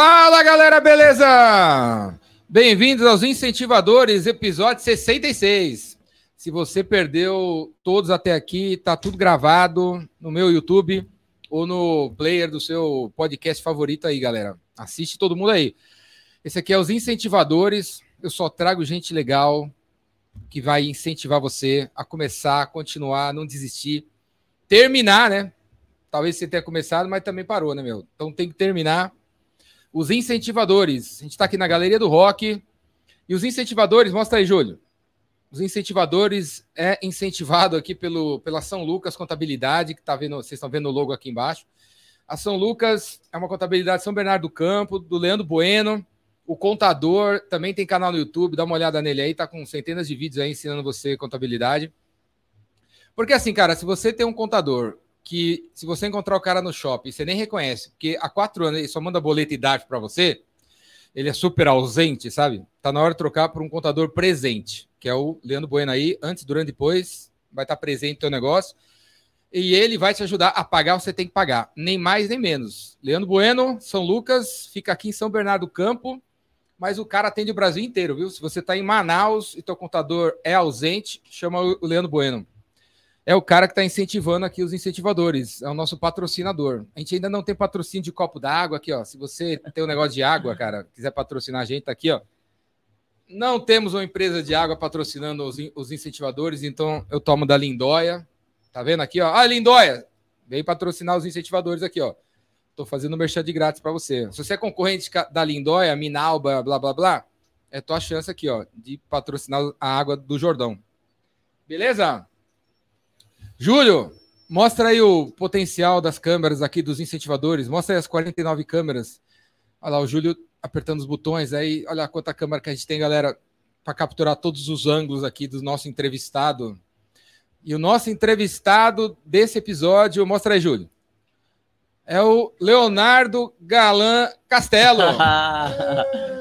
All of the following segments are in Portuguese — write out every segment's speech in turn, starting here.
Fala galera, beleza? Bem-vindos aos Incentivadores, episódio 66. Se você perdeu todos até aqui, tá tudo gravado no meu YouTube ou no player do seu podcast favorito aí, galera. Assiste todo mundo aí. Esse aqui é os Incentivadores. Eu só trago gente legal que vai incentivar você a começar, continuar, não desistir, terminar, né? Talvez você tenha começado, mas também parou, né, meu? Então tem que terminar. Os incentivadores. A gente está aqui na Galeria do Rock. E os incentivadores, mostra aí, Júlio. Os incentivadores é incentivado aqui pelo, pela São Lucas Contabilidade, que tá vendo, vocês estão vendo o logo aqui embaixo. A São Lucas é uma contabilidade de São Bernardo do Campo, do Leandro Bueno. O contador também tem canal no YouTube, dá uma olhada nele aí, tá com centenas de vídeos aí ensinando você contabilidade. Porque assim, cara, se você tem um contador que se você encontrar o cara no shopping, você nem reconhece, porque há quatro anos ele só manda boleto e DARF para você, ele é super ausente, sabe? Tá na hora de trocar por um contador presente, que é o Leandro Bueno aí, antes, durante, depois, vai estar presente no teu negócio. E ele vai te ajudar a pagar o que você tem que pagar, nem mais nem menos. Leandro Bueno, São Lucas, fica aqui em São Bernardo do Campo, mas o cara atende o Brasil inteiro, viu? Se você está em Manaus e teu contador é ausente, chama o Leandro Bueno é o cara que está incentivando aqui os incentivadores, é o nosso patrocinador. A gente ainda não tem patrocínio de copo d'água aqui, ó. Se você tem um negócio de água, cara, quiser patrocinar a gente, tá aqui, ó. Não temos uma empresa de água patrocinando os, os incentivadores, então eu tomo da Lindóia. Tá vendo aqui, ó? Ah, Lindóia! Vem patrocinar os incentivadores aqui, ó. Tô fazendo merchan de grátis para você. Se você é concorrente da Lindóia, Minalba, blá blá blá, é tua chance aqui, ó, de patrocinar a água do Jordão. Beleza? Júlio, mostra aí o potencial das câmeras aqui, dos incentivadores. Mostra aí as 49 câmeras. Olha lá, o Júlio apertando os botões aí. Olha quanta câmera que a gente tem, galera, para capturar todos os ângulos aqui do nosso entrevistado. E o nosso entrevistado desse episódio, mostra aí, Júlio. É o Leonardo Galan Castelo.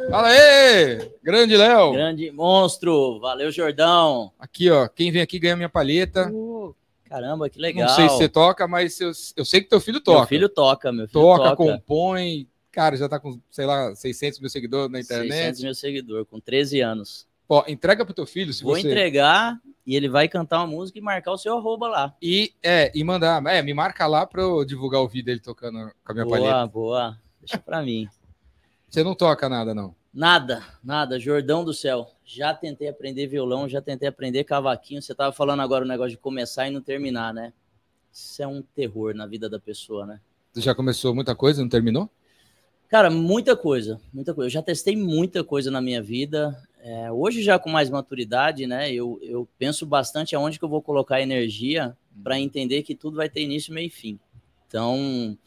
Fala aí! Grande Léo! Grande monstro! Valeu, Jordão! Aqui, ó. Quem vem aqui ganha minha palheta. Uh. Caramba, que legal. Não sei se você toca, mas eu, eu sei que teu filho toca. Meu filho toca, meu filho toca. Toca, compõe. Cara, já tá com, sei lá, 600 mil seguidores na internet. 600 mil seguidores, com 13 anos. Pô, entrega pro teu filho, se Vou você... entregar e ele vai cantar uma música e marcar o seu arroba lá. E, é, e mandar, é, me marca lá pra eu divulgar o vídeo dele tocando com a minha boa, palheta. Boa, boa. Deixa pra mim. Você não toca nada, não? Nada, nada. Jordão do céu. Já tentei aprender violão, já tentei aprender cavaquinho. Você tava falando agora o negócio de começar e não terminar, né? Isso é um terror na vida da pessoa, né? Você já começou muita coisa e não terminou? Cara, muita coisa, muita coisa. Eu já testei muita coisa na minha vida. É, hoje, já com mais maturidade, né? Eu, eu penso bastante aonde que eu vou colocar energia para entender que tudo vai ter início, meio e fim. Então,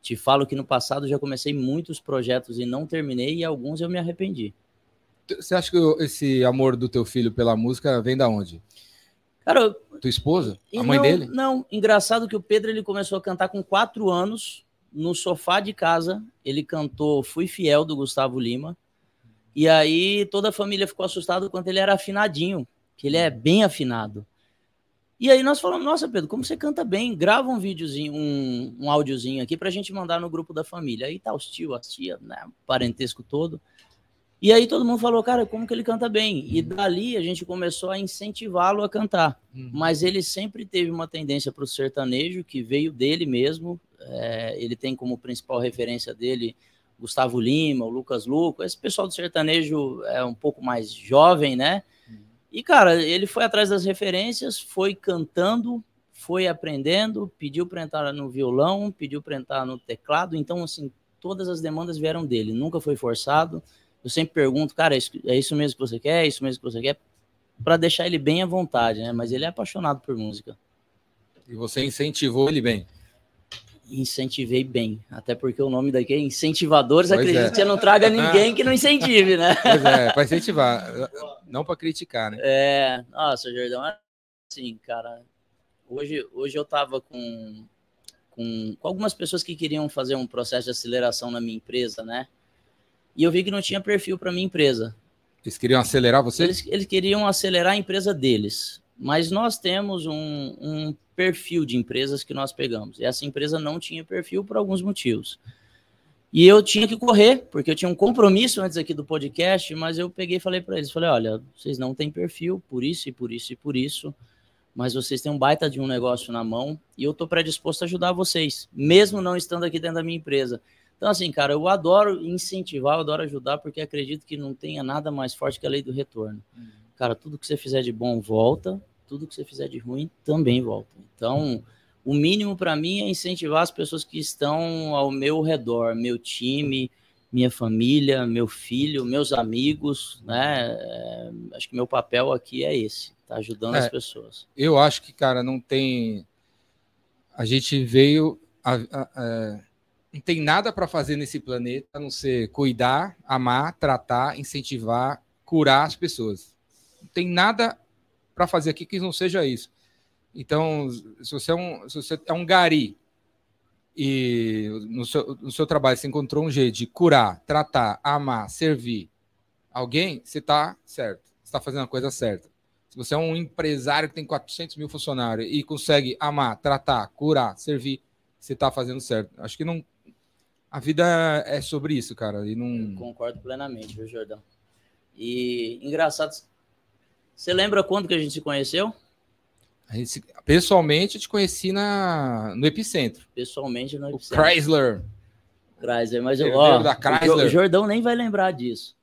te falo que no passado já comecei muitos projetos e não terminei, e alguns eu me arrependi. Você acha que esse amor do teu filho pela música vem da onde? Cara, tua esposa? A mãe não, dele? Não, engraçado que o Pedro ele começou a cantar com quatro anos no sofá de casa. Ele cantou Fui Fiel do Gustavo Lima. E aí toda a família ficou assustada quando ele era afinadinho, que ele é bem afinado. E aí nós falamos, nossa, Pedro, como você canta bem, grava um videozinho, um, um áudiozinho aqui pra gente mandar no grupo da família. Aí tá os tio, as tia, né, o parentesco todo. E aí todo mundo falou, cara, como que ele canta bem? E dali a gente começou a incentivá-lo a cantar. Uhum. Mas ele sempre teve uma tendência para o sertanejo, que veio dele mesmo. É, ele tem como principal referência dele Gustavo Lima, o Lucas Luco. Esse pessoal do sertanejo é um pouco mais jovem, né? Uhum. E, cara, ele foi atrás das referências, foi cantando, foi aprendendo, pediu para entrar no violão, pediu para entrar no teclado. Então, assim, todas as demandas vieram dele, nunca foi forçado eu sempre pergunto, cara, é isso mesmo que você quer? É isso mesmo que você quer? Para deixar ele bem à vontade, né? Mas ele é apaixonado por música. E você incentivou ele bem? Incentivei bem, até porque o nome daqui é incentivadores, pois acredito é. que eu não traga ninguém que não incentive, né? Pois é, para incentivar, não para criticar, né? É, nossa, Jordão, assim, cara, hoje, hoje eu tava com, com, com algumas pessoas que queriam fazer um processo de aceleração na minha empresa, né? E eu vi que não tinha perfil para minha empresa. Eles queriam acelerar você? Eles, eles, queriam acelerar a empresa deles, mas nós temos um, um perfil de empresas que nós pegamos. E essa empresa não tinha perfil por alguns motivos. E eu tinha que correr, porque eu tinha um compromisso antes aqui do podcast, mas eu peguei e falei para eles, falei, olha, vocês não têm perfil, por isso e por isso e por isso, mas vocês têm um baita de um negócio na mão e eu tô predisposto a ajudar vocês, mesmo não estando aqui dentro da minha empresa. Então, assim, cara, eu adoro incentivar, eu adoro ajudar, porque acredito que não tenha nada mais forte que a lei do retorno. Uhum. Cara, tudo que você fizer de bom volta, tudo que você fizer de ruim também volta. Então, o mínimo para mim é incentivar as pessoas que estão ao meu redor, meu time, minha família, meu filho, meus amigos, né? É, acho que meu papel aqui é esse, tá ajudando é, as pessoas. Eu acho que, cara, não tem. A gente veio. A, a, a... não tem nada para fazer nesse planeta a não ser cuidar, amar, tratar, incentivar, curar as pessoas. Não tem nada para fazer aqui que não seja isso. Então, se você é um, se você é um gari e no seu, no seu trabalho você encontrou um jeito de curar, tratar, amar, servir alguém, você está certo. Você está fazendo a coisa certa. Se você é um empresário que tem 400 mil funcionários e consegue amar, tratar, curar, servir, você está fazendo certo. Acho que não. A vida é sobre isso, cara. E não... Eu concordo plenamente, viu, Jordão? E engraçado. Você lembra quando que a gente se conheceu? A gente, pessoalmente, eu te conheci na, no Epicentro. Pessoalmente no Epicentro. O Chrysler. Chrysler, mas eu, ó, da Chrysler. o Jordão nem vai lembrar disso.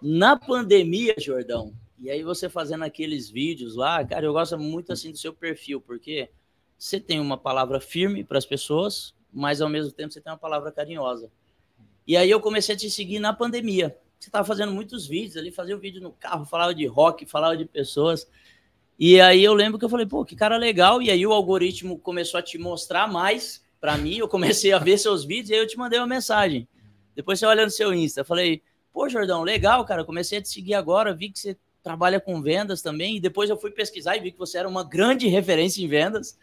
Na pandemia, Jordão, e aí você fazendo aqueles vídeos lá, cara, eu gosto muito assim do seu perfil, porque você tem uma palavra firme para as pessoas, mas ao mesmo tempo você tem uma palavra carinhosa. E aí eu comecei a te seguir na pandemia. Você estava fazendo muitos vídeos ali, fazia o um vídeo no carro, falava de rock, falava de pessoas. E aí eu lembro que eu falei, pô, que cara legal. E aí o algoritmo começou a te mostrar mais para mim. Eu comecei a ver seus vídeos e aí eu te mandei uma mensagem. Depois você olha no seu Insta. Eu falei, pô, Jordão, legal, cara. Comecei a te seguir agora, vi que você trabalha com vendas também. E depois eu fui pesquisar e vi que você era uma grande referência em vendas.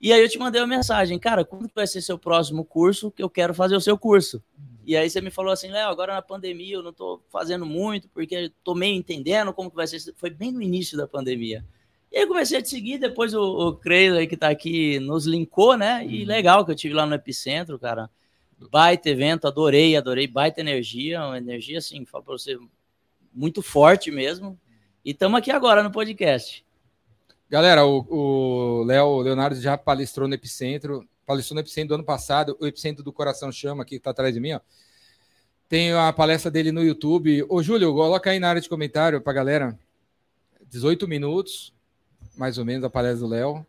E aí eu te mandei uma mensagem, cara, quando vai ser seu próximo curso que eu quero fazer o seu curso? E aí você me falou assim, Léo, agora na pandemia eu não estou fazendo muito, porque estou meio entendendo como que vai ser. Foi bem no início da pandemia. E aí eu comecei a te seguir, depois o, o Crazy que está aqui nos linkou, né? E uhum. legal que eu tive lá no Epicentro, cara. Baita evento, adorei, adorei, baita energia, uma energia assim, falo para você, muito forte mesmo. E estamos aqui agora no podcast. Galera, o Léo Leonardo já palestrou no Epicentro palestrou no Epicentro do ano passado, o Epicentro do Coração Chama, que está atrás de mim, ó. Tem a palestra dele no YouTube. Ô, Júlio, coloca aí na área de comentário para galera. 18 minutos, mais ou menos, a palestra do Léo.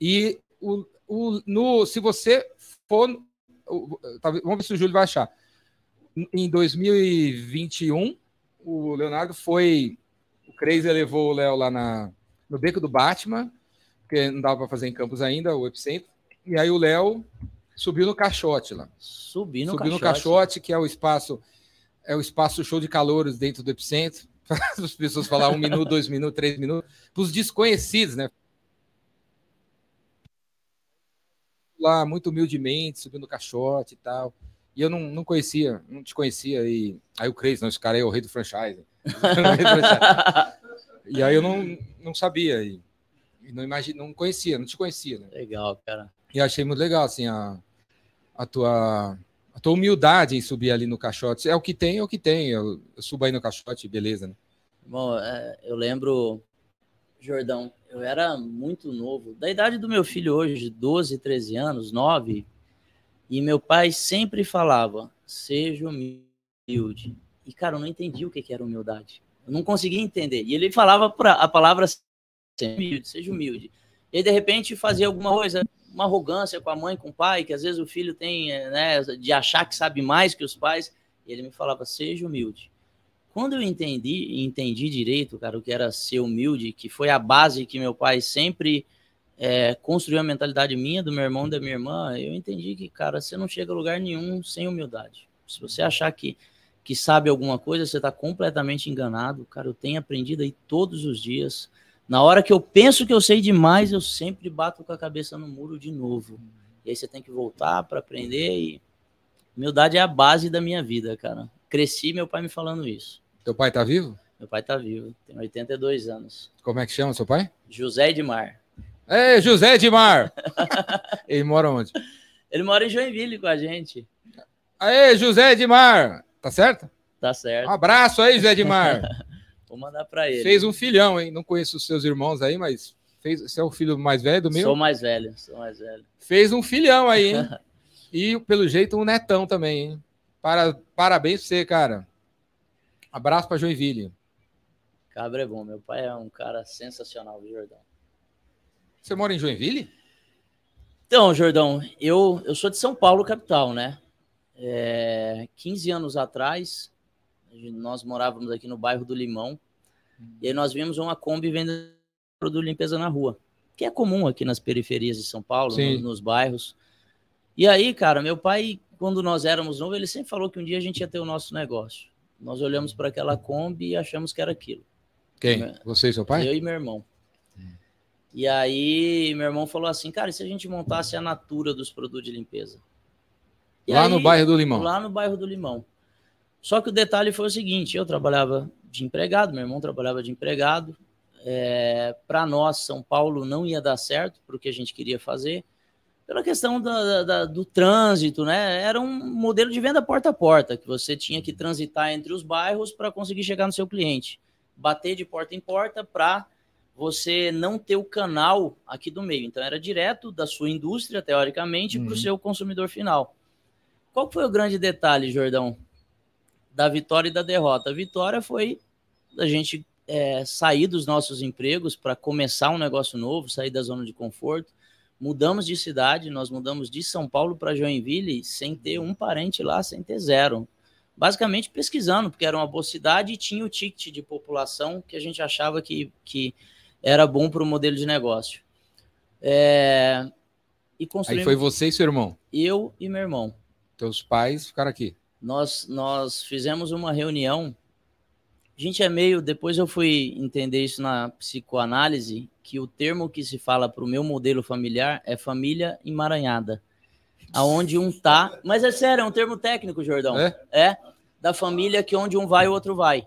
E o, o, no, se você for. vamos ver se o Júlio vai achar. Em 2021, o Leonardo foi. O Crazy levou o Léo lá na, no Beco do Batman, porque não dava para fazer em Campos ainda, o Epicentro. E aí o Léo subiu no caixote lá. Subiu no subiu caixote. no caixote, que é o espaço é o espaço show de calores dentro do epicentro. Para as pessoas falar um minuto, dois minutos, três minutos. Para os desconhecidos, né? Lá, muito humildemente, subiu no caixote e tal. E eu não, não conhecia, não te conhecia. E aí o Crazy, não, esse cara é o rei do franchise. e aí eu não, não sabia. E, e não, imagine, não conhecia, não te conhecia. Né? Legal, cara. E achei muito legal, assim, a, a, tua, a tua humildade em subir ali no caixote. É o que tem, é o que tem. Eu, eu subo aí no caixote, beleza, né? Bom, é, eu lembro, Jordão, eu era muito novo, da idade do meu filho hoje, 12, 13 anos, 9, e meu pai sempre falava, seja humilde. E, cara, eu não entendi o que, que era humildade. Eu não conseguia entender. E ele falava pra, a palavra seja humilde, seja humilde. E aí, de repente, fazia alguma coisa, uma arrogância com a mãe, com o pai, que às vezes o filho tem, né, de achar que sabe mais que os pais. E ele me falava, seja humilde. Quando eu entendi, entendi direito, cara, o que era ser humilde, que foi a base que meu pai sempre é, construiu a mentalidade minha, do meu irmão da minha irmã, eu entendi que, cara, você não chega a lugar nenhum sem humildade. Se você achar que, que sabe alguma coisa, você está completamente enganado. Cara, eu tenho aprendido aí todos os dias na hora que eu penso que eu sei demais, eu sempre bato com a cabeça no muro de novo. E aí você tem que voltar para aprender e humildade é a base da minha vida, cara. Cresci meu pai me falando isso. Teu pai tá vivo? Meu pai tá vivo, tem 82 anos. Como é que chama seu pai? José Edmar. É, José Edmar! Ele mora onde? Ele mora em Joinville com a gente. Aê, José Edmar. Tá certo? Tá certo. Um abraço aí, José Edmar. Vou mandar para ele. Fez um filhão, hein? Não conheço os seus irmãos aí, mas fez. Você é o filho mais velho do meu? Sou mais velho, sou mais velho. Fez um filhão aí, hein? e, pelo jeito, um netão também, hein? Para, parabéns pra você, cara. Abraço para Joinville. Cabra é bom. Meu pai é um cara sensacional, Jordão. Você mora em Joinville? Então, Jordão, eu, eu sou de São Paulo, capital, né? É, 15 anos atrás, nós morávamos aqui no bairro do Limão, e aí nós vimos uma Kombi vendendo produto de limpeza na rua, que é comum aqui nas periferias de São Paulo, no, nos bairros. E aí, cara, meu pai, quando nós éramos novos, ele sempre falou que um dia a gente ia ter o nosso negócio. Nós olhamos para aquela Kombi e achamos que era aquilo. Quem? Você e seu pai? Eu e meu irmão. E aí, meu irmão falou assim, cara, e se a gente montasse a natura dos produtos de limpeza? E lá aí, no bairro do Limão. Lá no bairro do Limão. Só que o detalhe foi o seguinte: eu trabalhava de empregado, meu irmão trabalhava de empregado. É, Para nós, São Paulo não ia dar certo para o que a gente queria fazer, pela questão da, da, do trânsito, né? Era um modelo de venda porta a porta, que você tinha que transitar entre os bairros para conseguir chegar no seu cliente. Bater de porta em porta para você não ter o canal aqui do meio. Então, era direto da sua indústria, teoricamente, uhum. para o seu consumidor final. Qual foi o grande detalhe, Jordão, da vitória e da derrota? A vitória foi a gente é, sair dos nossos empregos para começar um negócio novo, sair da zona de conforto. Mudamos de cidade, nós mudamos de São Paulo para Joinville sem ter um parente lá, sem ter zero. Basicamente pesquisando, porque era uma boa cidade e tinha o ticket de população que a gente achava que, que era bom para o modelo de negócio. É... E Aí foi você e seu irmão? Eu e meu irmão. Teus pais ficaram aqui? Nós, nós fizemos uma reunião. A gente é meio. Depois eu fui entender isso na psicoanálise, que o termo que se fala para o meu modelo familiar é família emaranhada. Aonde um tá. Mas é sério, é um termo técnico, Jordão. É? É. Da família que onde um vai, o outro vai.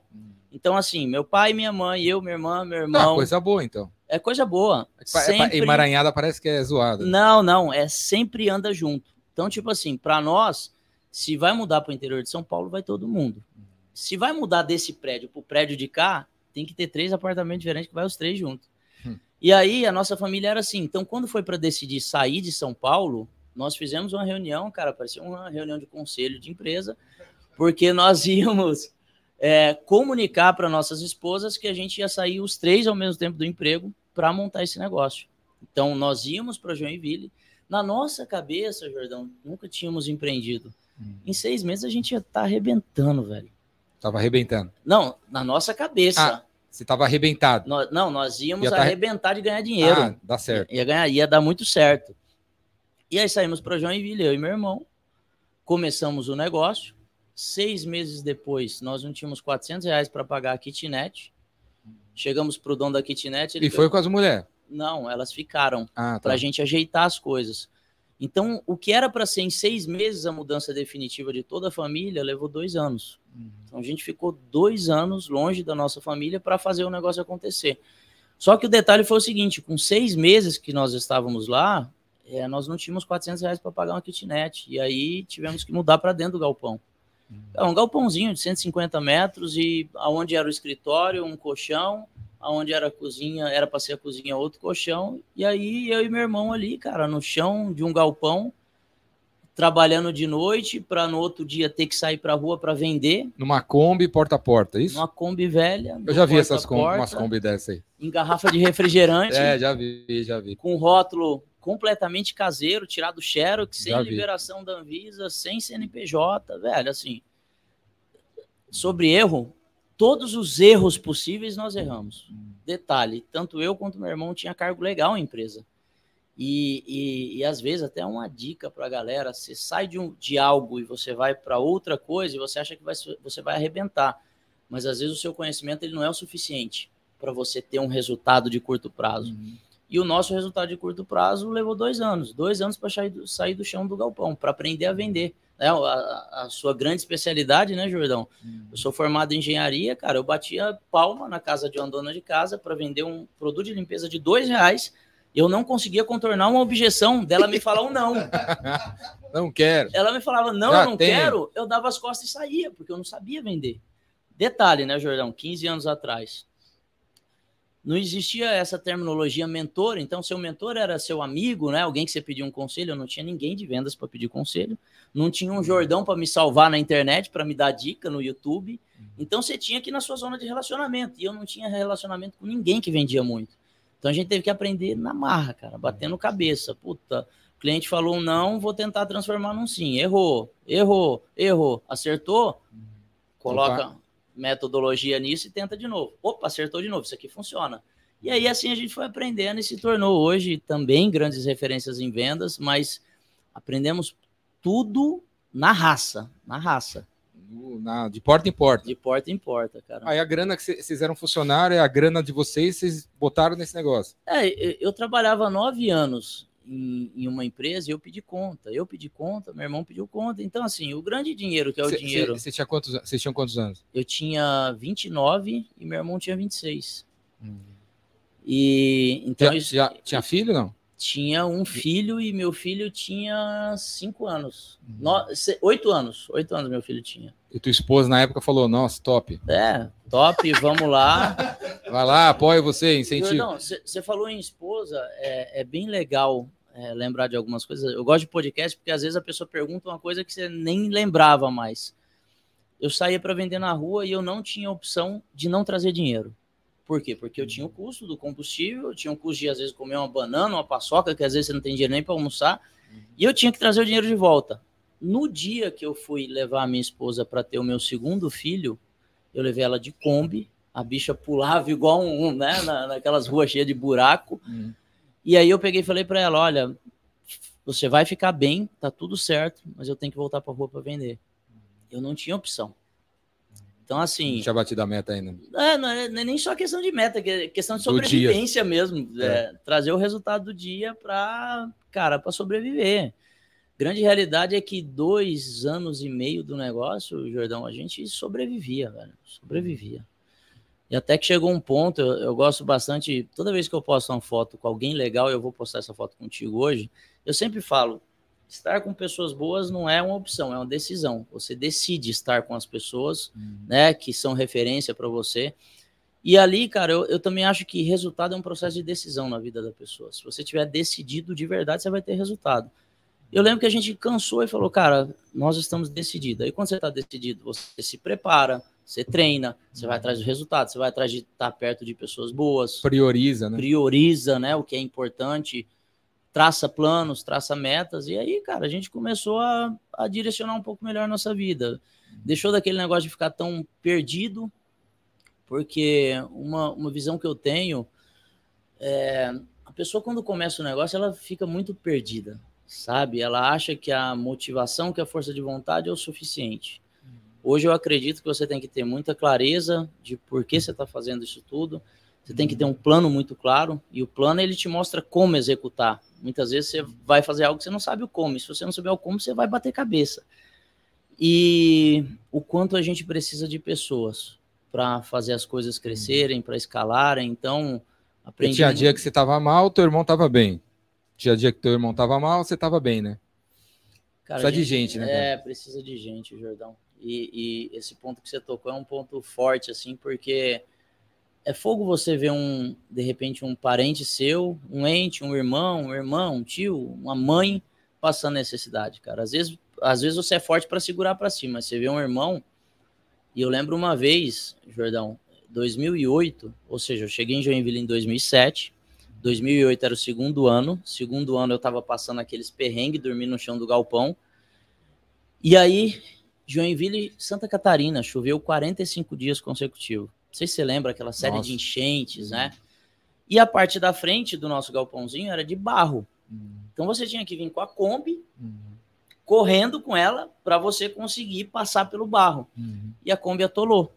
Então, assim, meu pai, minha mãe, eu, minha irmã, meu irmão. Ah, coisa boa, então. É coisa boa. É, sempre... Emaranhada parece que é zoada. Não, não, é sempre anda junto. Então, tipo assim, para nós, se vai mudar para o interior de São Paulo, vai todo mundo. Se vai mudar desse prédio para o prédio de cá, tem que ter três apartamentos diferentes que vai os três juntos. Hum. E aí a nossa família era assim. Então, quando foi para decidir sair de São Paulo, nós fizemos uma reunião, cara, parecia uma reunião de conselho de empresa, porque nós íamos é, comunicar para nossas esposas que a gente ia sair os três ao mesmo tempo do emprego para montar esse negócio. Então, nós íamos para Joinville. Na nossa cabeça, Jordão, nunca tínhamos empreendido. Hum. Em seis meses a gente ia estar tá arrebentando, velho. Tava arrebentando. Não, na nossa cabeça. Ah, você tava arrebentado. No, não, nós íamos tá arrebentar de ganhar dinheiro. Ah, dá certo. Ia, ganhar, ia dar muito certo. E aí saímos para Joinville, eu e meu irmão. Começamos o negócio. Seis meses depois, nós não tínhamos 400 reais para pagar a kitnet. Chegamos para o dono da kitnet. e foi com as mulheres? Não, elas ficaram ah, tá. para a gente ajeitar as coisas. Então, o que era para ser em seis meses a mudança definitiva de toda a família levou dois anos. Uhum. Então, a gente ficou dois anos longe da nossa família para fazer o negócio acontecer. Só que o detalhe foi o seguinte: com seis meses que nós estávamos lá, é, nós não tínhamos 400 reais para pagar uma kitnet. E aí tivemos que mudar para dentro do galpão. É um galpãozinho de 150 metros e aonde era o escritório, um colchão, aonde era a cozinha, era para ser a cozinha, outro colchão. E aí eu e meu irmão ali, cara, no chão de um galpão, trabalhando de noite para no outro dia ter que sair para rua para vender. Numa Kombi porta a porta, é isso? Numa Kombi velha. Eu já vi essas Kombi, umas Kombi dessa aí. Em garrafa de refrigerante. é, já vi, já vi. Com rótulo completamente caseiro, tirado do Xerox, sem liberação da Anvisa, sem CNPJ, velho, assim. Sobre erro, todos os erros possíveis nós erramos. Detalhe, tanto eu quanto meu irmão tinha cargo legal em empresa. E, e, e às vezes até uma dica para a galera, você sai de, um, de algo e você vai para outra coisa e você acha que vai, você vai arrebentar. Mas às vezes o seu conhecimento ele não é o suficiente para você ter um resultado de curto prazo. Uhum. E o nosso resultado de curto prazo levou dois anos, dois anos para sair, sair do chão do galpão, para aprender a vender. É a, a, sua grande especialidade, né, Jordão? Hum. Eu sou formado em engenharia, cara. Eu batia palma na casa de uma dona de casa para vender um produto de limpeza de dois reais Eu não conseguia contornar uma objeção dela me falar um não. não quero. Ela me falava, não, Já eu não tenho. quero. Eu dava as costas e saía, porque eu não sabia vender. Detalhe, né, Jordão? 15 anos atrás. Não existia essa terminologia mentor, então seu mentor era seu amigo, né? Alguém que você pedia um conselho. Eu não tinha ninguém de vendas para pedir conselho. Não tinha um Jordão para me salvar na internet, para me dar dica no YouTube. Então você tinha que ir na sua zona de relacionamento. E eu não tinha relacionamento com ninguém que vendia muito. Então a gente teve que aprender na marra, cara, batendo cabeça. Puta, o cliente falou um não, vou tentar transformar num sim. Errou, errou, errou. Acertou? Coloca, Opa metodologia nisso e tenta de novo. Opa, acertou de novo, isso aqui funciona. E aí assim a gente foi aprendendo e se tornou hoje também grandes referências em vendas, mas aprendemos tudo na raça, na raça. Na, de porta em porta. De porta em porta, cara. Aí a grana que vocês fizeram funcionar é a grana de vocês, vocês botaram nesse negócio. É, eu trabalhava nove anos em, em, uma empresa e eu pedi conta. Eu pedi conta, meu irmão pediu conta. Então, assim, o grande dinheiro, que é o cê, dinheiro. Você tinha quantos, vocês tinham quantos anos? Eu tinha 29 e meu irmão tinha 26. Hum. E então. Já, isso, já tinha filho não? Tinha um filho e meu filho tinha cinco anos. Hum. No, oito anos. Oito anos meu filho tinha. E tua esposa na época falou: Nossa, top. É, top, vamos lá. Vai lá, apoia você, incentiva. Você falou em esposa, é, é bem legal é, lembrar de algumas coisas. Eu gosto de podcast porque às vezes a pessoa pergunta uma coisa que você nem lembrava mais. Eu saía para vender na rua e eu não tinha opção de não trazer dinheiro. Por quê? Porque eu tinha o custo do combustível, eu tinha o custo de às vezes comer uma banana, uma paçoca, que às vezes você não tem dinheiro nem para almoçar, e eu tinha que trazer o dinheiro de volta. No dia que eu fui levar a minha esposa para ter o meu segundo filho, eu levei ela de Kombi, a bicha pulava igual um, né, na, naquelas ruas cheias de buraco. Uhum. E aí eu peguei e falei para ela, olha, você vai ficar bem, tá tudo certo, mas eu tenho que voltar para rua para vender. Eu não tinha opção. Então, assim. Não tinha batido a meta ainda. É, não é, é nem só questão de meta, é questão de sobrevivência mesmo. É. É, trazer o resultado do dia para, cara, para sobreviver grande realidade é que dois anos e meio do negócio, Jordão, a gente sobrevivia, velho. Sobrevivia. E até que chegou um ponto, eu, eu, gosto bastante, toda vez que eu posto uma foto com alguém legal, eu vou postar essa foto contigo hoje, eu sempre falo, estar com pessoas boas não é uma opção, é uma decisão. Você decide estar com as pessoas, uhum. né, que são referência para você. E ali, cara, eu, eu também acho que resultado é um processo de decisão na vida da pessoa. Se você tiver decidido de verdade, você vai ter resultado. Eu lembro que a gente cansou e falou, cara, nós estamos decididos. Aí quando você está decidido, você se prepara, você treina, você vai atrás do resultado, você vai atrás de estar tá perto de pessoas boas. Prioriza, né? Prioriza, né? O que é importante, traça planos, traça metas. E aí, cara, a gente começou a, a direcionar um pouco melhor a nossa vida. Deixou daquele negócio de ficar tão perdido, porque uma, uma visão que eu tenho é a pessoa quando começa o negócio, ela fica muito perdida sabe? Ela acha que a motivação, que a força de vontade é o suficiente. Hoje eu acredito que você tem que ter muita clareza de por que você está fazendo isso tudo. Você tem que ter um plano muito claro e o plano ele te mostra como executar. Muitas vezes você vai fazer algo que você não sabe o como. E se você não souber o como, você vai bater cabeça. E o quanto a gente precisa de pessoas para fazer as coisas crescerem, para escalarem. Então, aprendi. Tinha dia que você estava mal, teu irmão estava bem. Tinha dia que teu irmão tava mal, você tava bem, né? Cara, precisa gente, de gente, né? Cara? É, precisa de gente, Jordão. E, e, esse ponto que você tocou é um ponto forte, assim, porque é fogo você ver um, de repente, um parente seu, um ente, um irmão, um irmão, um tio, uma mãe passando necessidade, cara. Às vezes, às vezes você é forte para segurar para cima, mas você vê um irmão. E eu lembro uma vez, Jordão, 2008, ou seja, eu cheguei em Joinville em 2007 2008 era o segundo ano. Segundo ano eu estava passando aqueles perrengues, dormindo no chão do galpão. E aí, Joinville, Santa Catarina, choveu 45 dias consecutivos. Não sei se você lembra aquela série Nossa. de enchentes, né? E a parte da frente do nosso galpãozinho era de barro. Uhum. Então você tinha que vir com a Kombi, uhum. correndo com ela, para você conseguir passar pelo barro. Uhum. E a Kombi atolou.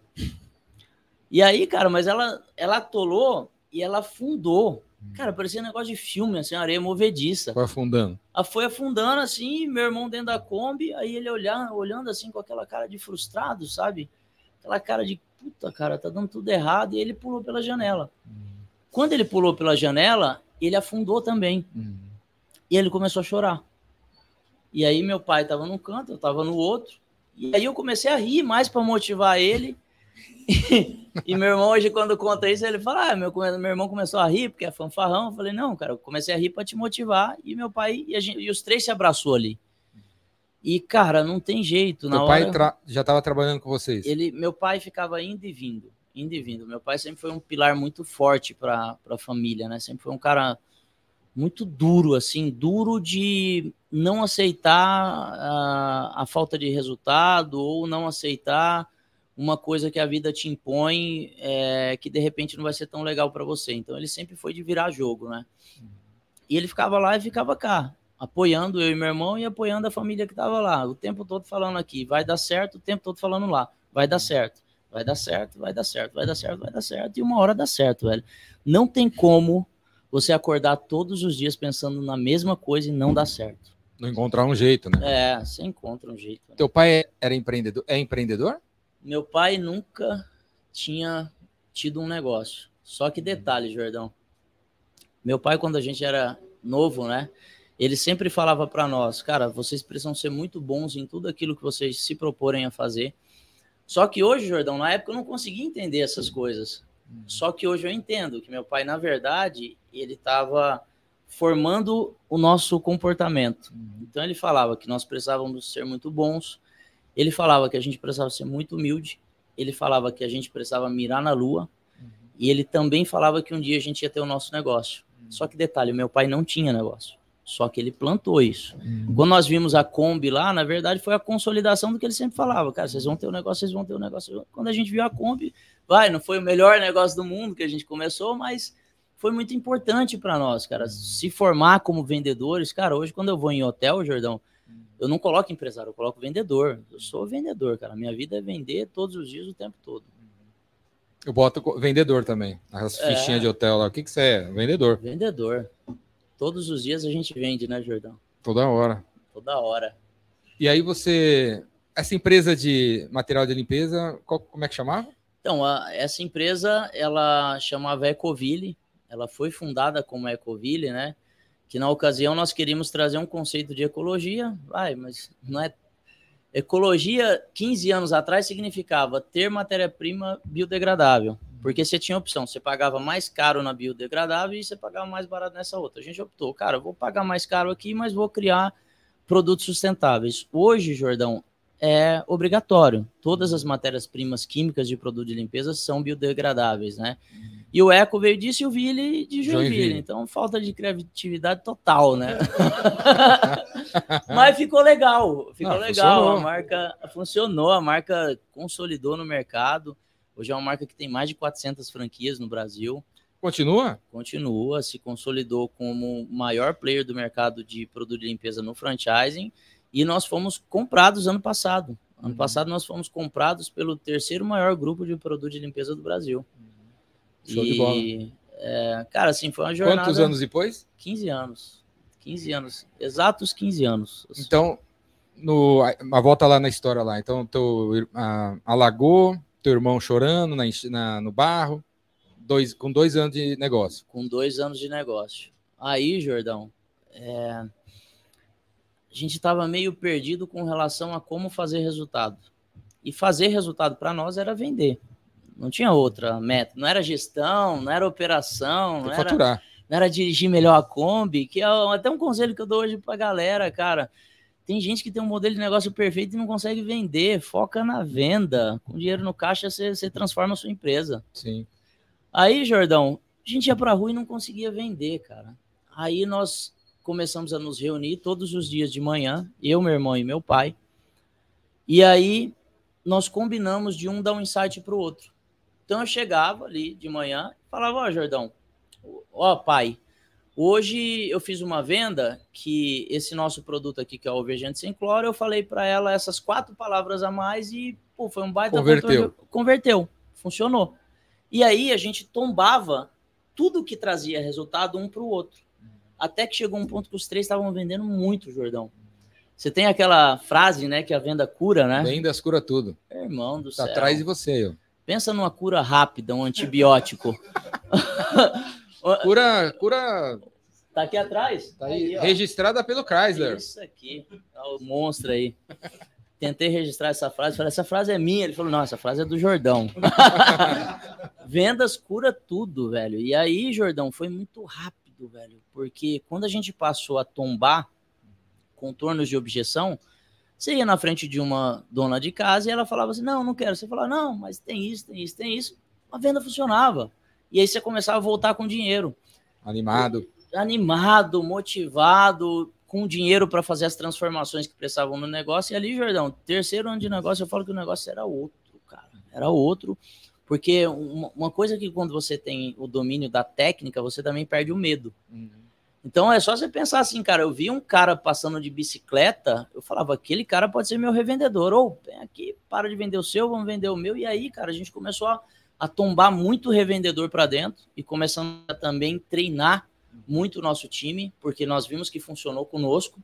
E aí, cara, mas ela, ela atolou e ela afundou Cara, parecia um negócio de filme, assim, areia movediça. Foi afundando. A foi afundando, assim, meu irmão dentro da Kombi, aí ele olhando, olhando assim com aquela cara de frustrado, sabe? Aquela cara de, puta, cara, tá dando tudo errado, e ele pulou pela janela. Quando ele pulou pela janela, ele afundou também. Uhum. E ele começou a chorar. E aí meu pai estava num canto, eu estava no outro. E aí eu comecei a rir mais para motivar ele. e meu irmão hoje, quando conta isso, ele fala: ah, meu, meu irmão começou a rir porque é fanfarrão. Eu falei: não, cara, eu comecei a rir para te motivar. E meu pai, e, gente, e, os três se abraçou ali. E, cara, não tem jeito. Meu pai hora, já estava trabalhando com vocês? Ele, meu pai ficava indo e vindo, indo e vindo. Meu pai sempre foi um pilar muito forte para a família, né? Sempre foi um cara muito duro, assim, duro de não aceitar a, a falta de resultado ou não aceitar uma coisa que a vida te impõe é, que de repente não vai ser tão legal para você. Então ele sempre foi de virar jogo, né? E ele ficava lá e ficava cá, apoiando eu e meu irmão e apoiando a família que estava lá, o tempo todo falando aqui, vai dar certo, o tempo todo falando lá, vai dar certo, vai dar certo, vai dar certo, vai dar certo, vai dar certo, e uma hora dá certo, velho. Não tem como você acordar todos os dias pensando na mesma coisa e não dar certo. Não encontrar um jeito, né? É, você encontra um jeito. Teu pai era empreendedor? É empreendedor? Meu pai nunca tinha tido um negócio. Só que detalhe, Jordão. Meu pai, quando a gente era novo, né? Ele sempre falava para nós, cara, vocês precisam ser muito bons em tudo aquilo que vocês se proporem a fazer. Só que hoje, Jordão, na época eu não conseguia entender essas coisas. Só que hoje eu entendo que meu pai, na verdade, ele estava formando o nosso comportamento. Então ele falava que nós precisávamos ser muito bons, ele falava que a gente precisava ser muito humilde, ele falava que a gente precisava mirar na lua, e ele também falava que um dia a gente ia ter o nosso negócio. Só que detalhe, meu pai não tinha negócio. Só que ele plantou isso. Uhum. Quando nós vimos a Kombi lá, na verdade foi a consolidação do que ele sempre falava. Cara, vocês vão ter o um negócio, vocês vão ter o um negócio. Quando a gente viu a Kombi, vai, não foi o melhor negócio do mundo que a gente começou, mas foi muito importante para nós, cara. Se formar como vendedores, cara, hoje quando eu vou em hotel, Jordão, eu não coloco empresário, eu coloco vendedor. Eu sou vendedor, cara. Minha vida é vender todos os dias, o tempo todo. Eu boto vendedor também. As é. fichinhas de hotel lá. O que, que você é? Vendedor. Vendedor. Todos os dias a gente vende, né, Jordão? Toda hora. Toda hora. E aí você. Essa empresa de material de limpeza, qual, como é que chamava? Então, a, essa empresa, ela chamava Ecoville, ela foi fundada como Ecoville, né? Que na ocasião nós queríamos trazer um conceito de ecologia, vai, mas não é. Ecologia, 15 anos atrás, significava ter matéria-prima biodegradável, porque você tinha opção, você pagava mais caro na biodegradável e você pagava mais barato nessa outra. A gente optou, cara, vou pagar mais caro aqui, mas vou criar produtos sustentáveis. Hoje, Jordão, é obrigatório. Todas as matérias-primas químicas de produto de limpeza são biodegradáveis, né? E o Eco veio disso e o Ville de Joinville. Joinville. Então, falta de criatividade total, né? Mas ficou legal. Ficou Não, legal. Funcionou. A marca funcionou, a marca consolidou no mercado. Hoje é uma marca que tem mais de 400 franquias no Brasil. Continua? Continua, se consolidou como o maior player do mercado de produto de limpeza no franchising e nós fomos comprados ano passado. Ano uhum. passado nós fomos comprados pelo terceiro maior grupo de produto de limpeza do Brasil. Show e, de bola. É, cara, assim, foi uma jornada... Quantos anos depois? 15 anos. 15 anos. Exatos 15 anos. Então, no, a volta lá na história lá. Então, teu, a, alagou, teu irmão chorando na, na, no barro, dois, com dois anos de negócio. Com dois anos de negócio. Aí, Jordão, é, a gente estava meio perdido com relação a como fazer resultado. E fazer resultado para nós era vender. Não tinha outra meta. Não era gestão, não era operação, não era, não era, dirigir melhor a Kombi, que é até um conselho que eu dou hoje para a galera, cara. Tem gente que tem um modelo de negócio perfeito e não consegue vender. Foca na venda. Com dinheiro no caixa, você, você transforma a sua empresa. Sim. Aí, Jordão, a gente ia para a rua e não conseguia vender, cara. Aí nós começamos a nos reunir todos os dias de manhã, eu, meu irmão e meu pai. E aí nós combinamos de um dar um insight para o outro. Então eu chegava ali de manhã e falava: Ó, oh, Jordão, ó, pai, hoje eu fiz uma venda que esse nosso produto aqui, que é o Alvejante Sem Cloro, eu falei para ela essas quatro palavras a mais e pô, foi um baita. Converteu. Converteu, funcionou. E aí a gente tombava tudo que trazia resultado um para o outro. Até que chegou um ponto que os três estavam vendendo muito, Jordão. Você tem aquela frase, né, que a venda cura, né? Vendas cura tudo. Irmão do tá céu. atrás de você, eu. Pensa numa cura rápida, um antibiótico. cura, cura Tá aqui atrás? Tá aí, aí registrada pelo Chrysler. Isso aqui, é o monstro aí. Tentei registrar essa frase, falei, essa frase é minha. Ele falou, não, essa frase é do Jordão. Vendas cura tudo, velho. E aí, Jordão, foi muito rápido, velho. Porque quando a gente passou a tombar contornos de objeção, você ia na frente de uma dona de casa e ela falava assim: Não, não quero. Você falava: Não, mas tem isso, tem isso, tem isso. A venda funcionava. E aí você começava a voltar com dinheiro. Animado. Animado, motivado, com dinheiro para fazer as transformações que precisavam no negócio. E ali, Jordão, terceiro ano de negócio, eu falo que o negócio era outro, cara. Era outro. Porque uma coisa que quando você tem o domínio da técnica, você também perde o medo. Uhum. Então é só você pensar assim, cara. Eu vi um cara passando de bicicleta, eu falava, aquele cara pode ser meu revendedor. Ou vem aqui, para de vender o seu, vamos vender o meu. E aí, cara, a gente começou a, a tombar muito revendedor para dentro e começando a também treinar muito o nosso time, porque nós vimos que funcionou conosco.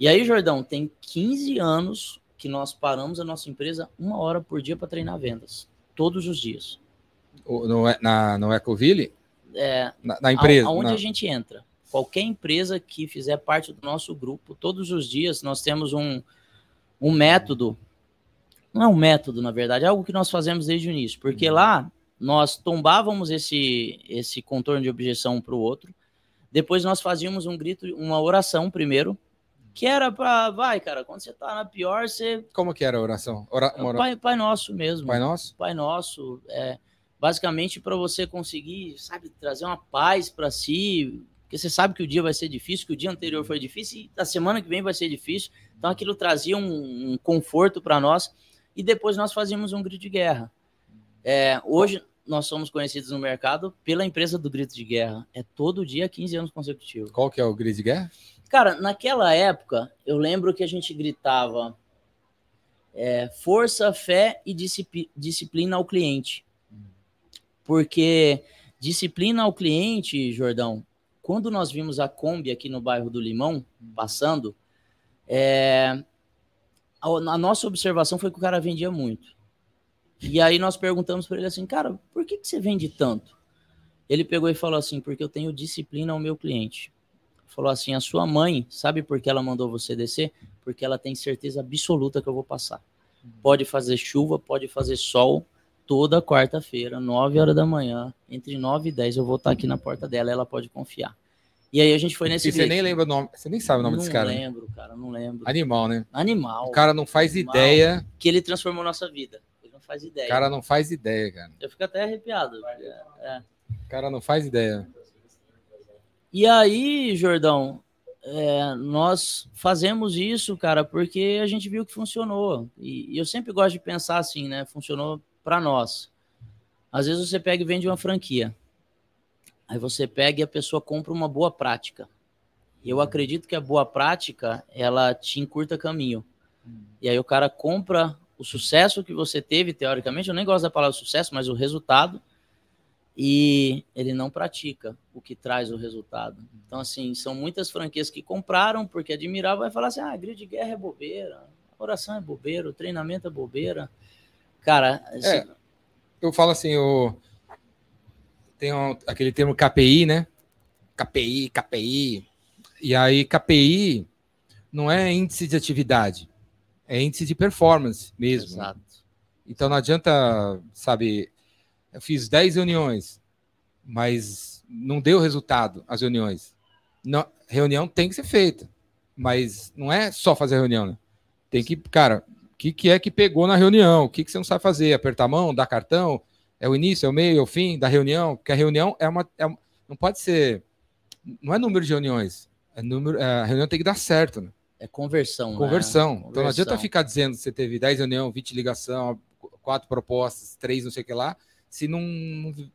E aí, Jordão, tem 15 anos que nós paramos a nossa empresa uma hora por dia para treinar vendas, todos os dias. No, na, no Ecoville? É, na, na empresa? Aonde na... a gente entra qualquer empresa que fizer parte do nosso grupo, todos os dias nós temos um, um método. Não é um método, na verdade, é algo que nós fazemos desde o início, porque uhum. lá nós tombávamos esse, esse contorno de objeção um para o outro, depois nós fazíamos um grito, uma oração primeiro, que era para, vai, cara, quando você tá na pior, você. Como que era a oração? Ora... Pai, pai Nosso mesmo. Pai Nosso? Pai Nosso. É, basicamente para você conseguir, sabe, trazer uma paz para si, porque você sabe que o dia vai ser difícil, que o dia anterior foi difícil e a semana que vem vai ser difícil. Então aquilo trazia um, um conforto para nós e depois nós fazíamos um grito de guerra. É, hoje nós somos conhecidos no mercado pela empresa do grito de guerra. É todo dia 15 anos consecutivos. Qual que é o grito de guerra? Cara, naquela época, eu lembro que a gente gritava é, força, fé e disciplina ao cliente. Porque disciplina ao cliente, Jordão, quando nós vimos a Kombi aqui no bairro do Limão, passando, é, a, a, nossa observação foi que o cara vendia muito. E aí nós perguntamos para ele assim, cara, por que, que você vende tanto? Ele pegou e falou assim, porque eu tenho disciplina ao meu cliente. Falou assim, a sua mãe, sabe por que ela mandou você descer? Porque ela tem certeza absoluta que eu vou passar. Pode fazer chuva, pode fazer sol, toda quarta-feira, 9 horas da manhã, entre 9 e 10, eu vou estar aqui na porta dela, ela pode confiar. E aí a gente foi nesse. E você nem lembra o nome, você nem sabe o nome não desse cara. Não lembro, cara, não lembro. Animal, né? Animal. O cara não faz animal, ideia. Que ele transformou nossa vida. Ele não faz ideia. O cara não faz ideia, cara. Eu fico até arrepiado. É. O cara não faz ideia. E aí, Jordão, é, nós fazemos isso, cara, porque a gente viu que funcionou. E, e eu sempre gosto de pensar assim, né? Funcionou para nós. Às vezes você pega e vende uma franquia. Aí você pega e a pessoa compra uma boa prática. E eu acredito que a boa prática, ela te encurta caminho. E aí o cara compra o sucesso que você teve, teoricamente, eu nem gosto da palavra sucesso, mas o resultado, e ele não pratica o que traz o resultado. Então, assim, são muitas franquias que compraram porque admiravam, vai falar assim, ah, grito de guerra é bobeira, oração é bobeira, treinamento é bobeira. Cara, é, eu falo assim, o tem um, aquele termo KPI, né? KPI, KPI. E aí KPI não é índice de atividade, é índice de performance mesmo. Exato. Então não adianta, sabe, eu fiz 10 reuniões, mas não deu resultado as reuniões. Não, reunião tem que ser feita, mas não é só fazer reunião, né? Tem que, cara, que, que é que pegou na reunião, o que, que você não sabe fazer, apertar a mão, dar cartão, é o início, é o meio, é o fim da reunião, porque a reunião é uma, é não pode ser, não é número de reuniões, é número, é, a reunião tem que dar certo, né? É conversão. Conversão. Né? Então não adianta ficar dizendo que você teve 10 reuniões, 20 ligação, quatro propostas, três não sei o que lá, se não,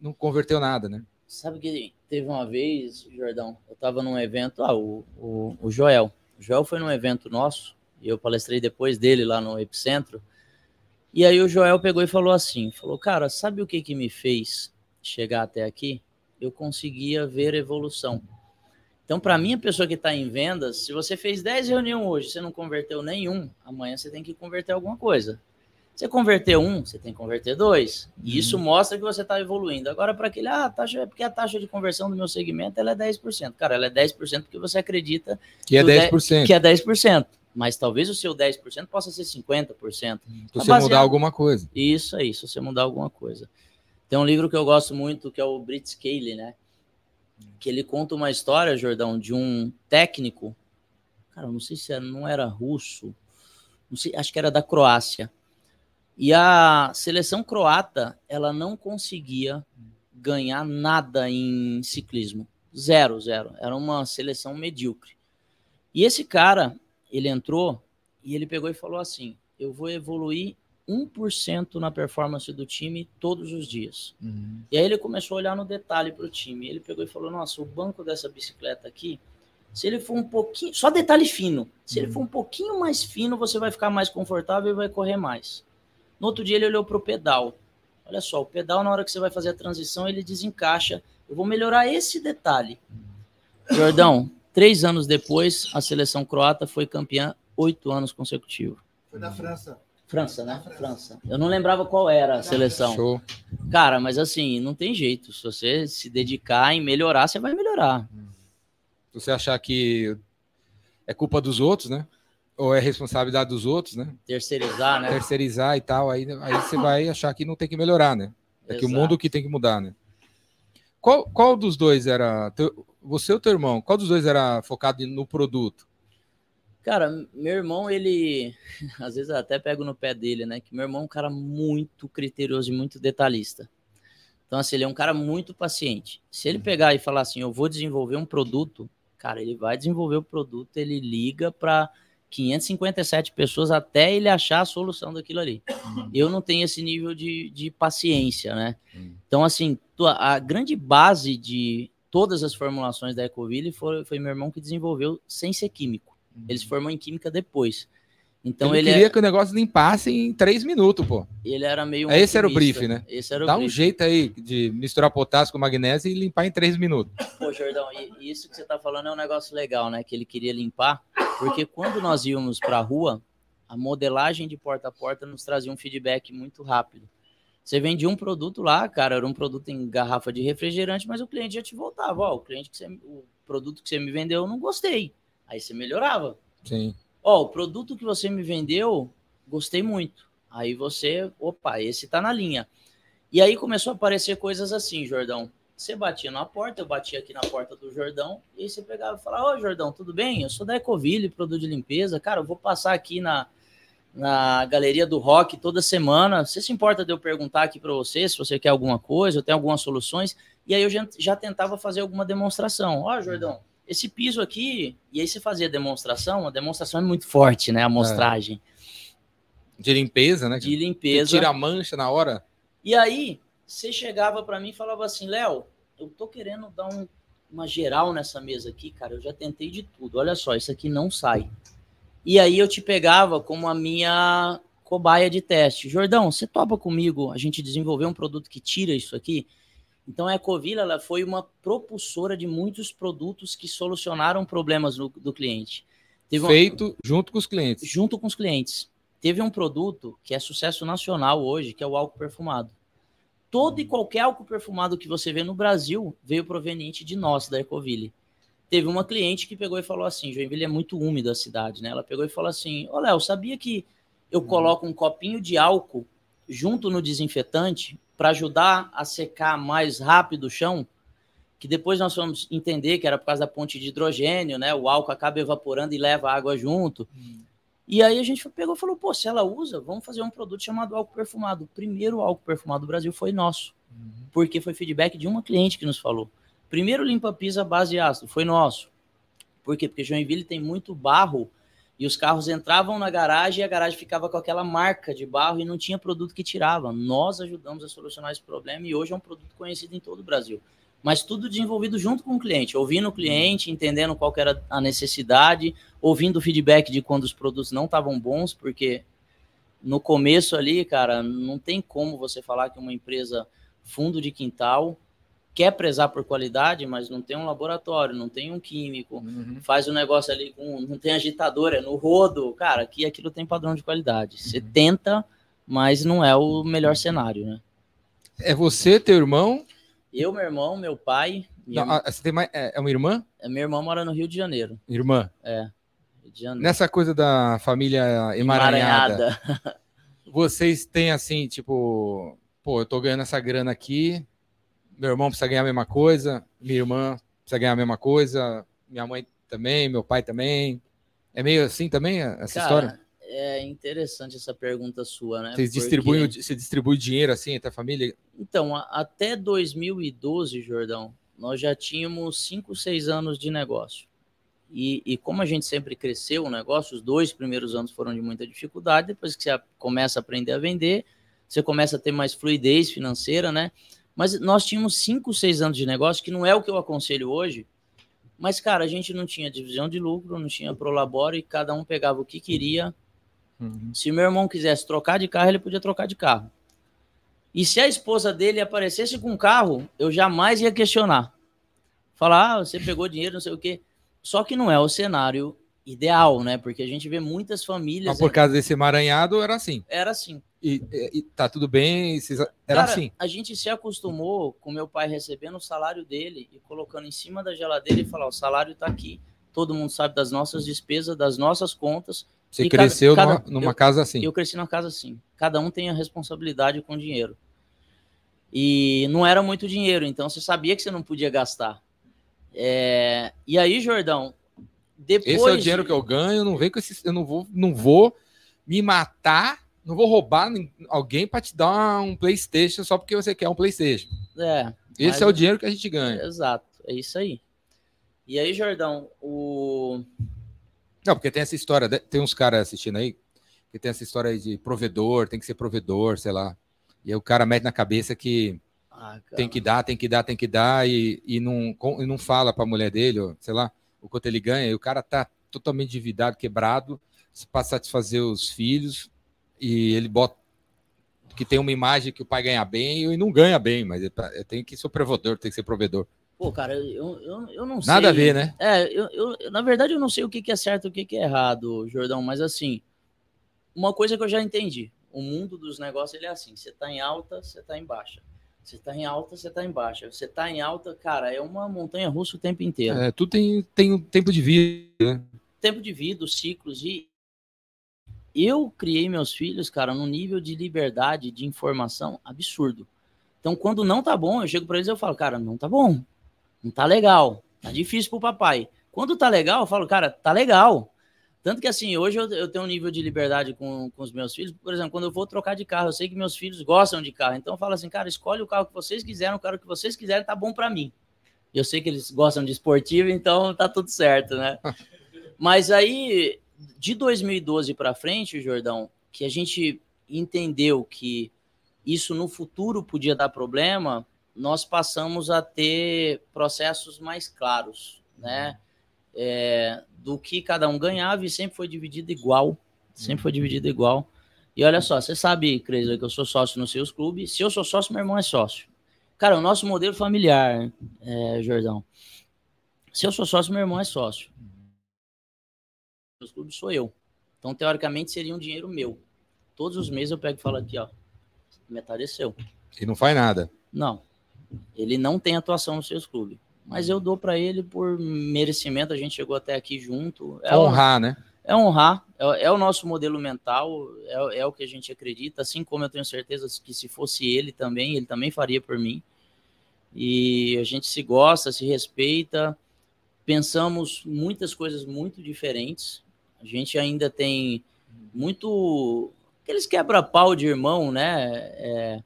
não converteu nada, né? Sabe que teve uma vez, Jordão, eu estava num evento, ah, o, o, o Joel. O Joel foi num evento nosso, eu palestrei depois dele lá no Epicentro. E aí o Joel pegou e falou assim, falou, cara, sabe o que que me fez chegar até aqui? Eu conseguia ver evolução. Então, para mim, a pessoa que está em vendas, se você fez 10 reuniões hoje, você não converteu nenhum, amanhã você tem que converter alguma coisa. Você converter um, você tem que converter dois. E isso uhum. mostra que você está evoluindo. Agora, para aquele, ah, taxa, é porque a taxa de conversão do meu segmento ela é 10%. Cara, ela é 10% porque você acredita que é 10%. que é 10%. Mas talvez o seu 10% possa ser 50%. Se você baseado... mudar alguma coisa. Isso aí, se você mudar alguma coisa. Tem um livro que eu gosto muito, que é o Brit Scale, né? Que ele conta uma história, Jordão, de um técnico. Cara, não sei se era, não era russo. Não sei, acho que era da Croácia e a seleção croata, ela não conseguia ganhar nada em ciclismo. Zero, zero. Era uma seleção medíocre. E esse cara, ele entrou e ele pegou e falou assim: eu vou evoluir 1% na performance do time todos os dias. Uhum. E aí ele começou a olhar no detalhe para o time. Ele pegou e falou: Nossa, o banco dessa bicicleta aqui, se ele for um pouquinho, só detalhe fino, se uhum. ele for um pouquinho mais fino, você vai ficar mais confortável e vai correr mais. No outro dia ele olhou para o pedal. Olha só, o pedal na hora que você vai fazer a transição ele desencaixa. Eu vou melhorar esse detalhe. Jordão, três anos depois, a seleção croata foi campeã oito anos consecutivos. Foi da França. França, né? França. França. Eu não lembrava qual era a seleção. Show. Cara, mas assim, não tem jeito. Se você se dedicar em melhorar, você vai melhorar. Se você achar que é culpa dos outros, né? ou é responsabilidade dos outros, né? Terceirizar, né? Terceirizar e tal, aí, aí você vai achar que não tem que melhorar, né? É Exato. que o mundo que tem que mudar, né? Qual, qual dos dois era. Teu, você ou teu irmão? Qual dos dois era focado no produto? Cara, meu irmão, ele. Às vezes eu até pego no pé dele, né? Que meu irmão é um cara muito criterioso e muito detalhista. Então, assim, ele é um cara muito paciente. Se ele pegar e falar assim, eu vou desenvolver um produto, cara, ele vai desenvolver o produto, ele liga para 557 pessoas até ele achar a solução daquilo ali. Uhum. Eu não tenho esse nível de, de paciência, né? Uhum. Então, assim, a grande base de todas as formulações da Ecoville foi, foi meu irmão que desenvolveu sem ser químico. Uhum. Ele se formou em química depois. Então ele, ele queria é... que o negócio limpasse em três minutos, pô. Ele era meio. Esse era o brief, né? Esse era o Dá brief. um jeito aí de misturar potássio com magnésio e limpar em três minutos. Pô, Jordão, e isso que você tá falando é um negócio legal, né? Que ele queria limpar, porque quando nós íamos para a rua, a modelagem de porta a porta nos trazia um feedback muito rápido. Você vendia um produto lá, cara, era um produto em garrafa de refrigerante, mas o cliente já te voltava, ó, o cliente que você, o produto que você me vendeu, eu não gostei. Aí você melhorava. Sim. Ó, o produto que você me vendeu, gostei muito. Aí você, opa, esse tá na linha. E aí começou a aparecer coisas assim, Jordão. Você batia na porta, eu batia aqui na porta do Jordão, e aí você pegava e falava, ô Jordão, tudo bem? Eu sou da Ecoville, produto de limpeza. Cara, eu vou passar aqui na, na galeria do rock toda semana. Você se importa de eu perguntar aqui para você se você quer alguma coisa, eu tenho algumas soluções? E aí eu já, já tentava fazer alguma demonstração. Ó, Jordão, esse piso aqui, e aí você fazia demonstração, a demonstração é muito forte, né? A amostragem. É. De limpeza, né? De limpeza. tira a mancha na hora. E aí, você chegava para mim e falava assim, Léo, eu tô querendo dar um, uma geral nessa mesa aqui, cara, eu já tentei de tudo, olha só, isso aqui não sai. E aí eu te pegava como a minha cobaia de teste. Jordão, você topa comigo a gente desenvolver um produto que tira isso aqui? Então a Ecovilla ela foi uma propulsora de muitos produtos que solucionaram problemas do, do cliente. Teve Feito junto com os clientes. Junto com os clientes. Teve um produto que é sucesso nacional hoje, que é o álcool perfumado. Todo e qualquer álcool perfumado que você vê no Brasil veio proveniente de nós, da Ecoville. Teve uma cliente que pegou e falou assim: Joinville é muito úmido a cidade, né? Ela pegou e falou assim: Ô Léo, sabia que eu uhum. coloco um copinho de álcool junto no desinfetante para ajudar a secar mais rápido o chão, que depois nós vamos entender que era por causa da ponte de hidrogênio, né? O álcool acaba evaporando e leva a água junto. Hum. E aí a gente pegou e falou, pô, se ela usa, vamos fazer um produto chamado álcool perfumado. O primeiro álcool perfumado do Brasil foi nosso, uhum. porque foi feedback de uma cliente que nos falou. Primeiro limpa-pisa base de ácido, foi nosso. Por quê? Porque Joinville tem muito barro e os carros entravam na garagem e a garagem ficava com aquela marca de barro e não tinha produto que tirava. Nós ajudamos a solucionar esse problema e hoje é um produto conhecido em todo o Brasil. Mas tudo desenvolvido junto com o cliente, ouvindo o cliente, entendendo qual era a necessidade, ouvindo o feedback de quando os produtos não estavam bons, porque no começo ali, cara, não tem como você falar que uma empresa fundo de quintal quer prezar por qualidade, mas não tem um laboratório, não tem um químico, uhum. faz o um negócio ali com. não tem agitador, é no rodo. Cara, aqui aquilo tem padrão de qualidade. Você uhum. tenta, mas não é o melhor cenário, né? É você, teu irmão? Eu, meu irmão, meu pai. Não, minha, ah, você tem mais, é, é uma irmã? é, minha irmã mora no Rio de Janeiro. Irmã. É. Rio de Janeiro. Nessa coisa da família emaranhada, Emaranhada. vocês têm assim, tipo, pô, eu tô ganhando essa grana aqui, meu irmão precisa ganhar a mesma coisa, minha irmã precisa ganhar a mesma coisa, minha mãe também, meu pai também. É meio assim também essa história? Cara, é interessante essa pergunta sua, né? Vocês Porque- distribuem, o di- você distribui dinheiro assim entre a família? Então, a- até 2012, Jordão, nós já tínhamos 5, 6 anos de negócio. E, e como a gente sempre cresceu o negócio, os dois primeiros anos foram de muita dificuldade, depois que você começa a aprender a vender, você começa a ter mais fluidez financeira, né? Mas nós tínhamos 5, 6 anos de negócio, que não é o que eu aconselho hoje, mas, cara, a gente não tinha divisão de lucro, não tinha prolabore, cada um pegava o que queria, se meu irmão quisesse trocar de carro, ele podia trocar de carro. E se a esposa dele aparecesse com um carro, eu jamais ia questionar. Falar, ah, você pegou dinheiro, não sei o quê. Só que não é o cenário ideal, né? Porque a gente vê muitas famílias. Mas por causa desse emaranhado era assim. Era assim. E, e- e tá tudo bem, vocês- era Cara, assim. A gente se acostumou com meu pai recebendo o salário dele e colocando em cima da geladeira e falar: o salário tá aqui. Todo mundo sabe das nossas despesas, das nossas contas. Você e cresceu cada- numa, numa eu- casa assim. Eu cresci numa casa assim. Cada um tem a responsabilidade com o dinheiro. E não era muito dinheiro, então você sabia que você não podia gastar. É, E aí, Jordão, depois. Esse é o dinheiro que eu ganho, não vem com esse, eu não vou, não vou me matar, não vou roubar alguém para te dar um PlayStation só porque você quer um PlayStation. É, Esse é o dinheiro que a gente ganha. Exato, é isso aí. E aí, Jordão, o. Não, porque tem essa história, tem uns caras assistindo aí que tem essa história aí de provedor, tem que ser provedor, sei lá. E aí o cara mete na cabeça que Ah, tem que dar, tem que dar, tem que dar e, e, não, e não fala pra mulher dele, sei lá, o quanto ele ganha. E o cara tá totalmente endividado, quebrado, para satisfazer os filhos e ele bota que tem uma imagem que o pai ganha bem e não ganha bem, mas ele tá- tem que ser provedor, tem que ser provedor. Pô, cara, eu, eu, eu não sei. Nada a ver, né? É, eu, eu- eu- na verdade eu não sei o que, que é certo e o que, que é errado, Jordão, mas assim, uma coisa que eu já entendi, o mundo dos negócios ele é assim, você tá em alta, você tá em baixa. Você tá em alta, você tá em baixa. Você tá em alta, cara, é uma montanha russa o tempo inteiro. É, tudo tem, tem um tempo de vida, né? Tempo de vida, os ciclos e eu criei meus filhos, cara, num nível de liberdade de informação absurdo. Então, quando não tá bom, eu chego para eles e eu falo, cara, não tá bom. Não tá legal. Tá difícil pro papai. Quando tá legal, eu falo, cara, tá legal. Tanto que assim, hoje eu, eu tenho um nível de liberdade com, com os meus filhos. Por exemplo, quando eu vou trocar de carro, eu sei que meus filhos gostam de carro. Então eu falo assim, cara, escolhe o carro que vocês quiserem, o carro que vocês quiserem, tá bom para mim. Eu sei que eles gostam de esportivo, então tá tudo certo, né? Mas aí, de 2012 para frente, Jordão, que a gente entendeu que isso no futuro podia dar problema, nós passamos a ter processos mais claros, né? É, do que cada um ganhava e sempre foi dividido igual. Sempre foi dividido igual. E olha só, você sabe, Creiser, que eu sou sócio nos seus clubes. Se eu sou sócio, meu irmão é sócio. Cara, o nosso modelo familiar, é, Jordão. Se eu sou sócio, meu irmão é sócio. Os clubes sou eu. Então, teoricamente, seria um dinheiro meu. Todos os meses eu pego e falo aqui, ó. Metade é seu. E não faz nada. Não. Ele não tem atuação nos seus clubes. Mas eu dou para ele por merecimento. A gente chegou até aqui junto. É, Honrar, né? é honrar. É, é o nosso modelo mental. É, é o que a gente acredita. Assim como eu tenho certeza que se fosse ele também, ele também faria por mim. E a gente se gosta, se respeita. Pensamos muitas coisas muito diferentes. A gente ainda tem muito aqueles quebra-pau de irmão, né? É,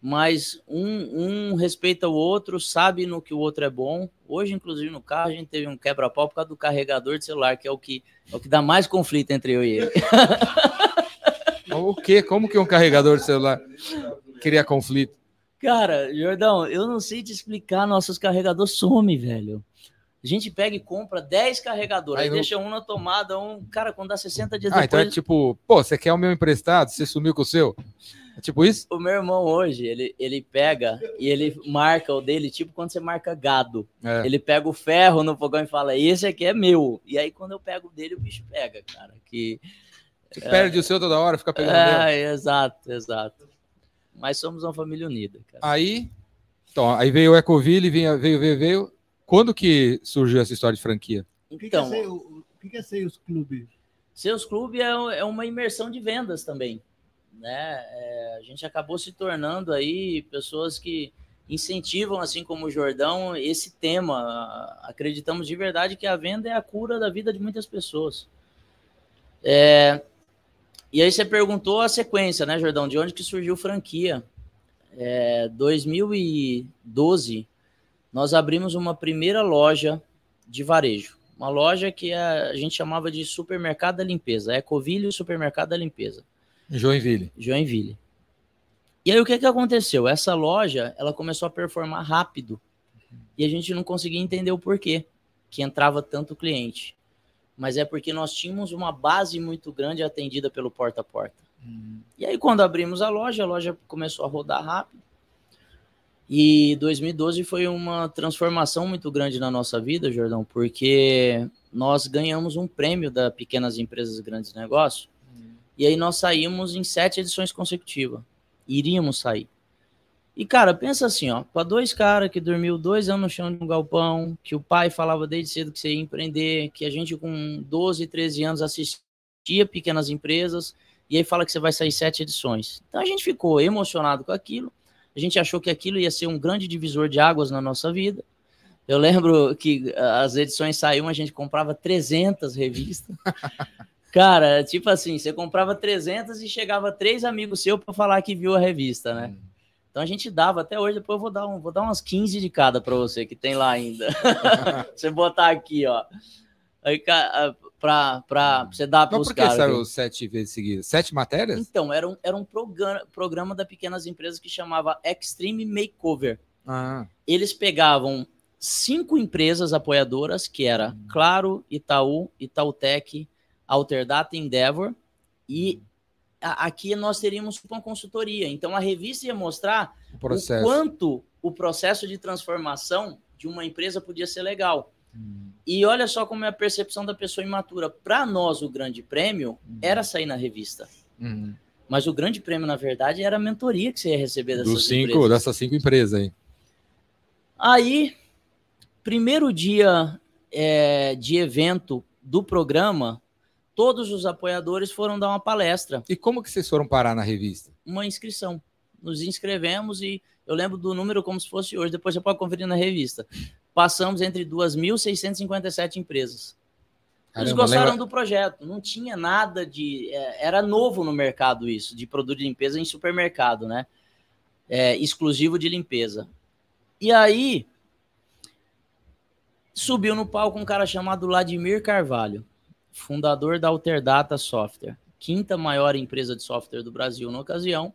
mas um, um respeita o outro, sabe no que o outro é bom. Hoje, inclusive, no carro, a gente teve um quebra-pau por causa do carregador de celular, que é o que, é o que dá mais conflito entre eu e ele. O quê? Como que um carregador de celular cria conflito? Cara, Jordão, eu não sei te explicar, nossos carregadores somem, velho. A gente pega e compra 10 carregadores, Aí aí deixa um na tomada, um. Cara, quando dá 60 dias Ah, então é depois. tipo, pô, você quer o meu emprestado? Você sumiu com o seu? É tipo isso? O meu irmão hoje, ele, ele pega e ele marca o dele, tipo quando você marca gado. É. Ele pega o ferro no fogão e fala: Esse aqui é meu. E aí, quando eu pego o dele, o bicho pega, cara. Que é, perde o seu toda hora, fica pegando. É, exato, exato. Mas somos uma família unida. Cara. Aí, então, aí veio o Ecoville, veio, veio, veio, veio. Quando que surgiu essa história de franquia? Então, o que, é então, o que é Sales Club? Seus Clube é, é uma imersão de vendas também. Né? É, a gente acabou se tornando aí pessoas que incentivam, assim como o Jordão, esse tema. Acreditamos de verdade que a venda é a cura da vida de muitas pessoas. É, e aí você perguntou a sequência, né, Jordão? De onde que surgiu franquia? É, 2012, nós abrimos uma primeira loja de varejo. Uma loja que a gente chamava de supermercado da limpeza, Ecoville Supermercado da Limpeza. Joinville. Joinville. E aí o que, que aconteceu? Essa loja, ela começou a performar rápido e a gente não conseguia entender o porquê que entrava tanto cliente. Mas é porque nós tínhamos uma base muito grande atendida pelo porta a porta. Uhum. E aí quando abrimos a loja, a loja começou a rodar rápido. E 2012 foi uma transformação muito grande na nossa vida, Jordão, porque nós ganhamos um prêmio da Pequenas Empresas Grandes Negócios. Uhum. E aí nós saímos em sete edições consecutivas. Iríamos sair. E, cara, pensa assim, ó, para dois caras que dormiu dois anos no chão de um galpão, que o pai falava desde cedo que você ia empreender, que a gente com 12, 13 anos assistia pequenas empresas, e aí fala que você vai sair sete edições. Então a gente ficou emocionado com aquilo, a gente achou que aquilo ia ser um grande divisor de águas na nossa vida. Eu lembro que as edições saíam, a gente comprava 300 revistas. Cara, tipo assim, você comprava 300 e chegava três amigos seus para falar que viu a revista, né? Hum. Então a gente dava até hoje, depois eu vou dar, um, vou dar umas 15 de cada para você que tem lá ainda. você botar aqui, ó. Aí, para você dar para os caras. Por que saiu sete vezes seguidas? Sete matérias? Então, era um, era um programa, programa da pequenas empresas que chamava Extreme Makeover. Ah. Eles pegavam cinco empresas apoiadoras, que era hum. Claro, Itaú, Itautec, Alterdata Endeavor, e a, aqui nós teríamos uma consultoria. Então, a revista ia mostrar o, o quanto o processo de transformação de uma empresa podia ser legal. Hum. E olha só como é a percepção da pessoa imatura. Para nós, o grande prêmio hum. era sair na revista. Hum. Mas o grande prêmio, na verdade, era a mentoria que você ia receber dessas Dos cinco, empresas. Dessas cinco empresas aí. Aí, primeiro dia é, de evento do programa, todos os apoiadores foram dar uma palestra. E como que vocês foram parar na revista? Uma inscrição. Nos inscrevemos e eu lembro do número como se fosse hoje, depois você pode conferir na revista passamos entre 2.657 empresas. Caramba, Eles gostaram lembra... do projeto, não tinha nada de. É, era novo no mercado isso, de produto de limpeza em supermercado, né? É, exclusivo de limpeza. E aí, subiu no palco um cara chamado Vladimir Carvalho, fundador da Alterdata Software, quinta maior empresa de software do Brasil na ocasião.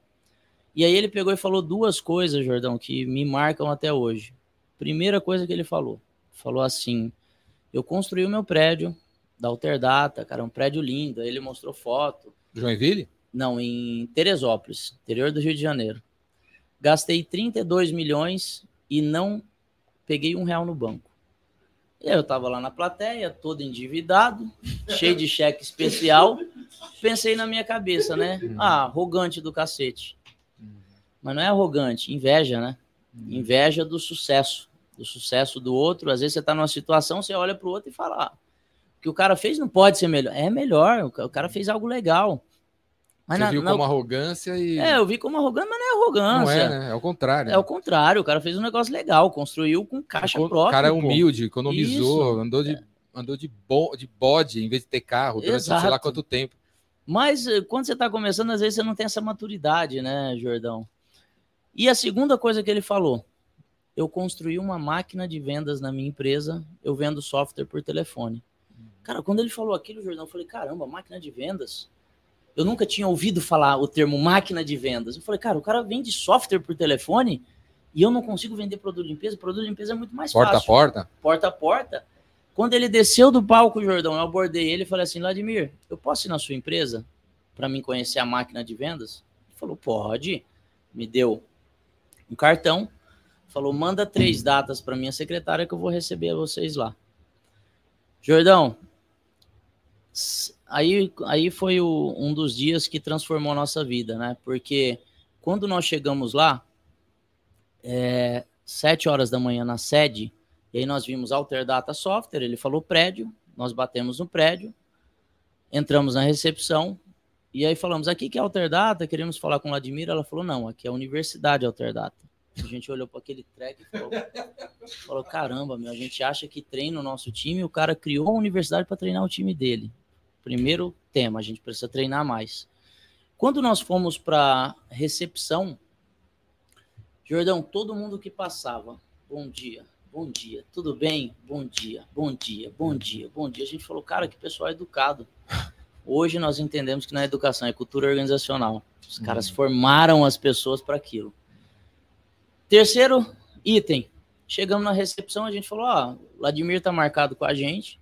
E aí ele pegou e falou duas coisas, Jordão, que me marcam até hoje. Primeira coisa que ele falou, falou assim: eu construí o meu prédio da Alterdata, cara, um prédio lindo. Aí ele mostrou foto. Joinville? Não, em Teresópolis, interior do Rio de Janeiro. Gastei 32 milhões e não peguei um real no banco. E aí eu tava lá na plateia, todo endividado, cheio de cheque especial. Pensei na minha cabeça, né? Uhum. Ah, arrogante do cacete. Uhum. Mas não é arrogante, inveja, né? Uhum. Inveja do sucesso, do sucesso do outro. Às vezes você está numa situação, você olha para o outro e fala: ah, o que o cara fez não pode ser melhor. É melhor, o cara fez algo legal. Mas Você na, viu na... como arrogância e. É, eu vi como arrogância, mas não é arrogância. Não é, né? É o contrário. É o contrário. O cara fez um negócio legal, construiu com caixa o própria. O cara é humilde, economizou, Isso. andou de, é. andou de, bo... de bode em vez de ter carro durante Exato. sei lá quanto tempo. Mas eh, quando você está começando, às vezes você não tem essa maturidade, né, Jordão? E a segunda coisa que ele falou, eu construí uma máquina de vendas na minha empresa, eu vendo software por telefone. Cara, quando ele falou aquilo, Jordão, eu falei, caramba, máquina de vendas? Eu nunca tinha ouvido falar o termo máquina de vendas. Eu falei, cara, o cara vende software por telefone e eu não consigo vender produto de limpeza. Produto de limpeza é muito mais porta fácil. Porta a porta? Porta a porta. Quando ele desceu do palco, Jordão, eu abordei ele e falei assim, Vladimir, eu posso ir na sua empresa para mim conhecer a máquina de vendas? Ele falou, pode. Me deu um cartão, falou: manda três datas para minha secretária que eu vou receber vocês lá. Jordão, aí, aí foi o, um dos dias que transformou a nossa vida, né? Porque quando nós chegamos lá, é, sete horas da manhã na sede, e aí nós vimos Alter Data Software, ele falou prédio, nós batemos no prédio, entramos na recepção, e aí falamos, aqui que é Alter Data, queremos falar com Vladimir, ela falou, não, aqui é a Universidade Alter Data. A gente olhou para aquele track e falou, falou, caramba, meu, a gente acha que treina o nosso time, o cara criou a universidade para treinar o time dele. Primeiro tema, a gente precisa treinar mais. Quando nós fomos para recepção, Jordão, todo mundo que passava, bom dia, bom dia, tudo bem? Bom dia, bom dia, bom dia, bom dia. A gente falou, cara, que pessoal educado. Hoje nós entendemos que não é educação, é cultura organizacional. Os caras uhum. formaram as pessoas para aquilo. Terceiro item. Chegamos na recepção, a gente falou: Ó, oh, Vladimir tá marcado com a gente.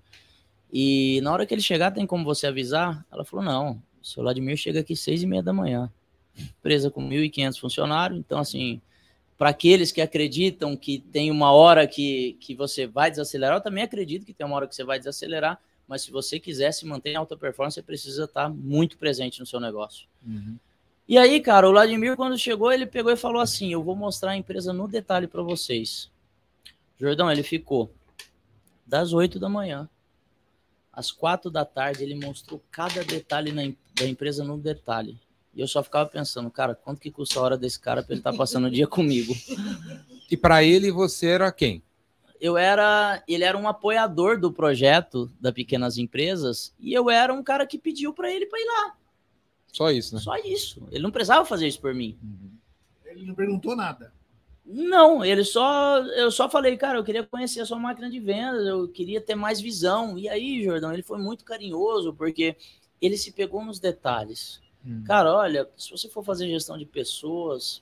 E na hora que ele chegar, tem como você avisar? Ela falou: Não, o seu Vladimir chega aqui seis e meia da manhã. Empresa com 1.500 funcionários. Então, assim, para aqueles que acreditam que tem uma hora que, que você vai desacelerar, eu também acredito que tem uma hora que você vai desacelerar. Mas se você quiser se manter em alta performance, você precisa estar muito presente no seu negócio. Uhum. E aí, cara, o Vladimir, quando chegou, ele pegou e falou assim: Eu vou mostrar a empresa no detalhe para vocês. Jordão, ele ficou das 8 da manhã às 4 da tarde, ele mostrou cada detalhe na, da empresa no detalhe. E eu só ficava pensando, cara, quanto que custa a hora desse cara para ele estar tá passando o dia comigo? E para ele, você era quem? Eu era, ele era um apoiador do projeto da Pequenas Empresas e eu era um cara que pediu para ele para ir lá. Só isso, né? Só isso. Ele não precisava fazer isso por mim. Uhum. Ele não perguntou nada. Não, ele só. Eu só falei, cara, eu queria conhecer a sua máquina de vendas, eu queria ter mais visão. E aí, Jordão, ele foi muito carinhoso, porque ele se pegou nos detalhes. Hum. Cara, olha, se você for fazer gestão de pessoas,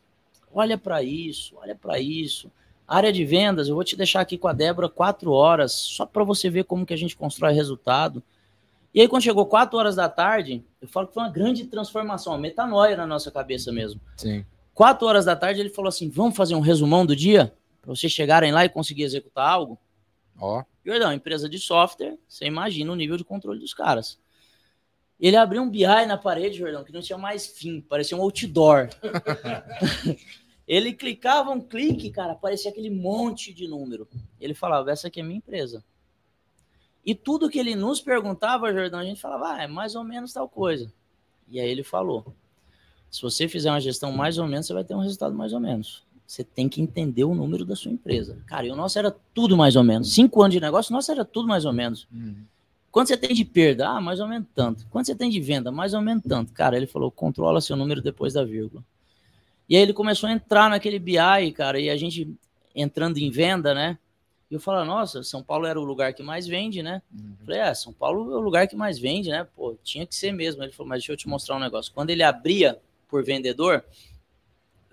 olha para isso, olha para isso. Área de vendas, eu vou te deixar aqui com a Débora quatro horas, só para você ver como que a gente constrói resultado. E aí, quando chegou 4 horas da tarde, eu falo que foi uma grande transformação, uma metanoia na nossa cabeça mesmo. Sim. 4 horas da tarde, ele falou assim: vamos fazer um resumão do dia? Para vocês chegarem lá e conseguir executar algo? Ó. Oh. Jordão, empresa de software, você imagina o nível de controle dos caras. Ele abriu um BI na parede, Jordão, que não tinha mais fim, parecia um outdoor. ele clicava um clique, cara, parecia aquele monte de número. Ele falava: essa aqui é minha empresa. E tudo que ele nos perguntava, Jordão, a gente falava, ah, é mais ou menos tal coisa. E aí ele falou: se você fizer uma gestão mais ou menos, você vai ter um resultado mais ou menos. Você tem que entender o número da sua empresa. Cara, e o nosso era tudo mais ou menos. Cinco anos de negócio, o nosso era tudo mais ou menos. Uhum. Quanto você tem de perda? Ah, mais ou menos tanto. Quanto você tem de venda? Mais ou menos tanto. Cara, ele falou: controla seu número depois da vírgula. E aí ele começou a entrar naquele BI, cara, e a gente entrando em venda, né? E eu falo, nossa, São Paulo era o lugar que mais vende, né? Uhum. Falei, é, São Paulo é o lugar que mais vende, né? Pô, tinha que ser mesmo. Ele falou, mas deixa eu te mostrar um negócio. Quando ele abria por vendedor,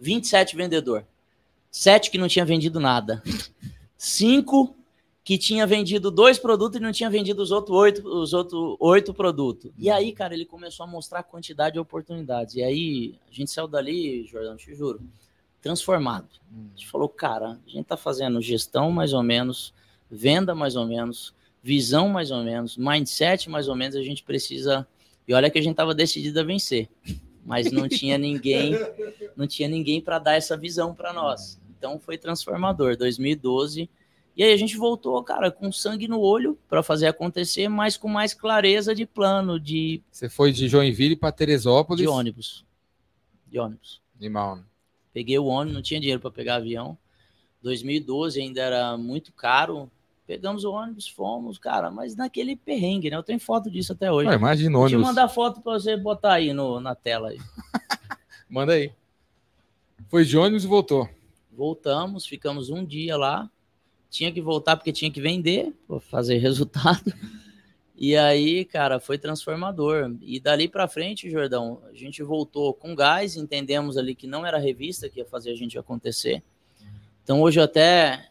27 vendedor. Sete que não tinha vendido nada. Cinco que tinha vendido dois produtos e não tinha vendido os outros oito, os outros oito produtos. E aí, cara, ele começou a mostrar a quantidade de oportunidades. E aí, a gente saiu dali, Jordão, te juro, transformado. Hum. A gente falou, cara, a gente está fazendo gestão mais ou menos, venda mais ou menos, visão mais ou menos, mindset mais ou menos, a gente precisa. E olha que a gente estava decidido a vencer, mas não tinha ninguém, não tinha ninguém para dar essa visão para nós. Então foi transformador, 2012. E aí a gente voltou, cara, com sangue no olho para fazer acontecer, mas com mais clareza de plano, de Você foi de Joinville para Teresópolis? De ônibus. De ônibus. De mal. Né? Peguei o ônibus, não tinha dinheiro para pegar avião. 2012 ainda era muito caro. Pegamos o ônibus, fomos, cara, mas naquele perrengue, né? Eu tenho foto disso até hoje. Ah, imagina ônibus. Deixa eu mandar foto para você botar aí no, na tela. Aí. Manda aí. Foi de ônibus e voltou. Voltamos, ficamos um dia lá. Tinha que voltar porque tinha que vender, fazer resultado. E aí, cara, foi transformador. E dali para frente, Jordão, a gente voltou com gás, entendemos ali que não era a revista que ia fazer a gente acontecer. Então hoje eu até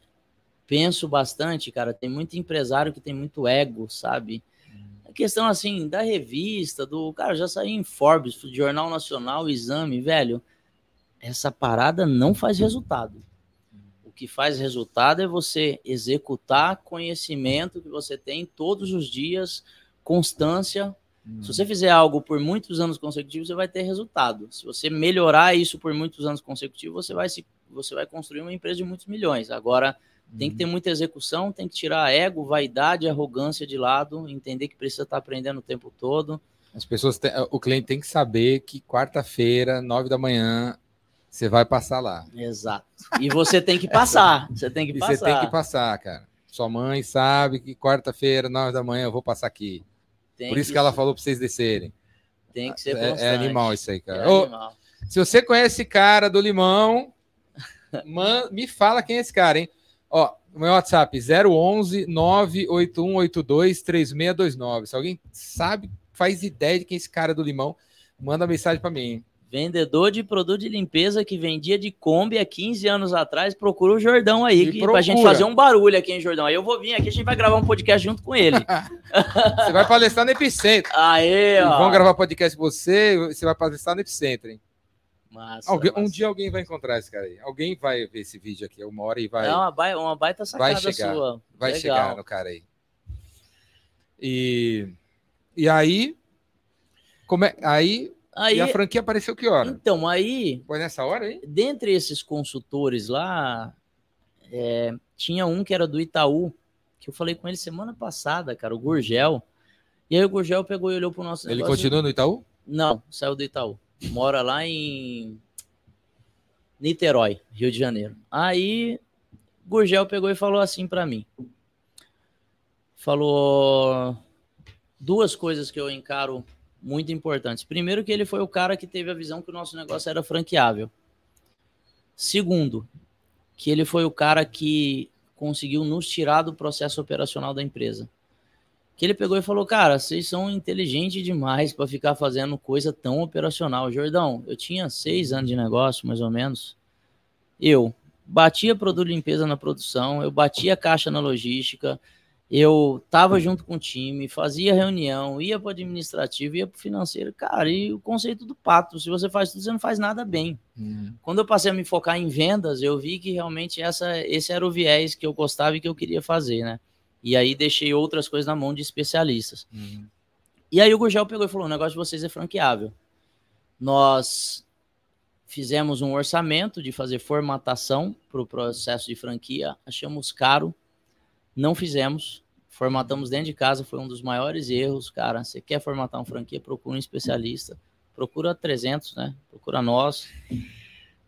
penso bastante, cara, tem muito empresário que tem muito ego, sabe? A questão assim da revista, do cara já saiu em Forbes, Jornal Nacional, Exame, velho. Essa parada não faz resultado que faz resultado é você executar conhecimento que você tem todos os dias, constância. Se você fizer algo por muitos anos consecutivos, você vai ter resultado. Se você melhorar isso por muitos anos consecutivos, você vai, se, você vai construir uma empresa de muitos milhões. Agora, tem que ter muita execução, tem que tirar ego, vaidade, arrogância de lado, entender que precisa estar aprendendo o tempo todo. As pessoas, têm- o cliente tem que saber que quarta-feira, nove da manhã, você vai passar lá. Exato. E você tem que passar. Você tem que E passar. você tem que passar, cara. Sua mãe sabe que quarta-feira, nove da manhã, eu vou passar aqui. Tem Por isso que ela falou pra vocês descerem. Tem que ser É, constante. é animal isso aí, É cara. Ô, animal. se você conhece esse cara do limão, man- me fala quem é esse cara, hein? Ó, o meu WhatsApp 011 98182 3629. Se alguém sabe, faz ideia de quem é esse cara do limão, manda mensagem pra mim. Vendedor de produto de limpeza que vendia de Kombi há 15 anos atrás, procura o Jordão aí, que, procura. pra gente fazer um barulho aqui em Jordão. Aí eu vou vir aqui, a gente vai gravar um podcast junto com ele. Você vai palestrar no Epicentro. Aê, ó. Vão gravar podcast com você, você vai palestrar no Epicentro, hein? Massa, Alguém- um massa. dia alguém vai encontrar esse cara aí. Alguém vai ver esse vídeo aqui, uma hora e vai, É uma, uma baita Vai sacada chegar, sua. vai Legal. chegar no cara aí. E, e aí, como é, aí, Aí, e a franquia apareceu que hora? então, aí, Foi nessa hora aí? dentre esses consultores lá, é, tinha um que era do Itaú, que eu falei com ele semana passada, cara, o Gurgel. E aí o Gurgel pegou e olhou pro nosso Ele continua no Itaú? Não, saiu do Itaú. Mora lá em Niterói, Rio de Janeiro. Aí Gurgel pegou e falou assim pra mim. Falou duas coisas que eu encaro muito importantes. Primeiro que ele foi o cara que teve a visão que o nosso negócio era franqueável. Segundo, que ele foi o cara que conseguiu nos tirar do processo operacional da empresa que ele pegou e falou: Cara, vocês são inteligentes demais para ficar fazendo coisa tão operacional. Jordão, eu tinha seis anos de negócio, mais ou menos. Eu batia produto limpeza na produção, eu batia caixa na logística, eu tava junto com o time, fazia reunião, ia para o administrativo, ia para o financeiro. Cara, e o conceito do pato: se você faz tudo, você não faz nada bem. Quando eu passei a me focar em vendas, eu vi que realmente essa, esse era o viés que eu gostava e que eu queria fazer, né? E aí deixei outras coisas na mão de especialistas. E aí o Gurgel pegou e falou: o negócio de vocês é franqueável. Nós fizemos um orçamento de fazer formatação para o processo de franquia, achamos caro, não fizemos, formatamos dentro de casa, foi um dos maiores erros, cara. Você quer formatar uma franquia, procura um especialista, procura 300, né? Procura nós.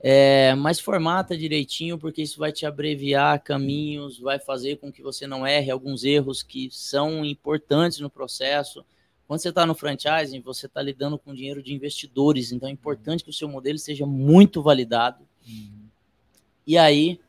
É, mas formata direitinho, porque isso vai te abreviar caminhos, vai fazer com que você não erre alguns erros que são importantes no processo. Quando você está no franchising, você está lidando com dinheiro de investidores, então é importante que o seu modelo seja muito validado. E aí,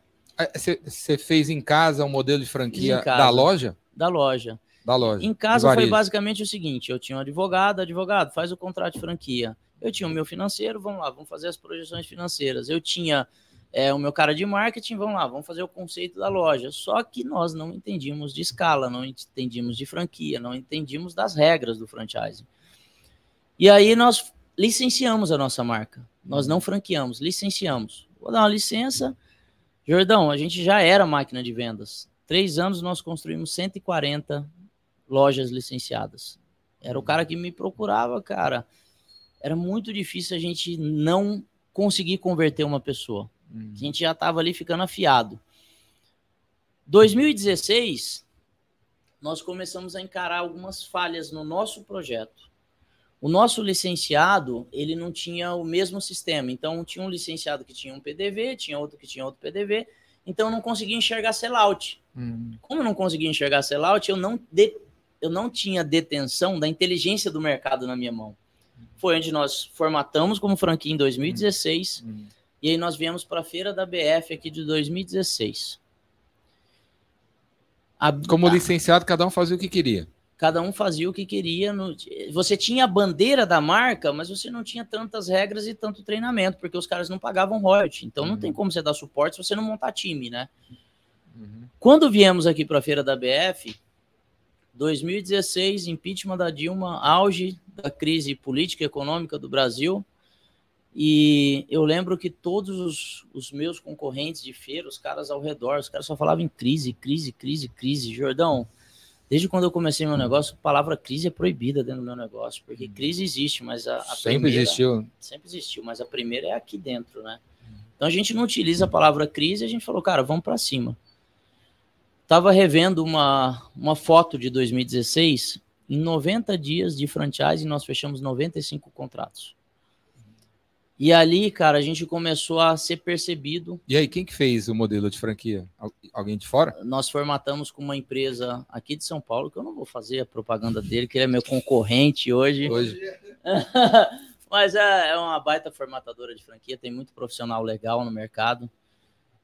Você fez em casa um modelo de franquia casa. da loja? da loja. Da loja. Em casa foi basicamente o seguinte: eu tinha um advogado, advogado, faz o contrato de franquia. Eu tinha o meu financeiro, vamos lá, vamos fazer as projeções financeiras. Eu tinha é, o meu cara de marketing, vamos lá, vamos fazer o conceito da loja. Só que nós não entendíamos de escala, não entendíamos de franquia, não entendíamos das regras do franchising. E aí nós licenciamos a nossa marca. Nós não franqueamos, licenciamos. Vou dar uma licença. Jordão, a gente já era máquina de vendas. Três anos nós construímos 140 lojas licenciadas. Era o cara que me procurava, cara. Era muito difícil a gente não conseguir converter uma pessoa. Hum. A gente já estava ali ficando afiado. 2016, nós começamos a encarar algumas falhas no nosso projeto. O nosso licenciado, ele não tinha o mesmo sistema. Então, tinha um licenciado que tinha um PDV, tinha outro que tinha outro PDV. Então, eu não conseguia enxergar sellout. Hum. Como eu não conseguia enxergar sellout, eu não, de- eu não tinha detenção da inteligência do mercado na minha mão. Foi onde nós formatamos como franquia em 2016. Hum. E aí nós viemos para a feira da BF aqui de 2016. A- Como licenciado, cada um fazia o que queria. Cada um fazia o que queria. no- Você tinha a bandeira da marca, mas você não tinha tantas regras e tanto treinamento, porque os caras não pagavam royalty. Então não Uhum. tem como você dar suporte se você não montar time, né? Uhum. Quando viemos aqui para a feira da BF, 2016, impeachment da Dilma, auge da crise política e econômica do Brasil. E eu lembro que todos os, os meus concorrentes de feira, os caras ao redor, os caras só falavam em crise, crise, crise, crise. Jordão, Desde quando eu comecei meu negócio, a palavra crise é proibida dentro do meu negócio, porque crise existe, mas a, a Sempre primeira, existiu. Sempre existiu, mas a primeira é aqui dentro, né? Então a gente não utiliza a palavra crise, a gente falou, cara, vamos para cima. Tava revendo uma, uma foto de 2016, em 90 dias de franchise nós fechamos 95 contratos. E ali, cara, a gente começou a ser percebido. E aí, quem que fez o modelo de franquia? Al- Alguém de fora? Nós formatamos com uma empresa aqui de São Paulo, que eu não vou fazer a propaganda dele, que ele é meu concorrente hoje. Hoje. Mas é, é uma baita formatadora de franquia, tem muito profissional legal no mercado.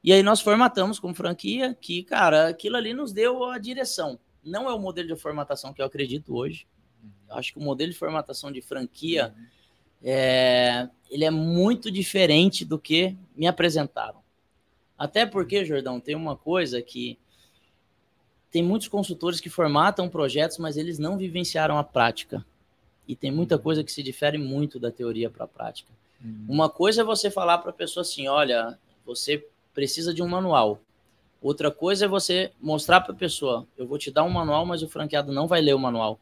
E aí nós formatamos com franquia, que, cara, aquilo ali nos deu a direção. Não é o modelo de formatação que eu acredito hoje. Eu acho que o modelo de formatação de franquia é, ele é muito diferente do que me apresentaram. Até porque, Jordão, tem uma coisa que tem muitos consultores que formatam projetos, mas eles não vivenciaram a prática. E tem muita coisa que se difere muito da teoria para a prática. Uma coisa é você falar para a pessoa assim: olha, você precisa de um manual. Outra coisa é você mostrar para a pessoa: eu vou te dar um manual, mas o franqueado não vai ler o manual.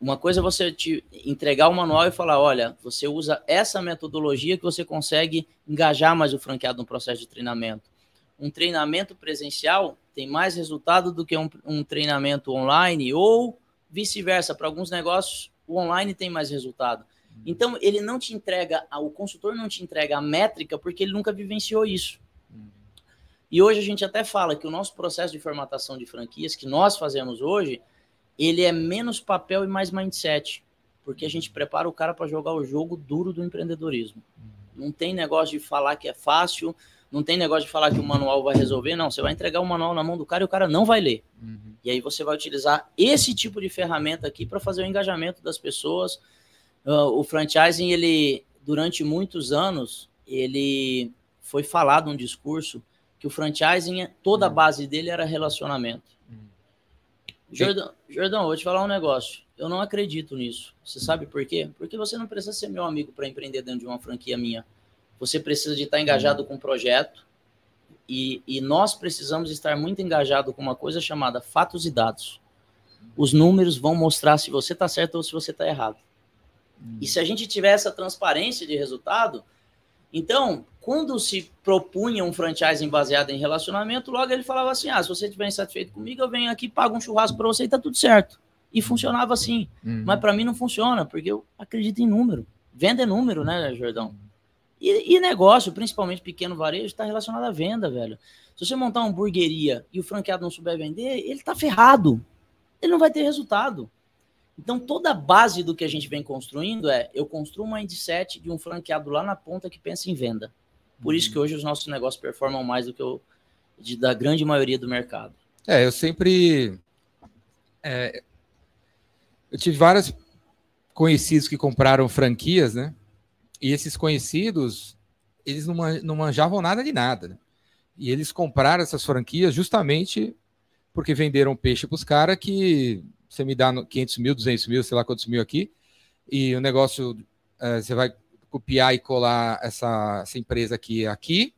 Uma coisa é você te entregar o manual e falar: olha, você usa essa metodologia que você consegue engajar mais o franqueado no processo de treinamento. Um treinamento presencial tem mais resultado do que um, um treinamento online, ou vice-versa. Para alguns negócios, o online tem mais resultado. Então, ele não te entrega, o consultor não te entrega a métrica porque ele nunca vivenciou isso. E hoje a gente até fala que o nosso processo de formatação de franquias que nós fazemos hoje, ele é menos papel e mais mindset, porque a gente prepara o cara para jogar o jogo duro do empreendedorismo. Não tem negócio de falar que é fácil, não tem negócio de falar que o manual vai resolver, não. Você vai entregar o manual na mão do cara e o cara não vai ler. Uhum. E aí você vai utilizar esse tipo de ferramenta aqui para fazer o engajamento das pessoas. Uh, o franchising, ele, durante muitos anos, ele foi falado um discurso que o franchising, toda a base dele era relacionamento. Jordão, Jordão, vou te falar um negócio. Eu não acredito nisso. Você sabe por quê? Porque você não precisa ser meu amigo para empreender dentro de uma franquia minha. Você precisa de estar engajado com o projeto. E, e nós precisamos estar muito engajado com uma coisa chamada fatos e dados. Os números vão mostrar se você está certo ou se você está errado. E se a gente tiver essa transparência de resultado, então, quando se propunha um franchising baseado em relacionamento, logo ele falava assim: ah, se você estiver insatisfeito comigo, eu venho aqui, pago um churrasco para você e tá tudo certo. E funcionava assim. Uhum. Mas para mim não funciona, porque eu acredito em número. Venda é número, né, Jordão? E, e negócio, principalmente pequeno varejo, está relacionado à venda, velho. Se você montar uma hamburgueria e o franqueado não souber vender, ele tá ferrado. Ele não vai ter resultado. Então, toda a base do que a gente vem construindo é: eu construo um mindset de um franqueado lá na ponta que pensa em venda. Por isso que hoje os nossos negócios performam mais do que o de, da grande maioria do mercado. É, eu sempre. é, eu tive vários conhecidos que compraram franquias, né? E esses conhecidos, eles não, não manjavam nada de nada. né? E eles compraram essas franquias justamente porque venderam peixe para os caras que você me dá no 500 mil, 200 mil, sei lá quantos mil aqui, e o negócio, é, você vai copiar e colar essa, essa empresa aqui aqui,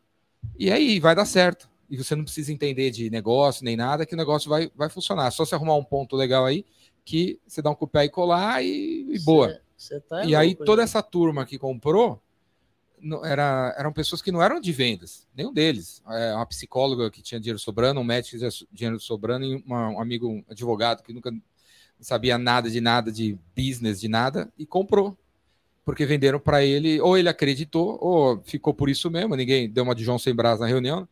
e aí vai dar certo. E você não precisa entender de negócio nem nada, que o negócio vai, vai funcionar. Só se arrumar um ponto legal aí, que você dá um copiar e colar e, e boa. Cê, cê tá e aí toda essa turma que comprou não- era, eram pessoas que não eram de vendas, nenhum deles. É, uma psicóloga que tinha dinheiro sobrando, um médico que tinha dinheiro sobrando, e uma- um amigo, um advogado que nunca sabia nada de nada de business, de nada, e comprou. Porque venderam para ele, ou ele acreditou, ou ficou por isso mesmo, ninguém deu uma de João sem brasa na reunião.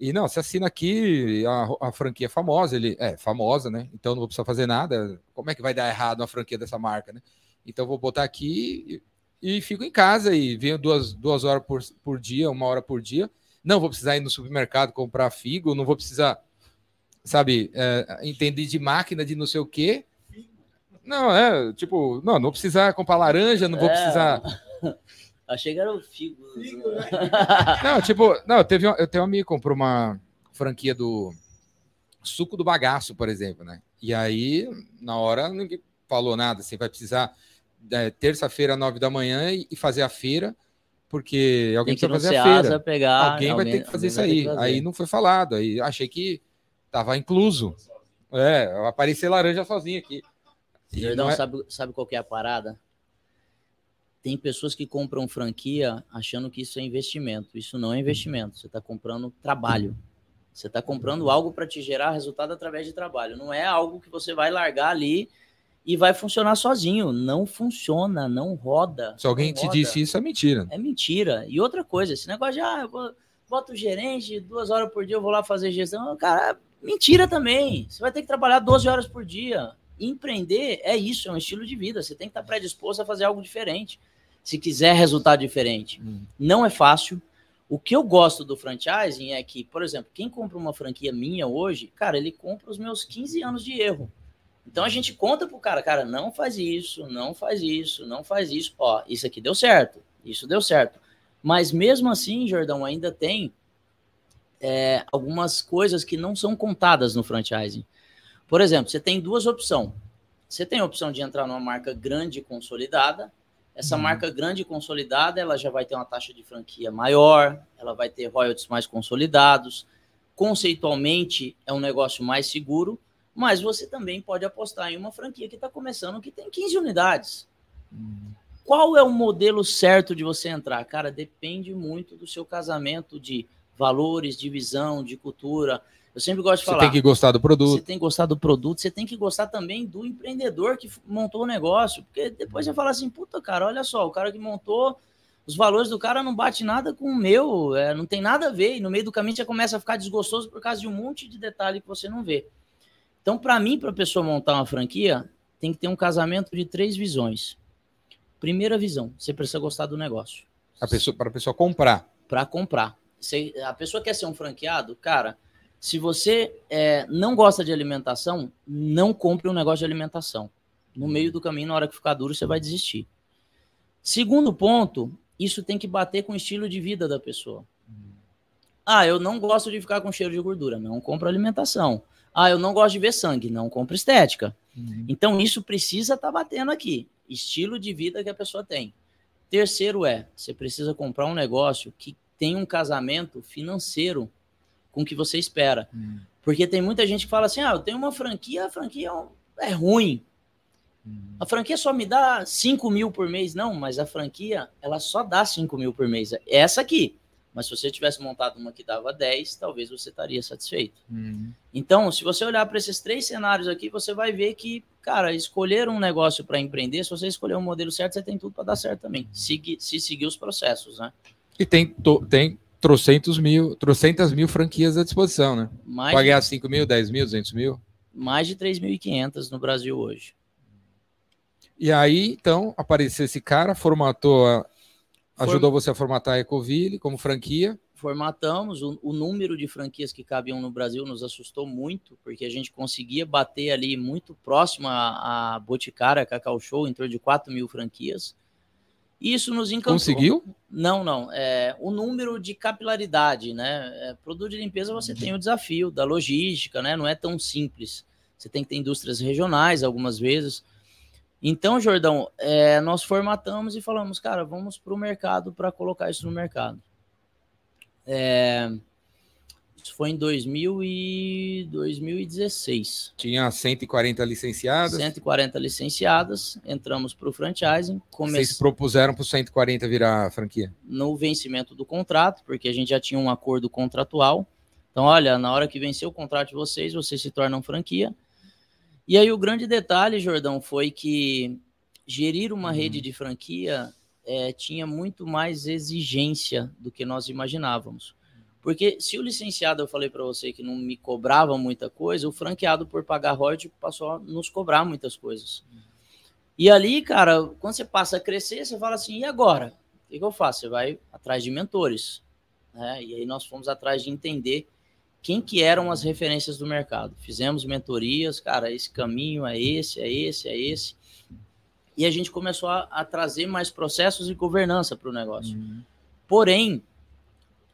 E não, você assina aqui, a, a franquia é famosa, ele é famosa, né? Então não vou precisar fazer nada. Como é que vai dar errado uma franquia dessa marca, né? Então vou botar aqui e, e fico em casa e venho duas, duas horas por, por dia, uma hora por dia. Não vou precisar ir no supermercado comprar figo, não vou precisar, sabe, é, entender de máquina de não sei o quê. Não, é, tipo, não, não vou precisar comprar laranja, não vou É. precisar. Achei que era o Figo. Figo, né? Não, tipo, não, teve um, eu tenho um amigo que comprou uma franquia do suco do bagaço, por exemplo, né? E aí, na hora, ninguém falou nada, assim, vai precisar é, terça-feira, nove da manhã e, e fazer a feira, porque alguém Tem que precisa fazer a feira. pegar. alguém vai ter que fazer isso aí. Aí não foi falado, aí achei que tava incluso. É, aparecer laranja sozinho aqui. Jordão, é... sabe, sabe qual que é a parada? Tem pessoas que compram franquia achando que isso é investimento. Isso não é investimento. Você está comprando trabalho. Você está comprando algo para te gerar resultado através de trabalho. Não é algo que você vai largar ali e vai funcionar sozinho. Não funciona, não roda. Se alguém te roda. disse isso, é mentira. É mentira. E outra coisa, esse negócio de, ah, eu vou, boto o gerente, duas horas por dia eu vou lá fazer gestão. Cara, mentira também. Você vai ter que trabalhar 12 horas por dia. Empreender é isso, é um estilo de vida. Você tem que estar predisposto a fazer algo diferente. Se quiser resultado diferente. Hum. Não é fácil. O que eu gosto do franchising é que, por exemplo, quem compra uma franquia minha hoje, cara, ele compra os meus 15 anos de erro. Então a gente conta pro cara, cara, não faz isso, não faz isso, não faz isso. Ó, isso aqui deu certo, isso deu certo. Mas mesmo assim, Jordão, ainda tem é, algumas coisas que não são contadas no franchising. Por exemplo, você tem duas opções. Você tem a opção de entrar numa marca grande consolidada, essa uhum. marca grande e consolidada, ela já vai ter uma taxa de franquia maior, ela vai ter royalties mais consolidados. Conceitualmente, é um negócio mais seguro, mas você também pode apostar em uma franquia que está começando que tem 15 unidades. Uhum. Qual é o modelo certo de você entrar? Cara, depende muito do seu casamento de valores, de visão, de cultura. Eu sempre gosto de falar. Você tem que gostar do produto. Você tem que gostar do produto, você tem que gostar também do empreendedor que montou o negócio. Porque depois você fala assim, puta, cara, olha só, o cara que montou, os valores do cara não bate nada com o meu, é, não tem nada a ver. E no meio do caminho você começa a ficar desgostoso por causa de um monte de detalhe que você não vê. Então, para mim, para a pessoa montar uma franquia, tem que ter um casamento de três visões. Primeira visão, você precisa gostar do negócio. A pessoa, para a pessoa comprar. Para comprar. Você, a pessoa quer ser um franqueado, cara se você é, não gosta de alimentação, não compre um negócio de alimentação. No meio do caminho, na hora que ficar duro, você vai desistir. Segundo ponto, isso tem que bater com o estilo de vida da pessoa. Ah, eu não gosto de ficar com cheiro de gordura, não compro alimentação. Ah, eu não gosto de ver sangue, não compro estética. Uhum. Então, isso precisa estar tá batendo aqui. Estilo de vida que a pessoa tem. Terceiro é, você precisa comprar um negócio que tem um casamento financeiro com o que você espera. Hum. Porque tem muita gente que fala assim: ah, eu tenho uma franquia, a franquia é ruim. Hum. A franquia só me dá 5 mil por mês. Não, mas a franquia, ela só dá 5 mil por mês. É essa aqui. Mas se você tivesse montado uma que dava 10, talvez você estaria satisfeito. Hum. Então, se você olhar para esses três cenários aqui, você vai ver que, cara, escolher um negócio para empreender, se você escolher um modelo certo, você tem tudo para dar certo também. Se, se seguir os processos, né? E tem, tem trocentos mil, trocentas mil franquias à disposição, né? Mais Pode ganhar 5 mil, 10 mil, 200 mil? Mais de 3.500 no Brasil hoje. E aí, então, apareceu esse cara, formatou, a, ajudou Form... você a formatar a Ecoville como franquia. Formatamos, o, o, número de franquias que cabiam no Brasil nos assustou muito, porque a gente conseguia bater ali muito próximo a, a Boticária, Cacau Show, em torno de 4 mil franquias. Isso nos encantou. Conseguiu? Não, não. É, o número de capilaridade, né? É, produto de limpeza você tem o desafio da logística, né? Não é tão simples. Você tem que ter indústrias regionais algumas vezes. Então, Jordão, é, nós formatamos e falamos, cara, vamos para o mercado para colocar isso no mercado. É, isso foi em 2000 e 2016. Tinha 140 licenciadas? 140 licenciadas. Entramos para o franchising. Come... Vocês propuseram para os 140 virar franquia? No vencimento do contrato, porque a gente já tinha um acordo contratual. Então, olha, na hora que vencer o contrato de vocês, vocês se tornam franquia. E aí o grande detalhe, Jordão, foi que gerir uma rede uhum. de franquia é, tinha muito mais exigência do que nós imaginávamos. Porque se o licenciado, eu falei para você que não me cobrava muita coisa, o franqueado, por pagar royalties, passou a nos cobrar muitas coisas. E ali, cara, quando você passa a crescer, você fala assim, e agora? O que, que eu faço? Você vai atrás de mentores. Né? E aí nós fomos atrás de entender quem que eram as referências do mercado. Fizemos mentorias, cara, esse caminho é esse, é esse, é esse. E a gente começou a, a trazer mais processos e governança para o negócio. Uhum. Porém,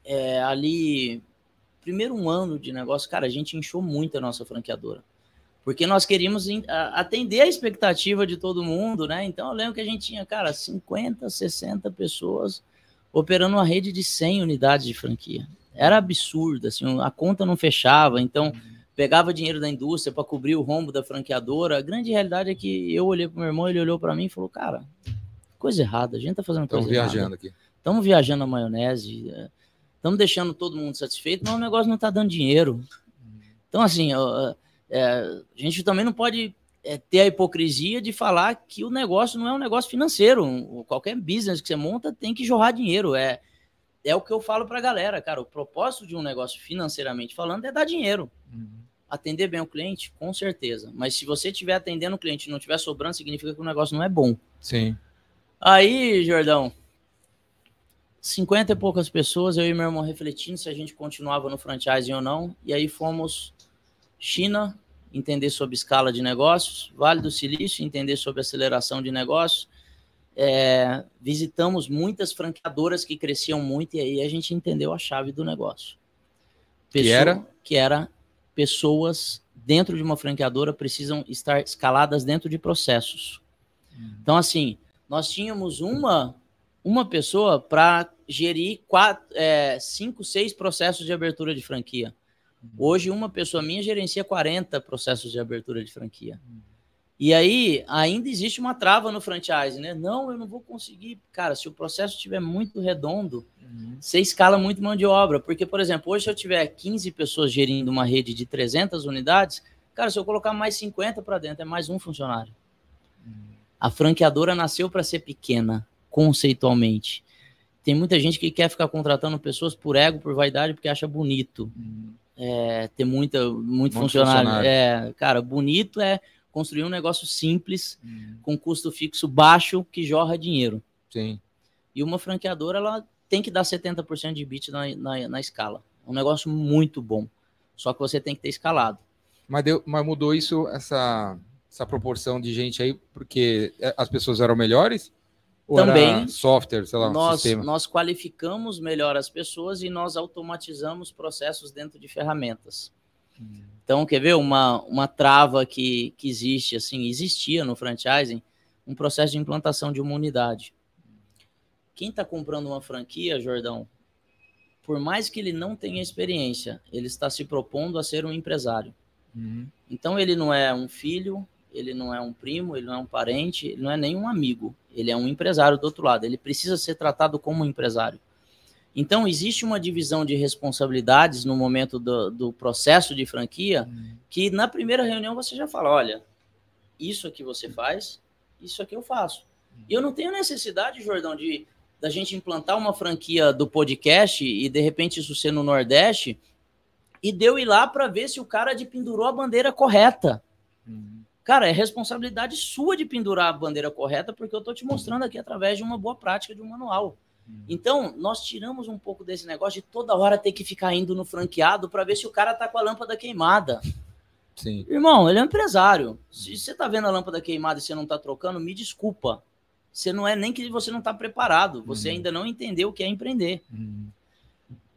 é, ali, primeiro um ano de negócio, cara, a gente inchou muito a nossa franqueadora. Porque nós queríamos atender a expectativa de todo mundo, né? Então eu lembro que a gente tinha, cara, 50, 60 pessoas operando uma rede de 100 unidades de franquia. Era absurdo, assim, a conta não fechava. Então, pegava dinheiro da indústria para cobrir o rombo da franqueadora. A grande realidade é que eu olhei para meu irmão, ele olhou para mim e falou: Cara, coisa errada, a gente tá fazendo coisa Estamos viajando errada. aqui. Estamos viajando na maionese, estamos deixando todo mundo satisfeito, mas o negócio não está dando dinheiro. Então, assim, ó, é, a gente também não pode é, ter a hipocrisia de falar que o negócio não é um negócio financeiro. Qualquer business que você monta tem que jorrar dinheiro. É, é o que eu falo para a galera, cara. O propósito de um negócio financeiramente falando é dar dinheiro. Atender bem o cliente, com certeza. Mas se você estiver atendendo o cliente e não estiver sobrando, significa que o negócio não é bom. Sim. Aí, Jordão, 50 e poucas pessoas, eu e meu irmão refletindo se a gente continuava no franchising ou não. E aí fomos China, entender sobre escala de negócios, Vale do Silício, entender sobre aceleração de negócios. É, visitamos muitas franqueadoras que cresciam muito e aí a gente entendeu a chave do negócio. Que era? Que era pessoas dentro de uma franqueadora precisam estar escaladas dentro de processos. Então, assim, nós tínhamos uma, uma pessoa para gerir quatro, é, cinco, seis processos de abertura de franquia. Hoje, uma pessoa minha gerencia 40 processos de abertura de franquia. E aí, ainda existe uma trava no franchise, né? Não, eu não vou conseguir. Cara, se o processo estiver muito redondo, você escala muito mão de obra. Porque, por exemplo, hoje, se eu tiver 15 pessoas gerindo uma rede de 300 unidades, cara, se eu colocar mais 50 para dentro, é mais um funcionário. A franqueadora nasceu para ser pequena, conceitualmente. Tem muita gente que quer ficar contratando pessoas por ego, por vaidade, porque acha bonito. É, ter muita, muito, funcionário. funcionário. É, cara, bonito é construir um negócio simples, com custo fixo baixo, que jorra dinheiro. Sim. E uma franqueadora, ela tem que dar 70% de bit na, na, na escala. É um negócio muito bom. Só que você tem que ter escalado. Mas, deu, mas mudou isso, essa, essa proporção de gente aí, porque é, as pessoas eram melhores? Ou Também. software, sei lá, nós, sistema? nós qualificamos melhor as pessoas e nós automatizamos processos dentro de ferramentas. Então, quer ver uma, uma trava que, que existe, assim, existia no franchising, um processo de implantação de uma unidade. Quem está comprando uma franquia, Jordão, por mais que ele não tenha experiência, ele está se propondo a ser um empresário. Uhum. Então ele não é um filho, ele não é um primo, ele não é um parente, ele não é nem um amigo. Ele é um empresário do outro lado. Ele precisa ser tratado como um empresário. Então existe uma divisão de responsabilidades no momento do, do processo de franquia que na primeira reunião você já fala, olha, isso aqui você faz, isso aqui eu faço. E eu não tenho necessidade, Jordão, de da gente implantar uma franquia do podcast e de repente isso ser no Nordeste e deu ir lá para ver se o cara de pendurou a bandeira correta. Cara, é responsabilidade sua de pendurar a bandeira correta, porque eu tô te mostrando aqui através de uma boa prática de um manual. Então, nós tiramos um pouco desse negócio de toda hora ter que ficar indo no franqueado para ver se o cara tá com a lâmpada queimada. Sim. Irmão, ele é um empresário. Se você tá vendo a lâmpada queimada e você não tá trocando, me desculpa. Você não é nem que você não tá preparado, você Uhum. ainda não entendeu o que é empreender.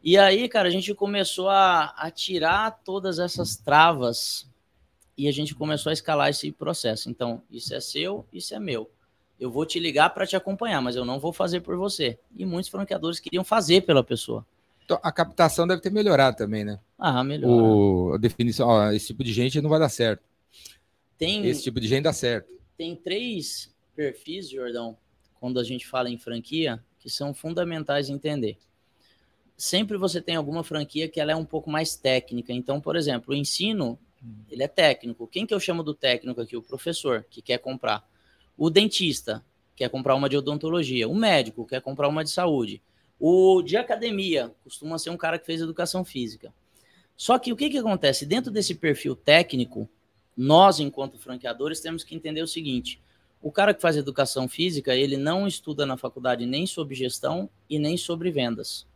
E aí, cara, a gente começou a, a tirar todas essas travas e a gente começou a escalar esse processo. Então, isso é seu, isso é meu. Eu vou te ligar para te acompanhar, mas eu não vou fazer por você. E muitos franqueadores queriam fazer pela pessoa. Então, a captação deve ter melhorado também, né? Ah, melhor. O, a definição, ó, esse tipo de gente não vai dar certo. Tem, Esse tipo de gente dá certo. tem três perfis, Jordão, quando a gente fala em franquia, que são fundamentais de entender. Sempre você tem alguma franquia que ela é um pouco mais técnica. Então, por exemplo, o ensino, ele é técnico. Quem que eu chamo do técnico aqui? O professor, que quer comprar. O dentista, quer comprar uma de odontologia. O médico, quer comprar uma de saúde. O de academia, costuma ser um cara que fez educação física. Só que o que, que acontece? Dentro desse perfil técnico, nós, enquanto franqueadores, temos que entender o seguinte: o cara que faz educação física, ele não estuda na faculdade nem sobre gestão e nem sobre vendas.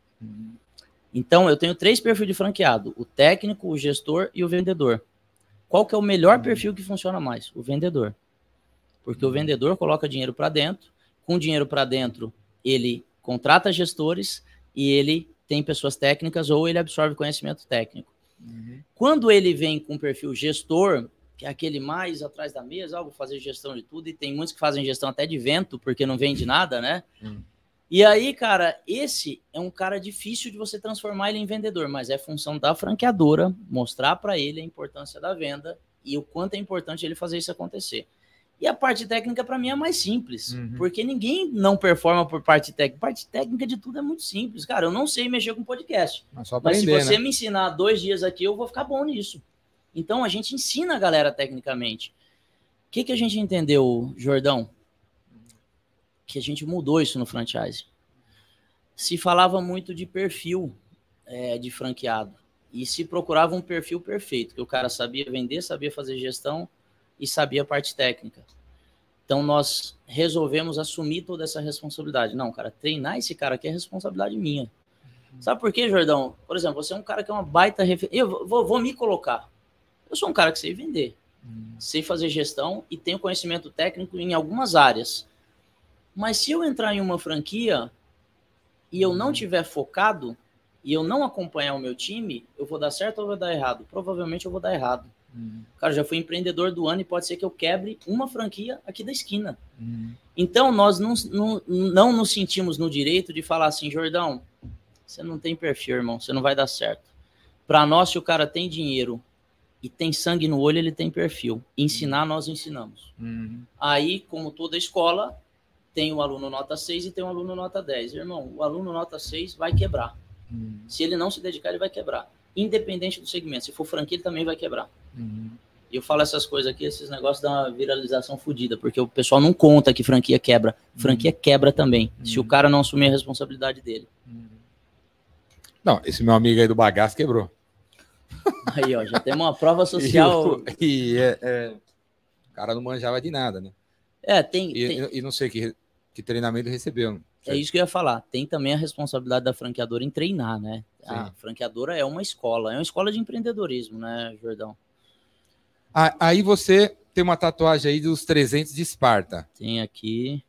Então, eu tenho três perfis de franqueado: o técnico, o gestor e o vendedor. Qual que é o melhor perfil que funciona mais? O vendedor. Porque o vendedor coloca dinheiro para dentro, com dinheiro para dentro, ele contrata gestores e ele tem pessoas técnicas ou ele absorve conhecimento técnico. Quando ele vem com perfil gestor, que é aquele mais atrás da mesa, ah, vou fazer gestão de tudo, e tem muitos que fazem gestão até de vento, porque não vende nada, né? Hum. E aí, cara, esse é um cara difícil de você transformar ele em vendedor, mas é função da franqueadora mostrar para ele a importância da venda e o quanto é importante ele fazer isso acontecer. E a parte técnica, para mim, é mais simples, uhum. porque ninguém não performa por parte técnica. Parte técnica de tudo é muito simples. Cara, eu não sei mexer com podcast. Mas, mas se você né? me ensinar dois dias aqui, eu vou ficar bom nisso. Então, a gente ensina a galera tecnicamente. O que, que a gente entendeu, Jordão? Que a gente mudou isso no franchise. Se falava muito de perfil é, de franqueado. E se procurava um perfil perfeito, que o cara sabia vender, sabia fazer gestão e sabia a parte técnica. Então nós resolvemos assumir toda essa responsabilidade. Não, cara, treinar esse cara aqui é responsabilidade minha. Sabe por quê, Jordão? Por exemplo, você é um cara que é uma baita referência. Eu vou, vou, me colocar. Eu sou um cara que sei vender, hum. sei fazer gestão e tenho conhecimento técnico em algumas áreas. Mas se eu entrar em uma franquia e eu não tiver focado e eu não acompanhar o meu time, eu vou dar certo ou vou dar errado? Provavelmente eu vou dar errado. Uhum. Cara, já fui empreendedor do ano e pode ser que eu quebre uma franquia aqui da esquina. Uhum. Então, nós não, não, não nos sentimos no direito de falar assim, Jordão, você não tem perfil, irmão, você não vai dar certo. Para nós, se o cara tem dinheiro e tem sangue no olho, ele tem perfil. Ensinar, uhum. nós ensinamos. Uhum. Aí, como toda escola, tem o um aluno nota 6 e tem o um aluno nota 10. Irmão, o aluno nota 6 vai quebrar. Uhum. Se ele não se dedicar, ele vai quebrar independente do segmento. Se for franquia, ele também vai quebrar. Uhum. E eu falo essas coisas aqui, esses negócios dão uma viralização fodida, porque o pessoal não conta que franquia quebra. Franquia uhum. quebra também, uhum. se o cara não assumir a responsabilidade dele. Uhum. Não, esse meu amigo aí do bagaço quebrou. Aí, ó, já temos uma prova social. e, e é, é, o cara não manjava de nada, né? É, tem. E, tem... e não sei que, que treinamento recebeu. É isso que eu ia falar. Tem também a responsabilidade da franqueadora em treinar, né? Sim. A franqueadora é uma escola, é uma escola de empreendedorismo, né, Jordão? Aí você tem uma tatuagem aí dos 300 de Esparta. Tem aqui.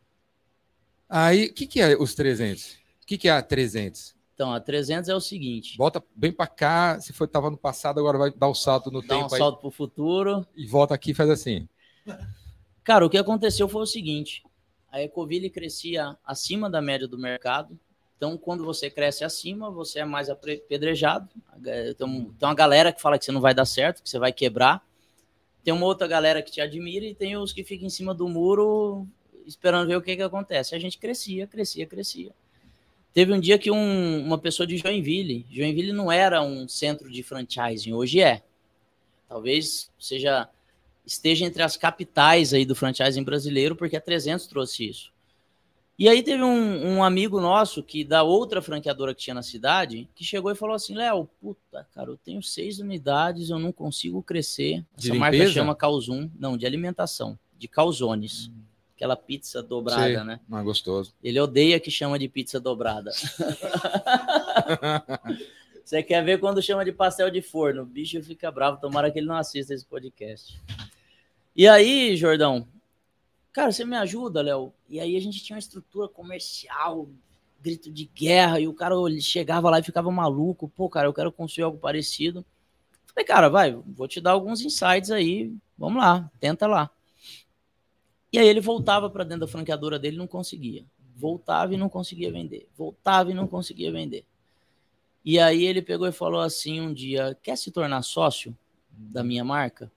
Aí, o que, que é os 300? O que, que é a 300? Então, a 300 é o seguinte. Volta bem para cá, se foi tava no passado, agora vai dar o um salto no Dá tempo. Dá um salto para o futuro. E volta aqui e faz assim. Cara, o que aconteceu foi o seguinte a Ecoville crescia acima da média do mercado. Então, quando você cresce acima, você é mais apedrejado. Tem, uma galera que fala que você não vai dar certo, que você vai quebrar. Tem uma outra galera que te admira e tem os que ficam em cima do muro esperando ver o que, que acontece. A gente crescia, crescia, crescia. Teve um dia que um, uma pessoa de Joinville, Joinville não era um centro de franchising, hoje é. Talvez seja esteja entre as capitais aí do franchising brasileiro, porque a 300 trouxe isso. E aí teve um, um, amigo nosso que da outra franqueadora que tinha na cidade, que chegou e falou assim, Léo, puta, cara, eu tenho seis unidades, eu não consigo crescer. Essa de marca limpeza? chama Calzum, não, de alimentação, de calzones. Hum. Aquela pizza dobrada, Sei, né? Mais gostoso. Ele odeia que chama de pizza dobrada. Você quer ver quando chama de pastel de forno? O bicho fica bravo, tomara que ele não assista esse podcast. E aí, Jordão, cara, você me ajuda, Léo? E aí a gente tinha uma estrutura comercial, grito de guerra, e o cara chegava lá e ficava maluco. Pô, cara, eu quero construir algo parecido. Falei, cara, vai, vou te dar alguns insights aí, vamos lá, tenta lá. E aí ele voltava para dentro da franqueadora dele não conseguia. Voltava e não conseguia vender. Voltava e não conseguia vender. E aí ele pegou e falou assim um dia: quer se tornar sócio da minha marca?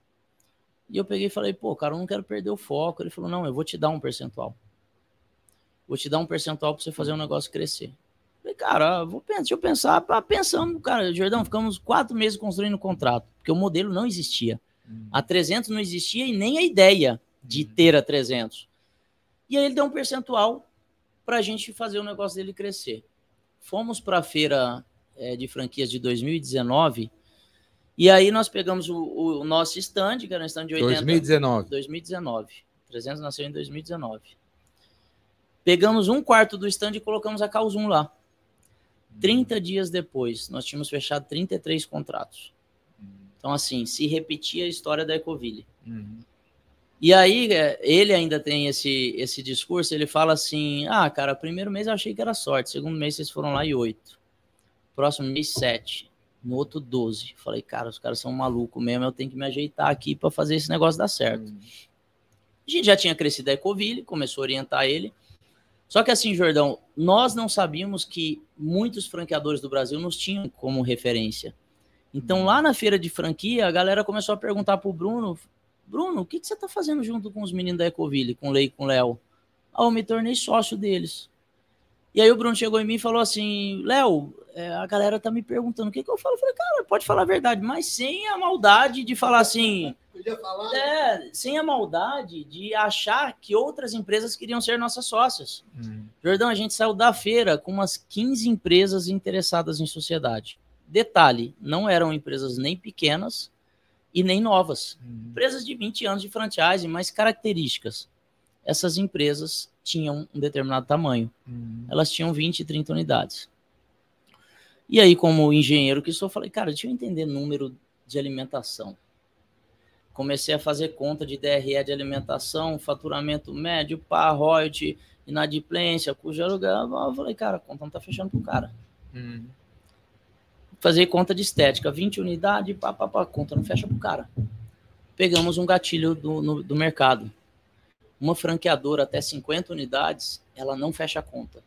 E eu peguei e falei, pô, cara, eu não quero perder o foco. Ele falou, não, eu vou te dar um percentual. Vou te dar um percentual para você fazer um negócio crescer. falei, cara, vou pensar, deixa eu pensar. Pensamos, cara, Jordão, ficamos quatro meses construindo o contrato, porque o modelo não existia. Uhum. A 300 não existia e nem a ideia de uhum. ter a 300. E aí ele deu um percentual para a gente fazer o negócio dele crescer. Fomos para a feira é, de franquias de 2019 e aí nós pegamos o, o nosso stand, que era um stand de 80... 2019. 2019. 300 nasceu em 2019. Pegamos um quarto do stand e colocamos a Calzum lá. 30 dias depois, nós tínhamos fechado 33 contratos. Então, assim, se repetia a história da Ecoville. Uhum. E aí, é, ele ainda tem esse, esse discurso, ele fala assim, ah, cara, primeiro mês eu achei que era sorte, segundo mês vocês foram lá e oito. Próximo mês, sete no outro 12. Falei, cara, os caras são malucos mesmo, eu tenho que me ajeitar aqui para fazer esse negócio dar certo. Hum. A gente já tinha crescido a Ecoville, começou a orientar ele. Só que assim, Jordão, nós não sabíamos que muitos franqueadores do Brasil nos tinham como referência. Então, lá na feira de franquia, a galera começou a perguntar pro Bruno: Bruno, o que, que você tá fazendo junto com os meninos da Ecoville, com o Lei e com o Léo? Ah, eu me tornei sócio deles. E aí o Bruno chegou em mim e falou assim: Léo, é, a galera tá me perguntando o que, que eu falo. Eu falei, cara, pode falar a verdade, mas sem a maldade de falar assim. Podia falar. É, sem a maldade de achar que outras empresas queriam ser nossas sócias. Hum. Jordão, a gente saiu da feira com umas 15 empresas interessadas em sociedade. Detalhe, não eram empresas nem pequenas e nem novas. Hum. Empresas de 20 anos de franchise, mas características. Essas empresas tinham um determinado tamanho. Hum. Elas tinham 20, 30 unidades. E aí, como engenheiro que sou, falei, cara, deixa eu entender número de alimentação. Comecei a fazer conta de DRE de alimentação, faturamento médio, pá, royalty, inadimplência, cujo aluguel. Eu falei, cara, a conta não tá fechando pro cara. Hum. Fazer conta de estética, 20 unidades, pá, pá, pá, conta não fecha pro cara. Pegamos um gatilho do, no- do mercado. Uma franqueadora até 50 unidades, ela não fecha a conta.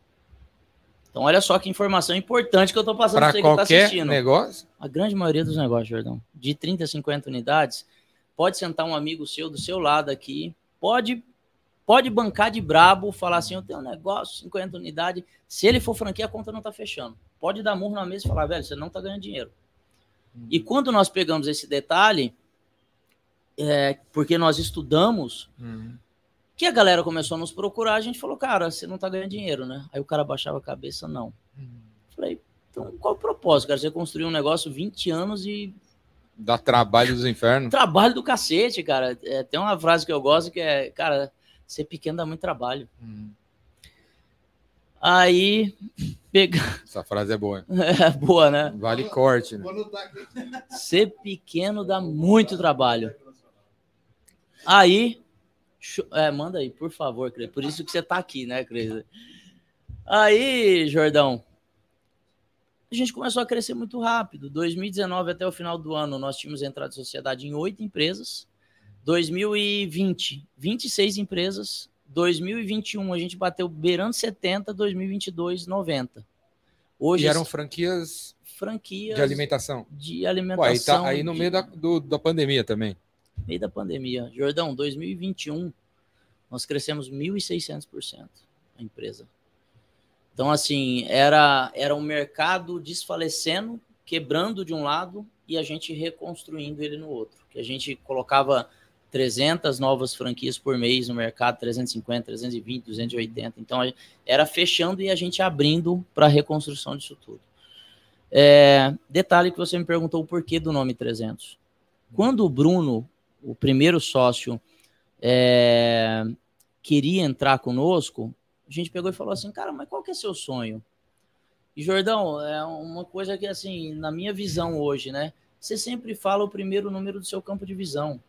Então, olha só que informação importante que eu tô passando Para você que tá qualquer assistindo. negócio? A grande maioria dos negócios, Jordão, de 30 a 50 unidades, pode sentar um amigo seu do seu lado aqui, pode pode bancar de brabo, falar assim, eu tenho um negócio, 50 unidades, se ele for franquia, a conta não tá fechando. Pode dar murro na mesa e falar, velho, você não tá ganhando dinheiro. E quando nós pegamos esse detalhe, é, porque nós estudamos, Hum. Que a galera começou a nos procurar, a gente falou, cara, você não tá ganhando dinheiro, né? Aí o cara baixava a cabeça, não. Falei, então qual o propósito, cara? Você construiu um negócio 20 anos e Dá trabalho dos infernos. trabalho do cacete, cara. É, tem uma frase que eu gosto que é, cara, ser pequeno dá muito trabalho. Hum. Aí, pega... Essa frase é boa. é boa, né? Vale corte, né? Ser pequeno dá muito trabalho. Aí, é, manda aí, por favor, Cris. Por isso que você tá aqui, né, Cris? Aí, Jordão, a gente começou a crescer muito rápido. 2019 até o final do ano, nós tínhamos entrado em sociedade em oito empresas. 2020, 26 empresas. 2021, a gente bateu beirando 70, 2022, 90. Hoje, E eram franquias franquias de alimentação. de Pô, aí, alimentação. tá, aí no de- meio da, do- da pandemia também. Meio da pandemia. Jordão, 2021, nós crescemos 1.600% a empresa. Então, assim, era, era um mercado desfalecendo, quebrando de um lado e a gente reconstruindo ele no outro. Que a gente colocava 300 novas franquias por mês no mercado, 350, 320, 280. Então, era fechando e a gente abrindo para a reconstrução disso tudo. É, detalhe que você me perguntou o porquê do nome 300. Quando o Bruno, o primeiro sócio, é, queria entrar conosco, a gente pegou e falou assim, cara, mas qual que é seu sonho? E Jordão, é uma coisa que assim, na minha visão hoje, né? Você sempre fala o primeiro número do seu campo de visão.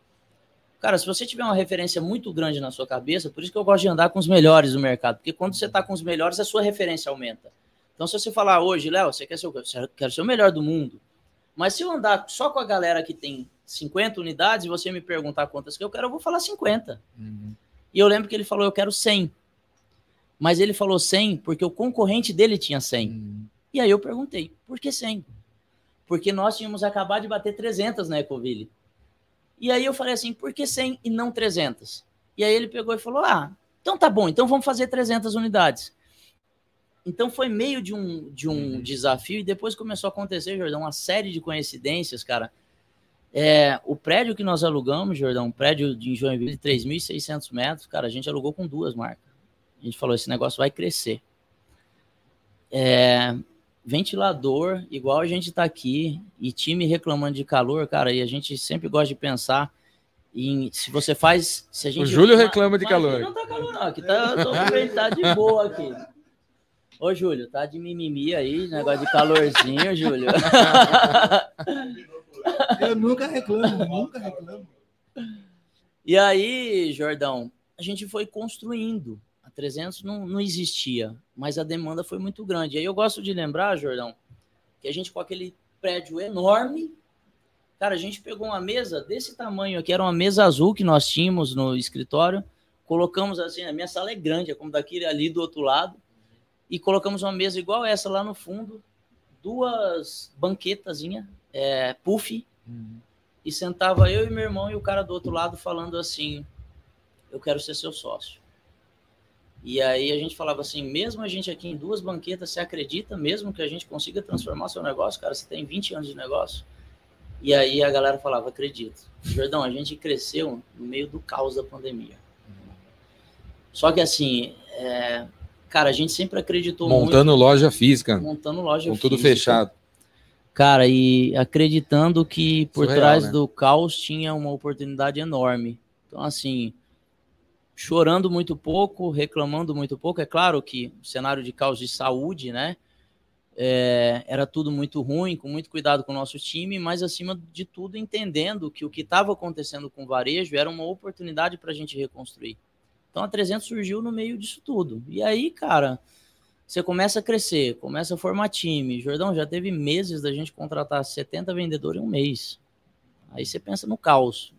Cara, se você tiver uma referência muito grande na sua cabeça, por isso que eu gosto de andar com os melhores do mercado, porque quando você está com os melhores, a sua referência aumenta. Então, se você falar hoje, Léo, você quer ser o quer ser o melhor do mundo. Mas se eu andar só com a galera que tem 50 unidades e você me perguntar quantas que eu quero, eu vou falar 50. E eu lembro que ele falou, eu quero 100. Mas ele falou 100 porque o concorrente dele tinha 100. Hum. E aí eu perguntei, por que 100? Porque nós tínhamos acabado de bater 300 na Ecoville. E aí eu falei assim, por que 100 e não 300? E aí ele pegou e falou, ah, então tá bom, então vamos fazer 300 unidades. Então foi meio de um, de um Uhum. desafio e depois começou a acontecer, Jordão, uma série de coincidências, cara. É, o prédio que nós alugamos, Jordão, um prédio de Joinville de 3.600 metros, cara, a gente alugou com duas marcas. A gente falou, esse negócio vai crescer. É, ventilador, igual a gente tá aqui, e time reclamando de calor, cara, e a gente sempre gosta de pensar em se você faz. Se a gente, Júlio reclama de calor. Não tá calor, não. Aqui tá, tô, tá de boa aqui. Ô, Júlio, tá de mimimi aí, negócio de calorzinho, Júlio. Eu nunca reclamo, nunca reclamo. E aí, Jordão, a gente foi construindo. A 300 não, não existia, mas a demanda foi muito grande. E aí eu gosto de lembrar, Jordão, que a gente com aquele prédio enorme, cara, a gente pegou uma mesa desse tamanho aqui, era uma mesa azul que nós tínhamos no escritório, colocamos assim, a minha sala é grande, é como daquele ali do outro lado, e colocamos uma mesa igual essa lá no fundo, duas banquetazinhas, é, puff, Uhum. e sentava eu e meu irmão e o cara do outro lado falando assim: Eu quero ser seu sócio. E aí a gente falava assim: mesmo a gente aqui em duas banquetas, você acredita mesmo que a gente consiga transformar seu negócio? Cara, você tem 20 anos de negócio. E aí a galera falava: Acredito. Jordão, a gente cresceu no meio do caos da pandemia. Só que assim, é, cara, a gente sempre acreditou Montando loja física, muito montando loja com tudo física. fechado. Cara, e acreditando que por Surreal, trás né? do caos tinha uma oportunidade enorme. Então, assim, chorando muito pouco, reclamando muito pouco. É claro que o cenário de caos de saúde, né? é, era tudo muito ruim, com muito cuidado com o nosso time, mas acima de tudo entendendo que o que estava acontecendo com o varejo era uma oportunidade para a gente reconstruir. Então a 300 surgiu no meio disso tudo. E aí, cara, você começa a crescer, começa a formar time. Jordão, já teve meses da gente contratar 70 vendedores em um mês. Aí você pensa no caos.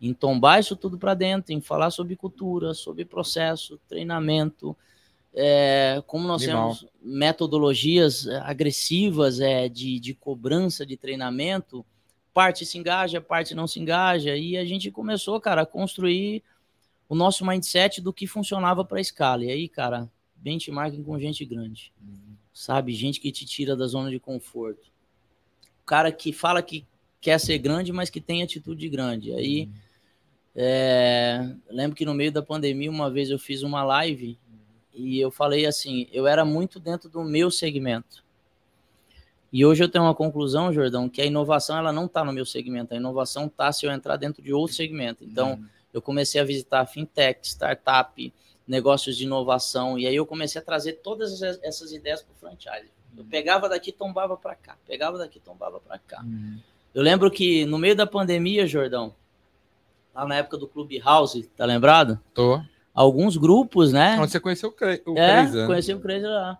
Em tombar isso tudo para dentro, em falar sobre cultura, sobre processo, treinamento, é, como nós Animal. temos metodologias é, agressivas é, de, de cobrança de treinamento, parte se engaja, parte não se engaja, e a gente começou, cara, a construir o nosso mindset do que funcionava para a escala. E aí, cara, benchmarking com gente grande, sabe? Gente que te tira da zona de conforto. O cara que fala que quer ser grande, mas que tem atitude grande. Aí, é, lembro que no meio da pandemia, uma vez eu fiz uma live e eu falei assim, eu era muito dentro do meu segmento. E hoje eu tenho uma conclusão, Jordão, que a inovação ela não está no meu segmento, a inovação está se eu entrar dentro de outro segmento. Então, eu comecei a visitar fintech, startup, negócios de inovação, e aí eu comecei a trazer todas essas- ideias para o franchise. Eu pegava daqui, tombava para cá, pegava daqui, tombava para cá. Eu lembro que no meio da pandemia, Jordão, lá na época do Clubhouse, tá lembrado? Tô. Alguns grupos, né? Onde você conheceu o, Cre... o É, Crazy, né? conheci o Crazy lá.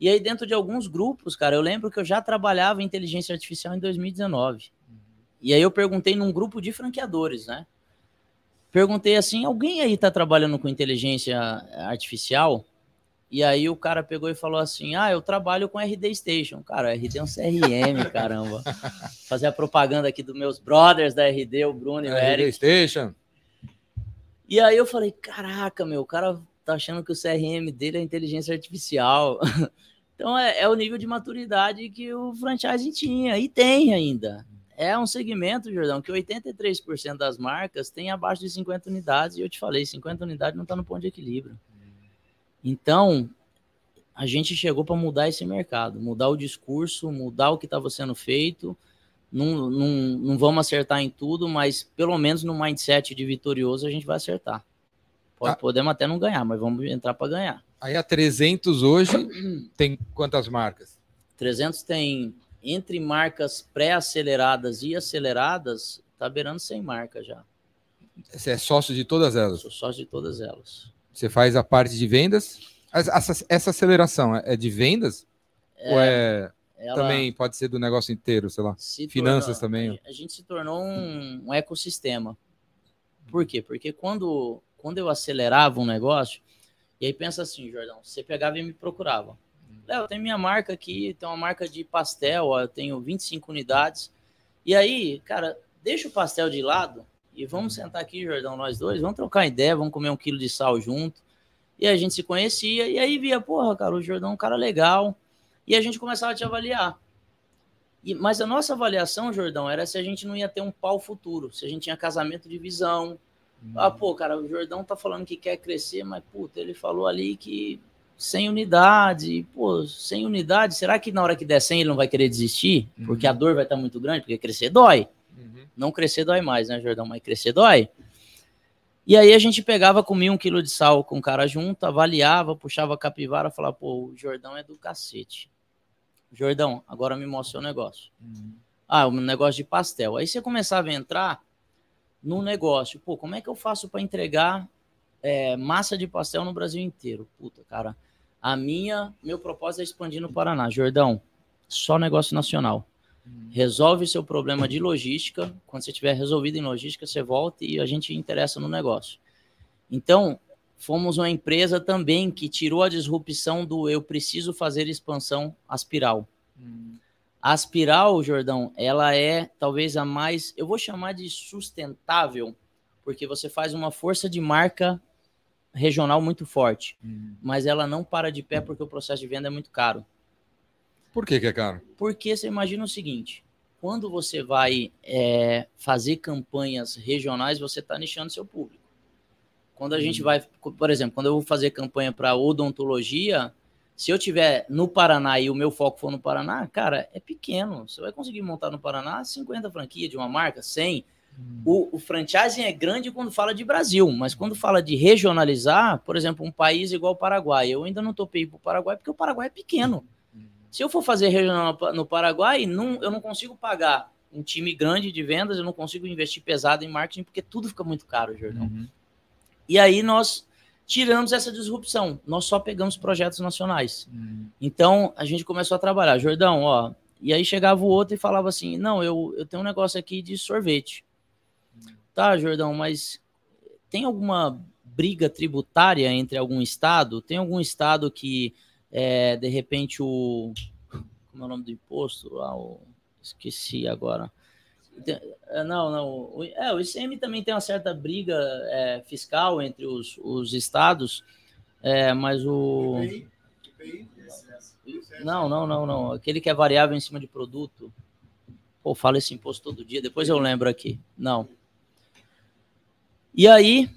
E aí, dentro de alguns grupos, cara, eu lembro que eu já trabalhava em inteligência artificial em 2019. E aí eu perguntei num grupo de franqueadores, né? Perguntei assim, alguém aí tá trabalhando com inteligência artificial? E aí o cara pegou e falou assim, ah, eu trabalho com RD Station. Cara, RD é um CRM, caramba. Fazer a propaganda aqui dos meus brothers da RD, o Bruno e o Eric. Station. E aí eu falei, caraca, meu, o cara tá achando que o CRM dele é inteligência artificial. Então é, é o nível de maturidade que o franchise tinha e tem ainda. É um segmento, Jordão, que 83% das marcas tem abaixo de 50 unidades, e eu te falei, 50 unidades não está no ponto de equilíbrio. Então, a gente chegou para mudar esse mercado, mudar o discurso, mudar o que estava sendo feito. Não, não, não vamos acertar em tudo, mas pelo menos no mindset de vitorioso a gente vai acertar. Pode, Ah. Podemos até não ganhar, mas vamos entrar para ganhar. Aí a 300 hoje tem quantas marcas? 300 tem entre marcas pré-aceleradas e aceleradas, tá beirando 100 marcas já. Você é sócio de todas elas. sou sócio de todas elas. Você faz a parte de vendas. As- Essa, essa aceleração é de vendas? Ou é também pode ser do negócio inteiro, sei lá? se finanças tornou- também. A gente se tornou um, um ecossistema. Por quê? Porque quando, quando eu acelerava um negócio, e aí pensa assim, Jordão, você pegava e me procurava. Léo, tem minha marca aqui, tem uma marca de pastel, ó, eu tenho 25 unidades. E aí, cara, deixa o pastel de lado e vamos sentar aqui, Jordão, nós dois, vamos trocar ideia, vamos comer um quilo de sal junto. E a gente se conhecia, e aí via, porra, cara, o Jordão é um cara legal. E a gente começava a te avaliar. E- mas a nossa avaliação, Jordão, era se a gente não ia ter um pau futuro, se a gente tinha casamento de visão. Ah, pô, cara, o Jordão tá falando que quer crescer, mas, puta, ele falou ali que 100 unidades, e, pô, 100 unidades, será que na hora que der 100 ele não vai querer desistir? Porque a dor vai estar muito grande, porque crescer dói. Uhum. Não crescer dói mais, né, Jordão? Mas crescer dói. E aí a gente pegava, comia um quilo de sal com o cara junto, avaliava, puxava a capivara, falava, pô, o Jordão é do cacete. Jordão, agora me mostra o seu negócio. Ah, um negócio de pastel. Aí você começava a entrar no negócio. Pô, como é que eu faço para entregar é, massa de pastel no Brasil inteiro? Puta, cara. A minha, meu propósito é expandir no Paraná. Jordão, só negócio nacional. Resolve seu problema de logística. Quando você tiver resolvido em logística, você volta e a gente interessa no negócio. Então, fomos uma empresa também que tirou a disrupção do eu preciso fazer expansão aspiral. Hum. A aspiral, Jordão, ela é talvez a mais, eu vou chamar de sustentável, porque você faz uma força de marca regional muito forte, hum. mas ela não para de pé porque o processo de venda é muito caro. Por que, que é caro? Porque você imagina o seguinte: quando você vai é, fazer campanhas regionais, você está nichando seu público. Quando a hum. gente vai, por exemplo, quando eu vou fazer campanha para odontologia, se eu tiver no Paraná e o meu foco for no Paraná, cara, é pequeno. Você vai conseguir montar no Paraná 50 franquias de uma marca, 100. O, o franchising é grande quando fala de Brasil, mas quando fala de regionalizar, por exemplo, um país igual o Paraguai, eu ainda não topei para o Paraguai porque o Paraguai é pequeno. Se eu for fazer regional no Paraguai, não, eu não consigo pagar um time grande de vendas, eu não consigo investir pesado em marketing porque tudo fica muito caro, Jordão. Uhum. E aí nós tiramos essa disrupção, nós só pegamos projetos nacionais. Uhum. Então a gente começou a trabalhar, Jordão, ó, e aí chegava o outro e falava assim: não, eu, eu tenho um negócio aqui de sorvete. Tá, Jordão, mas tem alguma briga tributária entre algum estado? Tem algum estado que, é, de repente, o. Como é o nome do imposto? Ah, o, esqueci agora. É, não, não. É, o ICM também tem uma certa briga é, fiscal entre os, os estados, é, mas o. Não, não, não, não. Aquele que é variável em cima de produto. Pô, fala esse imposto todo dia, depois eu lembro aqui. Não. E aí,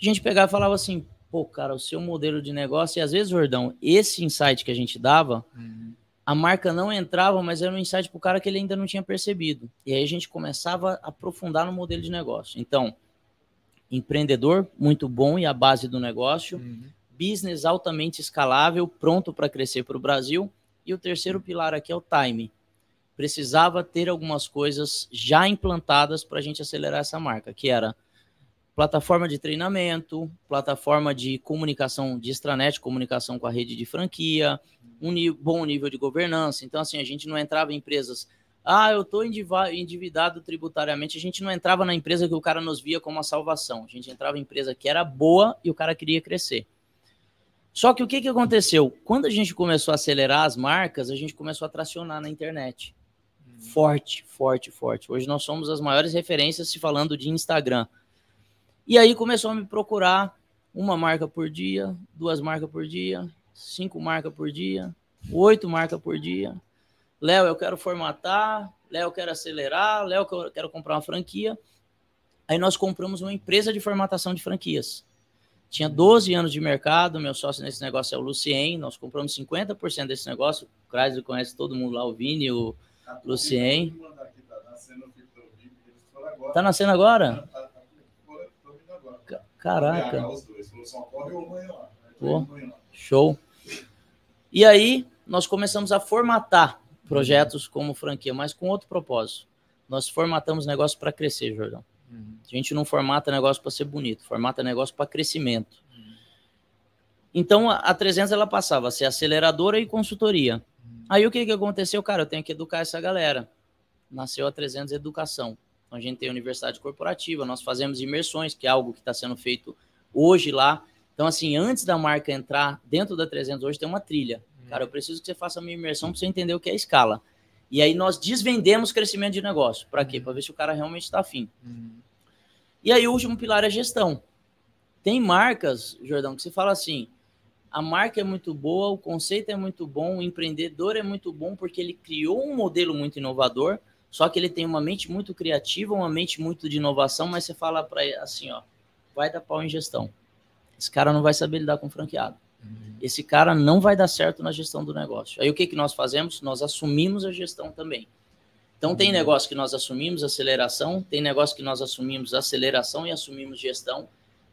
a gente pegava e falava assim, pô, cara, o seu modelo de negócio, e às vezes, Jordão, esse insight que a gente dava, uhum. a marca não entrava, mas era um insight para o cara que ele ainda não tinha percebido. E aí a gente começava a aprofundar no modelo de negócio. Então, empreendedor muito bom e a base do negócio, uhum. business altamente escalável, pronto para crescer para o Brasil. E o terceiro pilar aqui é o time. Precisava ter algumas coisas já implantadas para a gente acelerar essa marca, que era plataforma de treinamento, plataforma de comunicação de extranet, comunicação com a rede de franquia, um bom nível de governança. Então, assim, a gente não entrava em empresas. Ah, eu estou endividado tributariamente. A gente não entrava na empresa que o cara nos via como a salvação. A gente entrava em empresa que era boa e o cara queria crescer. Só que o que, que aconteceu? Quando a gente começou a acelerar as marcas, a gente começou a tracionar na internet. Forte, forte, forte. Hoje nós somos as maiores referências se falando de Instagram. E aí começou a me procurar uma marca por dia, duas marcas por dia, cinco marcas por dia, oito marcas por dia. Léo, eu quero formatar, Léo, eu quero acelerar, Léo, eu quero comprar uma franquia. Aí nós compramos uma empresa de formatação de franquias. Tinha 12 anos de mercado, meu sócio nesse negócio é o Lucien, nós compramos 50% desse negócio. O Chrysler conhece todo mundo lá, o Vini, o Lucien. Tá nascendo agora? Caraca. Pô, show. E aí, nós começamos a formatar projetos como franquia, mas com outro propósito. Nós formatamos negócio para crescer, Jordão. Uhum. A gente não formata negócio para ser bonito, formata negócio para crescimento. Uhum. Então, a 300 ela passava a ser aceleradora e consultoria. Uhum. Aí o que, que aconteceu? Cara, eu tenho que educar essa galera. Nasceu a 300 Educação. Então, a gente tem a universidade corporativa, nós fazemos imersões, que é algo que está sendo feito hoje lá. Então, assim, antes da marca entrar dentro da 300, hoje tem uma trilha. Uhum. Cara, eu preciso que você faça uma imersão para você entender o que é escala. E aí nós desvendemos crescimento de negócio. Para quê? Uhum. Para ver se o cara realmente está afim. Uhum. E aí o último pilar é gestão. Tem marcas, Jordão, que você fala assim, a marca é muito boa, o conceito é muito bom, o empreendedor é muito bom porque ele criou um modelo muito inovador, só que ele tem uma mente muito criativa, uma mente muito de inovação, mas você fala para ele assim, ó, vai dar pau em gestão. Esse cara não vai saber lidar com franqueado. Uhum. Esse cara não vai dar certo na gestão do negócio. Aí o que, que nós fazemos? Nós assumimos a gestão também. Então tem uhum. negócio que nós assumimos aceleração, tem negócio que nós assumimos aceleração e assumimos gestão.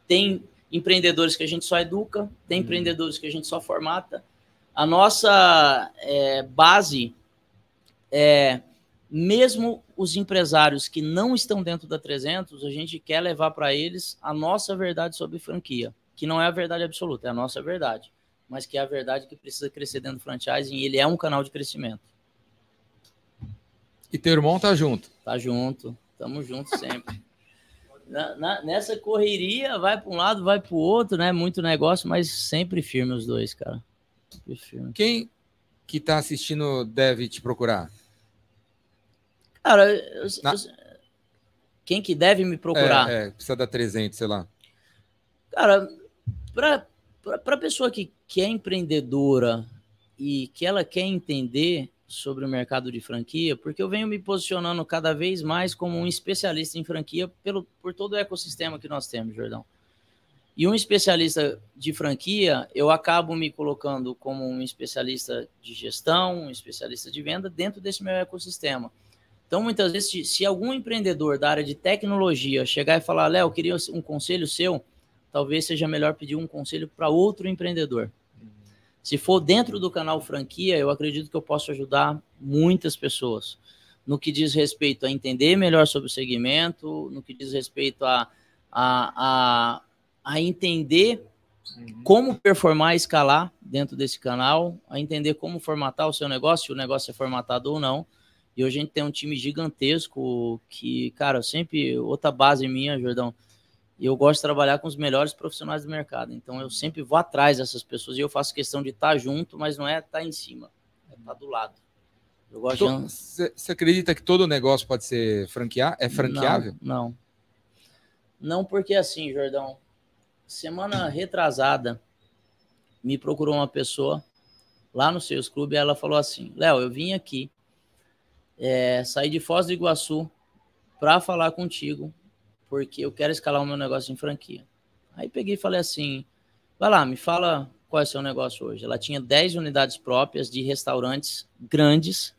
Tem empreendedores que a gente só educa, tem uhum. empreendedores que a gente só formata. A nossa é, base é mesmo os empresários que não estão dentro da 300, a gente quer levar para eles a nossa verdade sobre franquia, que não é a verdade absoluta, é a nossa verdade, mas que é a verdade que precisa crescer dentro do franchising e ele é um canal de crescimento. E teu irmão tá junto? Tá junto, tamo junto sempre. na- na- nessa correria, vai para um lado, vai para o outro, né? Muito negócio, mas sempre firme os dois, cara. Quem que tá assistindo deve te procurar? Cara, eu- Na- eu- quem que deve me procurar? É, é, precisa dar 300, sei lá. Cara, para a pessoa que, que é empreendedora e que ela quer entender sobre o mercado de franquia, porque eu venho me posicionando cada vez mais como um especialista em franquia pelo, por todo o ecossistema que nós temos, Jordão. E um especialista de franquia, eu acabo me colocando como um especialista de gestão, um especialista de venda dentro desse meu ecossistema. Então, muitas vezes, se, algum empreendedor da área de tecnologia chegar e falar, Léo, eu queria um conselho seu, talvez seja melhor pedir um conselho para outro empreendedor. Se for dentro do canal franquia, eu acredito que eu posso ajudar muitas pessoas no que diz respeito a entender melhor sobre o segmento, no que diz respeito a, a, a, a entender como performar e escalar dentro desse canal, a entender como formatar o seu negócio, se o negócio é formatado ou não. E hoje a gente tem um time gigantesco que, cara, sempre, outra base minha, Jordão, e eu gosto de trabalhar com os melhores profissionais do mercado. Então eu sempre vou atrás dessas pessoas e eu faço questão de estar junto, mas não é estar em cima, é estar do lado. Eu gosto. Você você acredita que todo negócio pode ser franquear? É franqueável? Não, não. Não, porque assim, Jordão, semana retrasada, me procurou uma pessoa lá no Seus Clube e ela falou assim: Léo, eu vim aqui, é, saí de Foz do Iguaçu para falar contigo, porque eu quero escalar o meu negócio em franquia. Aí peguei e falei assim: vai lá, me fala qual é o seu negócio hoje. Ela tinha 10 unidades próprias de restaurantes grandes.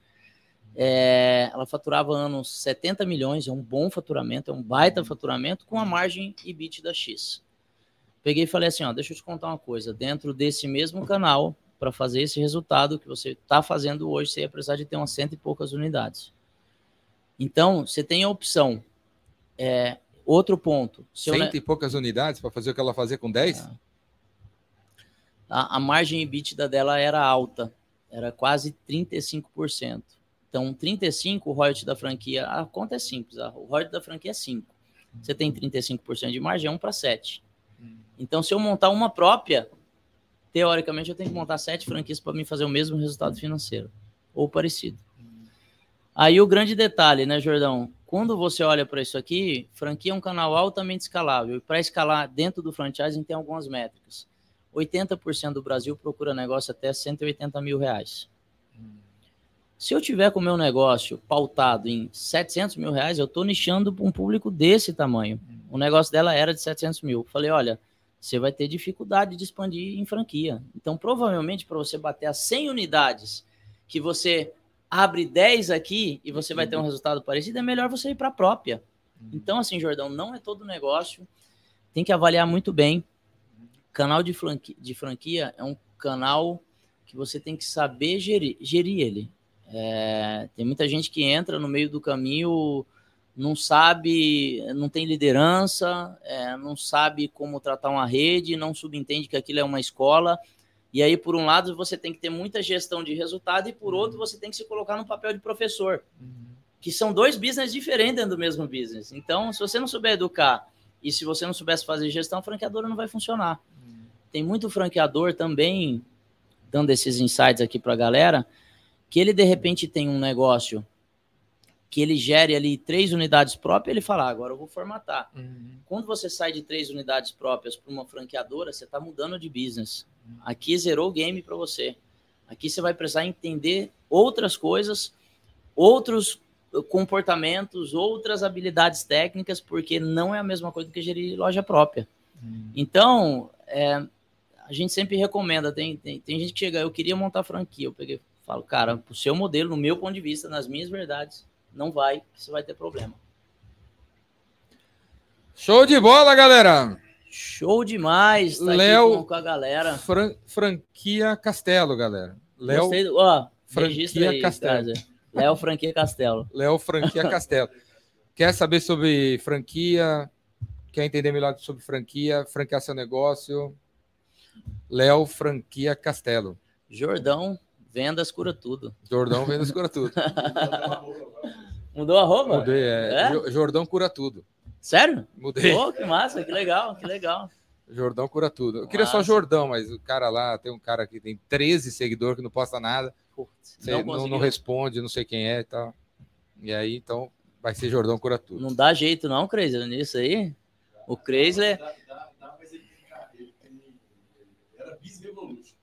É, ela faturava anos 70 milhões, é um bom faturamento, é um baita faturamento, com a margem EBIT da X. Peguei e falei assim: ó, deixa eu te contar uma coisa. Dentro desse mesmo canal, para fazer esse resultado que você está fazendo hoje, você ia precisar de ter umas cento e poucas unidades. Então, você tem a opção. É, outro ponto. se eu Cento ne- e poucas unidades para fazer o que ela fazia com 10? É. a, a margem EBITDA dela era alta, era quase 35%. Então, 35% o royalty da franquia, a conta é simples, a- o royalty da franquia é 5%. Você tem 35% de margem, é 1 para 7. Então, se eu montar uma própria, teoricamente eu tenho que montar sete franquias para me fazer o mesmo resultado financeiro, ou parecido. Aí o grande detalhe, né, Jordão? Quando você olha para isso aqui, franquia é um canal altamente escalável. E para escalar dentro do franchising tem algumas métricas. 80% do Brasil procura negócio até 180 mil reais. Se eu tiver com o meu negócio pautado em 700 mil reais, eu estou nichando para um público desse tamanho. O negócio dela era de 700 mil. Falei, olha, você vai ter dificuldade de expandir em franquia. Então, provavelmente, para você bater as 100 unidades, que você abre 10 aqui e você vai ter um resultado parecido, é melhor você ir para a própria. Então, assim, Jordão, não é todo negócio. Tem que avaliar muito bem. Canal de franquia, de franquia é um canal que você tem que saber gerir, gerir ele. É, tem muita gente que entra no meio do caminho, não sabe, não tem liderança, é, não sabe como tratar uma rede, não subentende que aquilo é uma escola. E aí, por um lado, você tem que ter muita gestão de resultado, e por outro, você tem que se colocar no papel de professor, que são dois business diferentes dentro do mesmo business. Então, se você não souber educar e se você não soubesse fazer gestão, a franqueadora não vai funcionar. Tem muito franqueador também, dando esses insights aqui para a galera, que ele de repente tem um negócio que ele gere ali três unidades próprias, ele fala, "Ah, agora eu vou formatar. Quando você sai de três unidades próprias para uma franqueadora, você está mudando de business. Aqui zerou o game para você. Aqui você vai precisar entender outras coisas, outros eh, comportamentos, outras habilidades técnicas, porque não é a mesma coisa que gerir loja própria. Então, é, a gente sempre recomenda. Tem, tem, tem gente que chega, eu queria montar franquia. Eu peguei, falo, cara, o seu modelo, no meu ponto de vista, nas minhas verdades, não vai, você vai ter problema. Show de bola, galera! Show demais, tá Léo- com, a galera. Fran- franquia Castelo, galera. Léo, ó, Franquia aí, Castelo. Léo Franquia Castelo. Léo Franquia Castelo. Quer saber sobre franquia? Quer entender melhor sobre franquia? Franquear seu negócio? Léo Franquia Castelo. Jordão, vendas cura tudo. Jordão Vendas Cura Tudo. Mudou a roupa? Mudei, é, É? Jo- Jordão Cura Tudo. Sério? Mudei. Pô, que massa, que legal, que legal. Jordão cura tudo. Eu queria só Massa. Jordão, mas o cara lá, tem um cara que tem 13 seguidores que não posta nada, Putz, você não, não, não, responde, não sei quem é e tal. E aí, então, vai ser Jordão cura tudo. Não dá jeito não, Crazy, nisso aí. O Crazy é... Dá, dá, dá, mas ele, cara, ele, ele, ele era bis-revolution.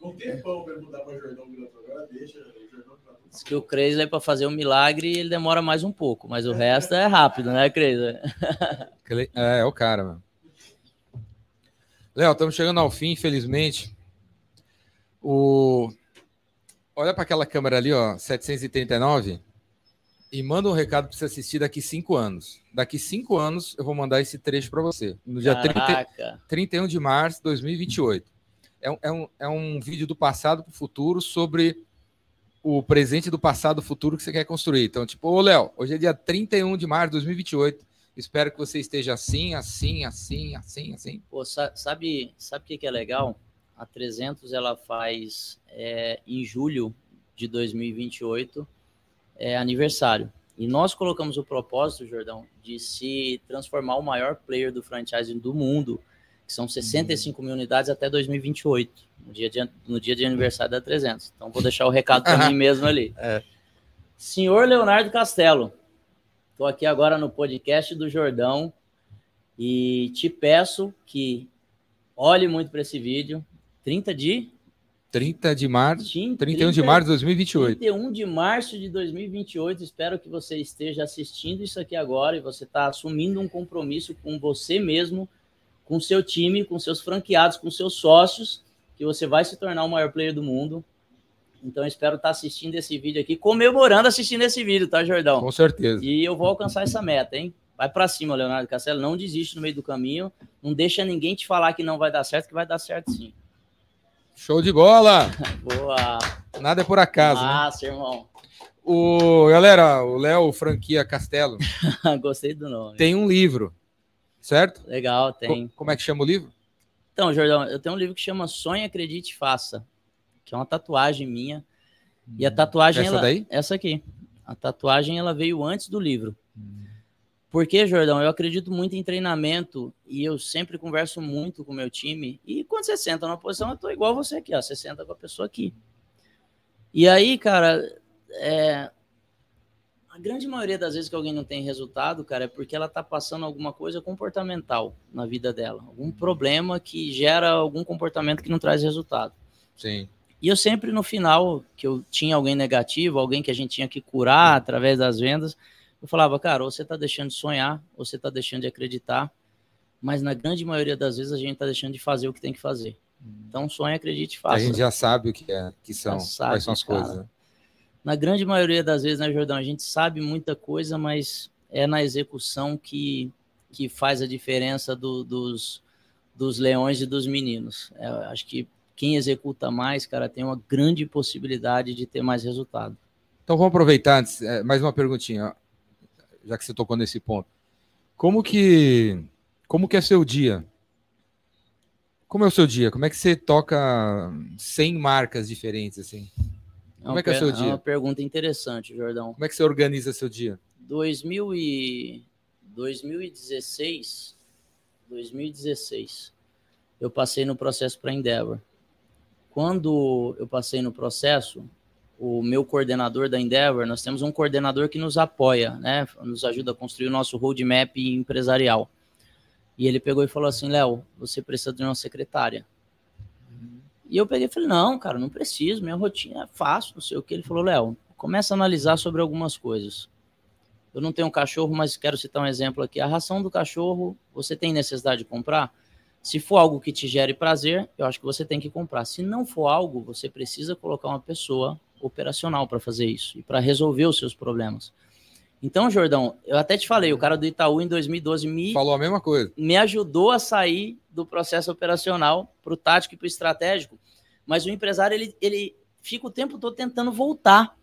Com um tempão pra ele mudar pra Jordão agora deixa o Jordão. Diz que o é para fazer um milagre ele demora mais um pouco, mas o resto é rápido, né? Cle- É, é o cara, mano. Léo, estamos chegando ao fim, infelizmente. O... Olha para aquela câmera ali, ó, 739, e manda um recado para você assistir daqui cinco anos. Daqui cinco anos eu vou mandar esse trecho para você. No dia 30, Caraca. 31 de março de 2028. É um, é um, é um vídeo do passado para o futuro sobre o presente do passado do futuro que você quer construir. Então, tipo, ô Léo, hoje é dia 31 de março de 2028. Espero que você esteja assim, assim, assim, assim, assim. Pô, sa- sabe, sabe o que, que é legal? A 300 ela faz é, em julho de 2028 é aniversário. E nós colocamos o propósito, Jordão, de se transformar o maior player do franchising do mundo, que são 65 mil unidades até 2028, no dia de, no dia de aniversário da 300. Então vou deixar o recado para mim mesmo ali. É. Senhor Leonardo Castelo, estou aqui agora no podcast do Jordão e te peço que olhe muito para esse vídeo. 30 de 30 de março, Tim, 31 de março de 2028. 31 de março de 2028. Espero que você esteja assistindo isso aqui agora e você está assumindo um compromisso com você mesmo, com seu time, com seus franqueados, com seus sócios, que você vai se tornar o maior player do mundo. Então, espero estar assistindo esse vídeo aqui, comemorando assistindo esse vídeo, tá, Jordão? Com certeza. E eu vou alcançar essa meta, hein? Vai para cima, Leonardo Castelo. Não desiste no meio do caminho. Não deixa ninguém te falar que não vai dar certo, que vai dar certo sim. Show de bola! Boa! Nada é por acaso, né? Massa, irmão. O, galera, o Léo Franquia Castelo Gostei do nome. tem um livro, certo? Legal, tem. Co- Como é que chama o livro? Então, Jordão, eu tenho um livro que chama Sonhe, Acredite e Faça, que é uma tatuagem minha. E a tatuagem, Essa ela, daí? essa aqui. A tatuagem, ela veio antes do livro. Porque, Jordão, eu acredito muito em treinamento e eu sempre converso muito com o meu time. E quando você senta numa posição, eu tô igual você aqui, ó. Você senta com a pessoa aqui. E aí, cara, é, a grande maioria das vezes que alguém não tem resultado, cara, é porque ela tá passando alguma coisa comportamental na vida dela. Algum problema que gera algum comportamento que não traz resultado. Sim. E eu sempre no final, que eu tinha alguém negativo, alguém que a gente tinha que curar através das vendas, eu falava, cara, ou você tá deixando de sonhar, ou você tá deixando de acreditar, mas na grande maioria das vezes a gente tá deixando de fazer o que tem que fazer. Então sonha, acredite e A faça. gente já sabe o que é, que são, sabe, quais são as cara. coisas. né? Na grande maioria das vezes, né, Jordão, a gente sabe muita coisa, mas é na execução que, que faz a diferença do- dos, dos leões e dos meninos. É, acho que quem executa mais, cara, tem uma grande possibilidade de ter mais resultado. Então vamos aproveitar antes, é, mais uma perguntinha, já que você tocou nesse ponto. Como que como que é seu dia? Como é o seu dia? Como é que você toca 100 marcas diferentes assim? Como é que é o seu dia? uma pergunta interessante, Jordão. Como é que você organiza seu dia? 2000 e 2016, 2016, eu passei no processo para Endeavor. Quando eu passei no processo, o meu coordenador da Endeavor, nós temos um coordenador que nos apoia, né? Nos ajuda a construir o nosso roadmap empresarial. E ele pegou e falou assim: Léo, você precisa de uma secretária. E eu peguei e falei: não, cara, não preciso, minha rotina é fácil, não sei o que. Ele falou: Léo, começa a analisar sobre algumas coisas. Eu não tenho um cachorro, mas quero citar um exemplo aqui. A ração do cachorro, você tem necessidade de comprar? Se for algo que te gere prazer, eu acho que você tem que comprar. Se não for algo, você precisa colocar uma pessoa operacional para fazer isso e para resolver os seus problemas. Então, Jordão, eu até te falei, o cara do Itaú em 2012 me, Falou a mesma coisa. me ajudou a sair do processo operacional para o tático e para o estratégico, mas o empresário ele, ele fica o tempo todo tentando voltar,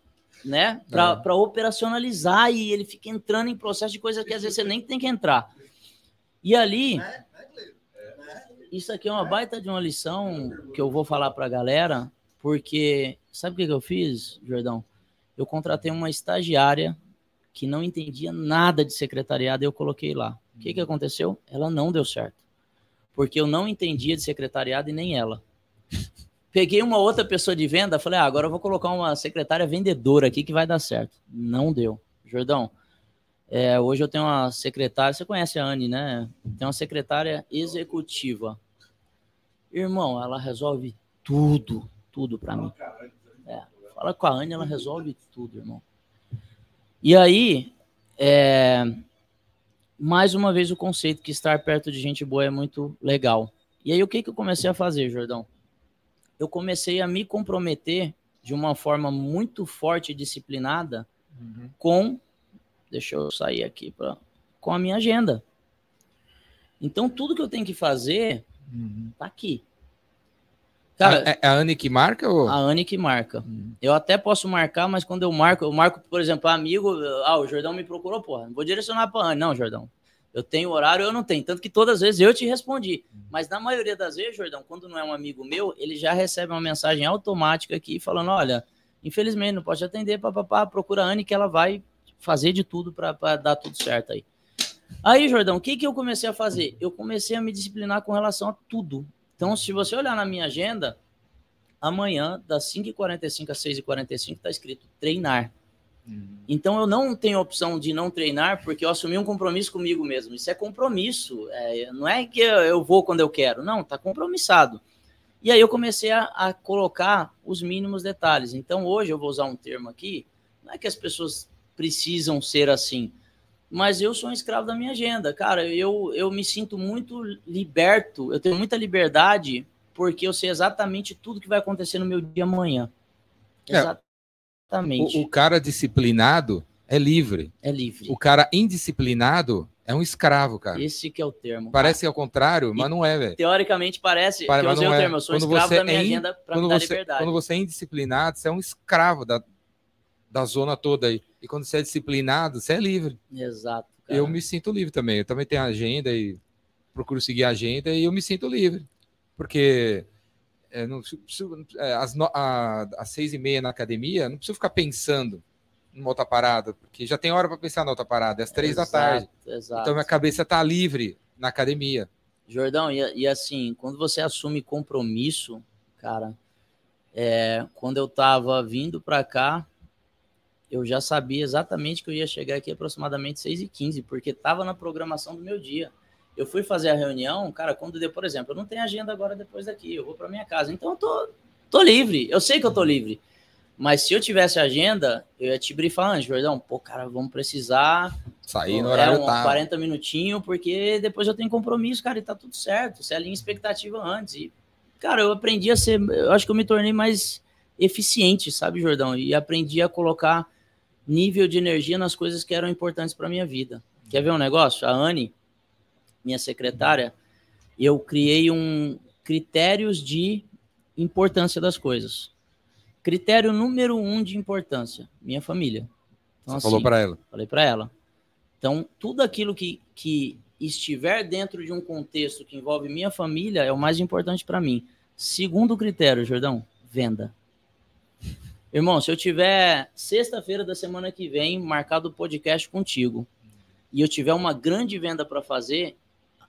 né, para É. operacionalizar e ele fica entrando em processo de coisas que às vezes você nem tem que entrar. E ali, isso aqui é uma baita de uma lição que eu vou falar para a galera, porque sabe o que, que eu fiz, Jordão? Eu contratei uma estagiária que não entendia nada de secretariado eu coloquei lá. O que, que aconteceu? Ela não deu certo. Porque eu não entendia de secretariado e nem ela. Peguei uma outra pessoa de venda, falei, ah, agora eu vou colocar uma secretária vendedora aqui que vai dar certo. Não deu. Jordão, é, hoje eu tenho uma secretária, você conhece a Anne, né? Tem uma secretária executiva. Irmão, ela resolve tudo, tudo para mim. É, fala com a Anne, ela resolve tudo, irmão. E aí, é, mais uma vez o conceito que estar perto de gente boa é muito legal. E aí o que, que eu comecei a fazer, Jordão? Eu comecei a me comprometer de uma forma muito forte e disciplinada uhum. com, deixa eu sair aqui para com a minha agenda. Então tudo que eu tenho que fazer uhum. tá aqui. Cara, é, é a Anne que marca? Ou? A Anne que marca. Hum. Eu até posso marcar, mas quando eu marco, eu marco, por exemplo, amigo, ah, o Jordão me procurou, porra, não vou direcionar para Anne. Não, Jordão. Eu tenho horário, eu não tenho. Tanto que todas as vezes eu te respondi. Mas na maioria das vezes, Jordão, quando não é um amigo meu, ele já recebe uma mensagem automática aqui falando: olha, infelizmente não pode atender, papapá, procura a Anne que ela vai fazer de tudo para dar tudo certo aí. Aí, Jordão, o que, que eu comecei a fazer? Eu comecei a me disciplinar com relação a tudo. Então, se você olhar na minha agenda, amanhã, das 5h45 às 6h45, está escrito treinar. Uhum. Então, eu não tenho opção de não treinar, porque eu assumi um compromisso comigo mesmo. Isso é compromisso. É, não é que eu vou quando eu quero. Não, está compromissado. E aí eu comecei a, a, colocar os mínimos detalhes. Então, hoje eu vou usar um termo aqui. Não é que as pessoas precisam ser assim, mas eu sou um escravo da minha agenda. Cara, eu, eu me sinto muito liberto, eu tenho muita liberdade, porque eu sei exatamente tudo que vai acontecer no meu dia amanhã. Exatamente. É, o, o, cara disciplinado é livre. É livre. O cara indisciplinado é um escravo, cara. Esse que é o termo. Parece que é o contrário, mas não é, velho. Teoricamente parece Pare, que eu usei o é. termo. Eu sou quando escravo da minha é in... agenda para me dar você, liberdade. Quando você é indisciplinado, você é um escravo da, da zona toda aí. E quando você é disciplinado, você é livre. Exato. Cara. Eu me sinto livre também. Eu também tenho agenda e procuro seguir a agenda e eu me sinto livre. Porque é, não é, às, no, a, às seis e meia na academia, não preciso ficar pensando numa outra parada, porque já tem hora para pensar na outra parada, é às três exato, da tarde. Exato. Então minha cabeça está livre na academia. Jordão, e, e, assim, quando você assume compromisso, cara, é, quando eu estava vindo para cá, eu já sabia exatamente que eu ia chegar aqui aproximadamente 6 e 15 porque estava na programação do meu dia. Eu fui fazer a reunião, cara, quando deu, por exemplo, eu não tenho agenda agora depois daqui, eu vou para minha casa. Então eu tô, tô livre, eu sei que eu tô livre. Mas se eu tivesse agenda, eu ia te brifar antes, Jordão, pô, cara, vamos precisar sair no horário é, um, tá. 40 minutinhos, porque depois eu tenho compromisso, cara, e tá tudo certo. Você alinha expectativa antes. E, cara, eu aprendi a ser, eu acho que eu me tornei mais eficiente, sabe, Jordão? E aprendi a colocar nível de energia nas coisas que eram importantes para minha vida. Quer ver um negócio? A Anne, minha secretária, eu criei um critérios de importância das coisas. Critério número um de importância, minha família. Então, assim, falou para ela? Falei para ela. Então, tudo aquilo que, que estiver dentro de um contexto que envolve minha família é o mais importante para mim. Segundo critério, Jordão, venda. Irmão, se eu tiver sexta-feira da semana que vem marcado o podcast contigo e eu tiver uma grande venda para fazer,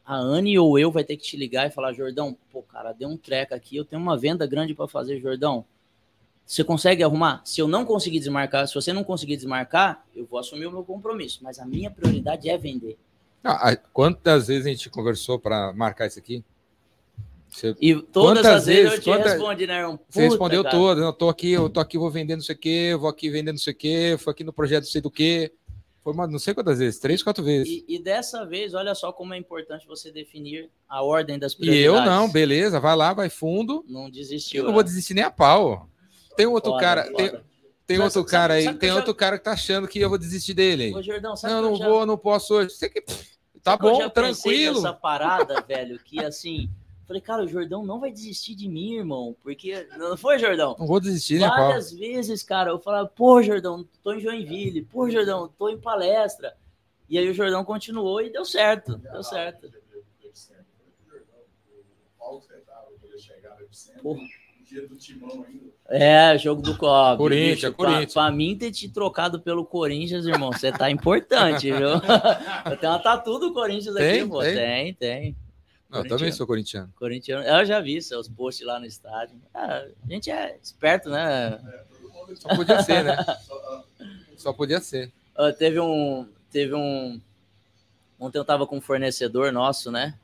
a Anne ou eu vai ter que te ligar e falar, Jordão, pô, cara, deu um treco aqui, eu tenho uma venda grande para fazer, Jordão. Você consegue arrumar? Se eu não conseguir desmarcar, se você não conseguir desmarcar, eu vou assumir o meu compromisso. Mas a minha prioridade é vender. Ah, quantas vezes a gente conversou para marcar isso aqui? Você, e todas as vezes, vezes eu te quantas, respondi, né? Um, você respondeu cara. todas. Eu tô aqui, eu tô aqui, vou vender não sei o quê, vou aqui vender não sei o quê, foi aqui no projeto não sei do quê. Foi uma, não sei quantas vezes, três, quatro vezes. E, e, dessa vez, olha só como é importante você definir a ordem das prioridades. E eu não, beleza, vai lá, vai fundo. Não desistiu. Eu não vou né? desistir nem a pau. Tem outro cara, tem, tem sabe, outro cara aí, tem outro já... cara que tá achando que eu vou desistir dele. Ô, Jordão, sabe não, não já... vou, não posso hoje. Você que tá bom, tranquilo. Essa parada, velho, que assim, Falei, cara, o Jordão não vai desistir de mim, irmão. Porque. Não foi, Jordão? Não vou desistir, né, Várias vezes, cara, eu falava, pô, Jordão, tô em Joinville, pô, Jordão, tô em palestra. E aí o Jordão continuou e deu certo. Deu certo. Pô. dia do Timão ainda. É, jogo do Cobb. Corinthians, Bicho, Corinthians. Pra, pra mim ter te trocado pelo Corinthians, irmão, você tá importante, viu? Eu tenho uma tatu do Corinthians aqui, Tem? pô. Tem? Tem, tem. Não, eu também sou corintiano. Corintiano. Eu já vi seus posts lá no estádio. Ah, a gente é esperto, né? Só podia ser, né? Só, Só podia ser. Ah, teve um. Teve um. Ontem eu tava com um fornecedor nosso, né?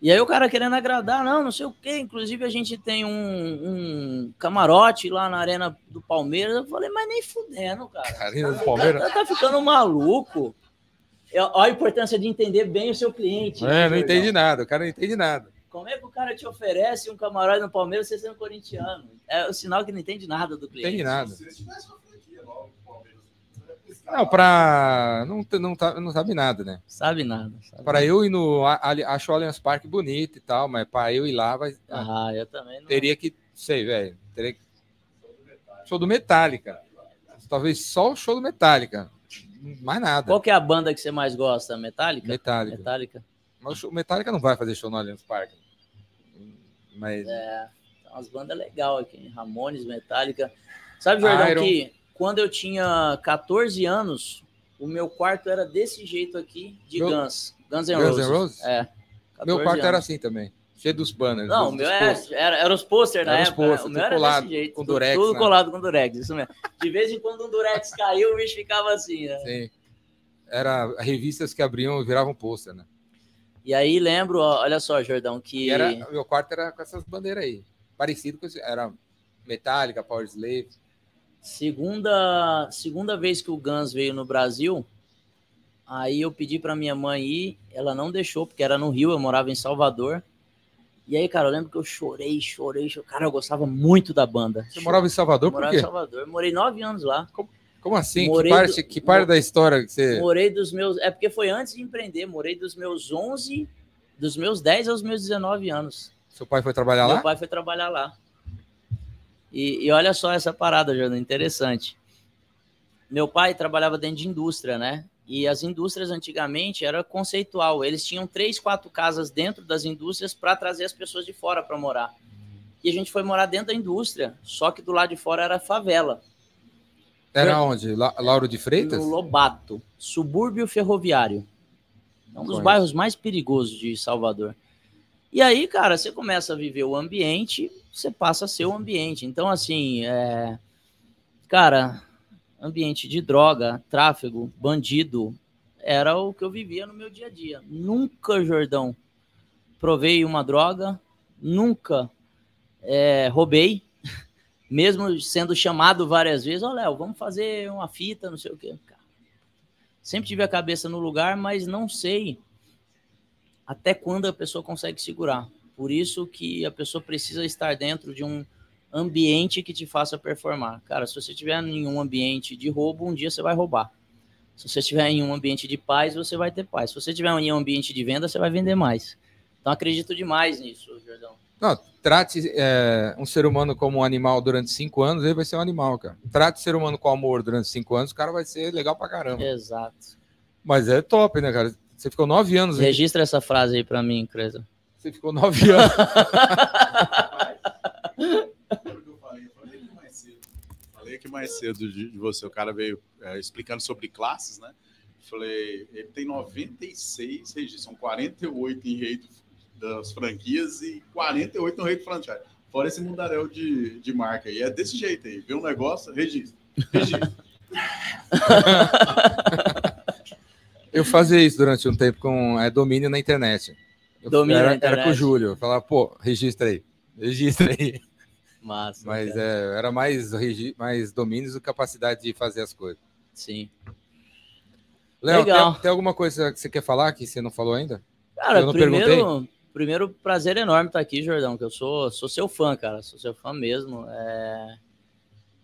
E aí o cara querendo agradar, não, não sei o quê. Inclusive a gente tem um, um camarote lá na arena do Palmeiras. Eu falei, mas nem fudendo, cara. Carina do Palmeiras. Tá, tá ficando maluco. Olha a importância de entender bem o seu cliente. né, É, não Jordão? entendi nada. O cara não entende nada. Como é que o cara te oferece um camarote no Palmeiras você sendo corintiano? É o sinal que não entende nada do Não cliente. entende nada. se você tivesse uma franquia do Palmeiras, Não, pra. Não, não, tá, não sabe nada, né? Sabe nada. Para eu ir no. Acho o Allianz Parque bonito e tal, mas para eu ir lá, vai, Ah, eu também não. teria que. Sei, velho. Teria que. Show do Metallica. Talvez só o show do Metallica. Mais nada. Qual que é a banda que você mais gosta? Metallica? Metallica. Metallica. Mas o Metallica não vai fazer show no Allianz Parque. Mas. É, tem umas bandas legais aqui. Ramones, Metallica. Sabe, Jordão, Iron. que quando eu tinha 14 anos, o meu quarto era desse jeito aqui, de Meu- Guns. Guns N' Guns Roses. N' Roses? É. Meu 14 quarto era anos. assim também. Cheio dos banners. Não, dos- o meu é, posters. era, era os posters na Era os época. né? posters, meu era colado, desse jeito. com tudo, durex, tudo né? colado com durex, isso mesmo. De vez em quando um durex caiu, o bicho ficava assim, né? Sim. Era revistas que abriam e viravam pôster, né? E aí lembro, ó, olha só, Jordão, que E era, meu quarto era com essas bandeiras aí. Parecido com esse, era Metallica, Power Slave. segunda, segunda vez que o Guns veio no Brasil, aí eu pedi pra minha mãe ir, ela não deixou, porque era no Rio, eu morava em Salvador. E aí, cara, eu lembro que eu chorei, chorei, chorei. Cara, eu gostava muito da banda. Você morava em Salvador, Eu por morava quê? em Salvador. Eu morei nove anos lá. Como assim? Que Morei parte, do- que parte da história que você. Morei dos meus. É porque foi antes de empreender. Morei dos meus 11, dos meus 10 aos meus 19 anos. Seu pai foi trabalhar Meu lá? pai foi trabalhar lá. E, e olha só essa parada, Jordan, interessante. Meu pai trabalhava dentro de indústria, né? E as indústrias antigamente era conceitual. Eles tinham três, quatro casas dentro das indústrias para trazer as pessoas de fora para morar. E a gente foi morar dentro da indústria, só que do lado de fora era favela. Era onde? La- Lauro de Freitas? No Lobato, subúrbio ferroviário. É um dos Conheço. bairros mais perigosos de Salvador. E aí, cara, você começa a viver o ambiente, você passa a ser o ambiente. Então, assim, é... cara, ambiente de droga, tráfego, bandido, era o que eu vivia no meu dia a dia. Nunca, Jordão, provei uma droga, nunca é, roubei, mesmo sendo chamado várias vezes, ó, Léo, vamos fazer uma fita, não sei o quê. Sempre tive a cabeça no lugar, mas não sei até quando a pessoa consegue segurar. Por isso que a pessoa precisa estar dentro de um ambiente que te faça performar. Cara, se você estiver em um ambiente de roubo, um dia você vai roubar. Se você estiver em um ambiente de paz, você vai ter paz. Se você estiver em um ambiente de venda, você vai vender mais. Então acredito demais nisso, Jordão. Não, trate é, um ser humano como um animal durante cinco anos, ele vai ser um animal, cara. Trate o ser humano com amor durante cinco anos, o cara vai ser legal pra caramba. Exato. Mas é top, né, cara? Você ficou nove anos aí. Registra essa frase aí para mim, Creza. Você ficou nove anos. Lembra que eu falei? Eu falei aqui mais cedo. Falei aqui mais cedo de, de você. O cara veio é, explicando sobre classes, né? Falei, ele tem 96 registros, são 48 em rede das franquias e 48 no rede franchise. Fora esse mundaréu de, de marca. E é desse jeito aí. Vê um negócio, registra. Registra. Eu fazia isso durante um tempo com é, domínio na internet. Eu, Domínio era, na era com o internet. Júlio. Eu falava, pô, registra aí. Registra aí. Massa. Mas cara. é, era mais, mais domínios do que capacidade de fazer as coisas. Sim. Léo, tem, tem alguma coisa que você quer falar que você não falou ainda? Cara, Eu não primeiro, primeiro prazer enorme estar aqui, Jordão, que eu sou, sou seu fã, cara, sou seu fã mesmo. É,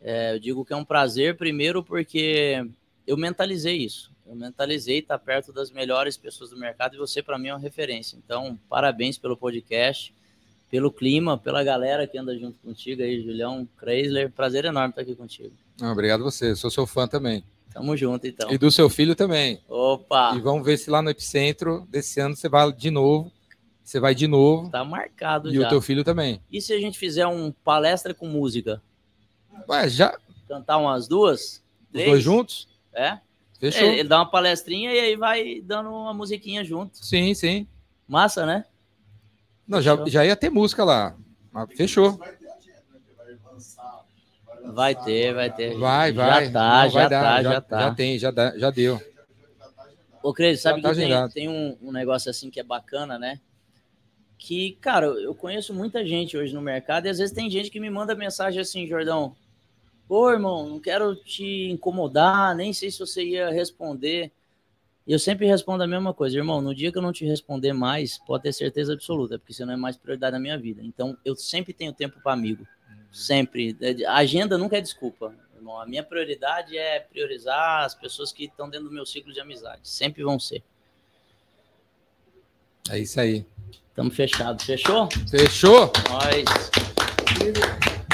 é, eu digo que é um prazer, primeiro, porque eu mentalizei isso. Eu mentalizei estar perto das melhores pessoas do mercado e você, para mim, é uma referência. Então, parabéns pelo podcast, pelo clima, pela galera que anda junto contigo aí, Julião, Kreisler. Prazer enorme estar aqui contigo. Ah, obrigado você, eu sou seu fã também. Tamo junto, então. E do seu filho também. Opa! E vamos ver se lá no Epicentro desse ano você vai de novo Você vai de novo. Tá marcado e já. o teu filho também. E se a gente fizer um palestra com música? Ué, já. Cantar umas duas? Os Três? dois juntos? É? Fechou. É, Ele dá uma palestrinha e aí vai dando uma musiquinha junto. Sim, sim. Massa, né? Não, já, já ia ter música lá. Mas fechou. Vai ter né? Que vai ter, vai ter. Vai, vai. Já tá, Não, já dar, tá, já, já tá. Já tem, já, dá- já deu. Ô, Cris, sabe Já tá que tem, tem um, um negócio assim que é bacana, né? Que, cara, eu conheço muita gente hoje no mercado e às vezes tem gente que me manda mensagem assim, Jordão, pô, irmão, não quero te incomodar, nem sei se você ia responder. E eu sempre respondo a mesma coisa, irmão, no dia que eu não te responder mais, pode ter certeza absoluta, porque você não é mais prioridade na minha vida. Então, eu sempre tenho tempo para amigo. Sempre. A agenda nunca é desculpa. Irmão, a minha prioridade é priorizar as pessoas que estão dentro do meu ciclo de amizade. Sempre vão ser. É isso aí. Estamos fechados. Fechou? Fechou? Nós.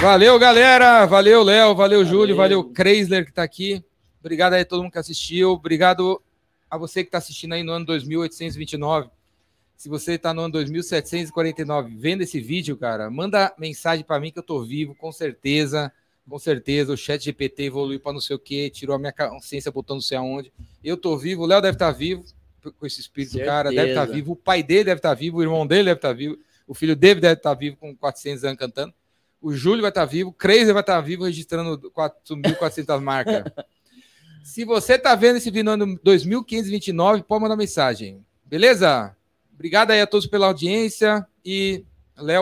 Valeu, galera. Valeu, Léo. Valeu, Júlio. Valeu. Valeu, Kreisler, que tá aqui. Obrigado aí a todo mundo que assistiu. Obrigado a você que está assistindo aí no ano 2829. Se você está no ano 2749 vendo esse vídeo, cara, manda mensagem para mim que eu tô vivo, com certeza. Com certeza, o chat GPT evoluiu para não sei o que, tirou a minha consciência, botou não sei aonde. Eu tô vivo, o Léo deve estar vivo com esse espírito do cara, deve estar Certeza. vivo, o pai dele deve estar vivo, o irmão dele deve estar vivo, o filho dele deve estar vivo com 400 anos cantando. O Júlio vai estar vivo, o Crazy vai estar vivo registrando 4.400 marcas. Se você tá vendo esse vídeo no ano 2529, pode mandar mensagem. Beleza? Obrigado aí a todos pela audiência e Léo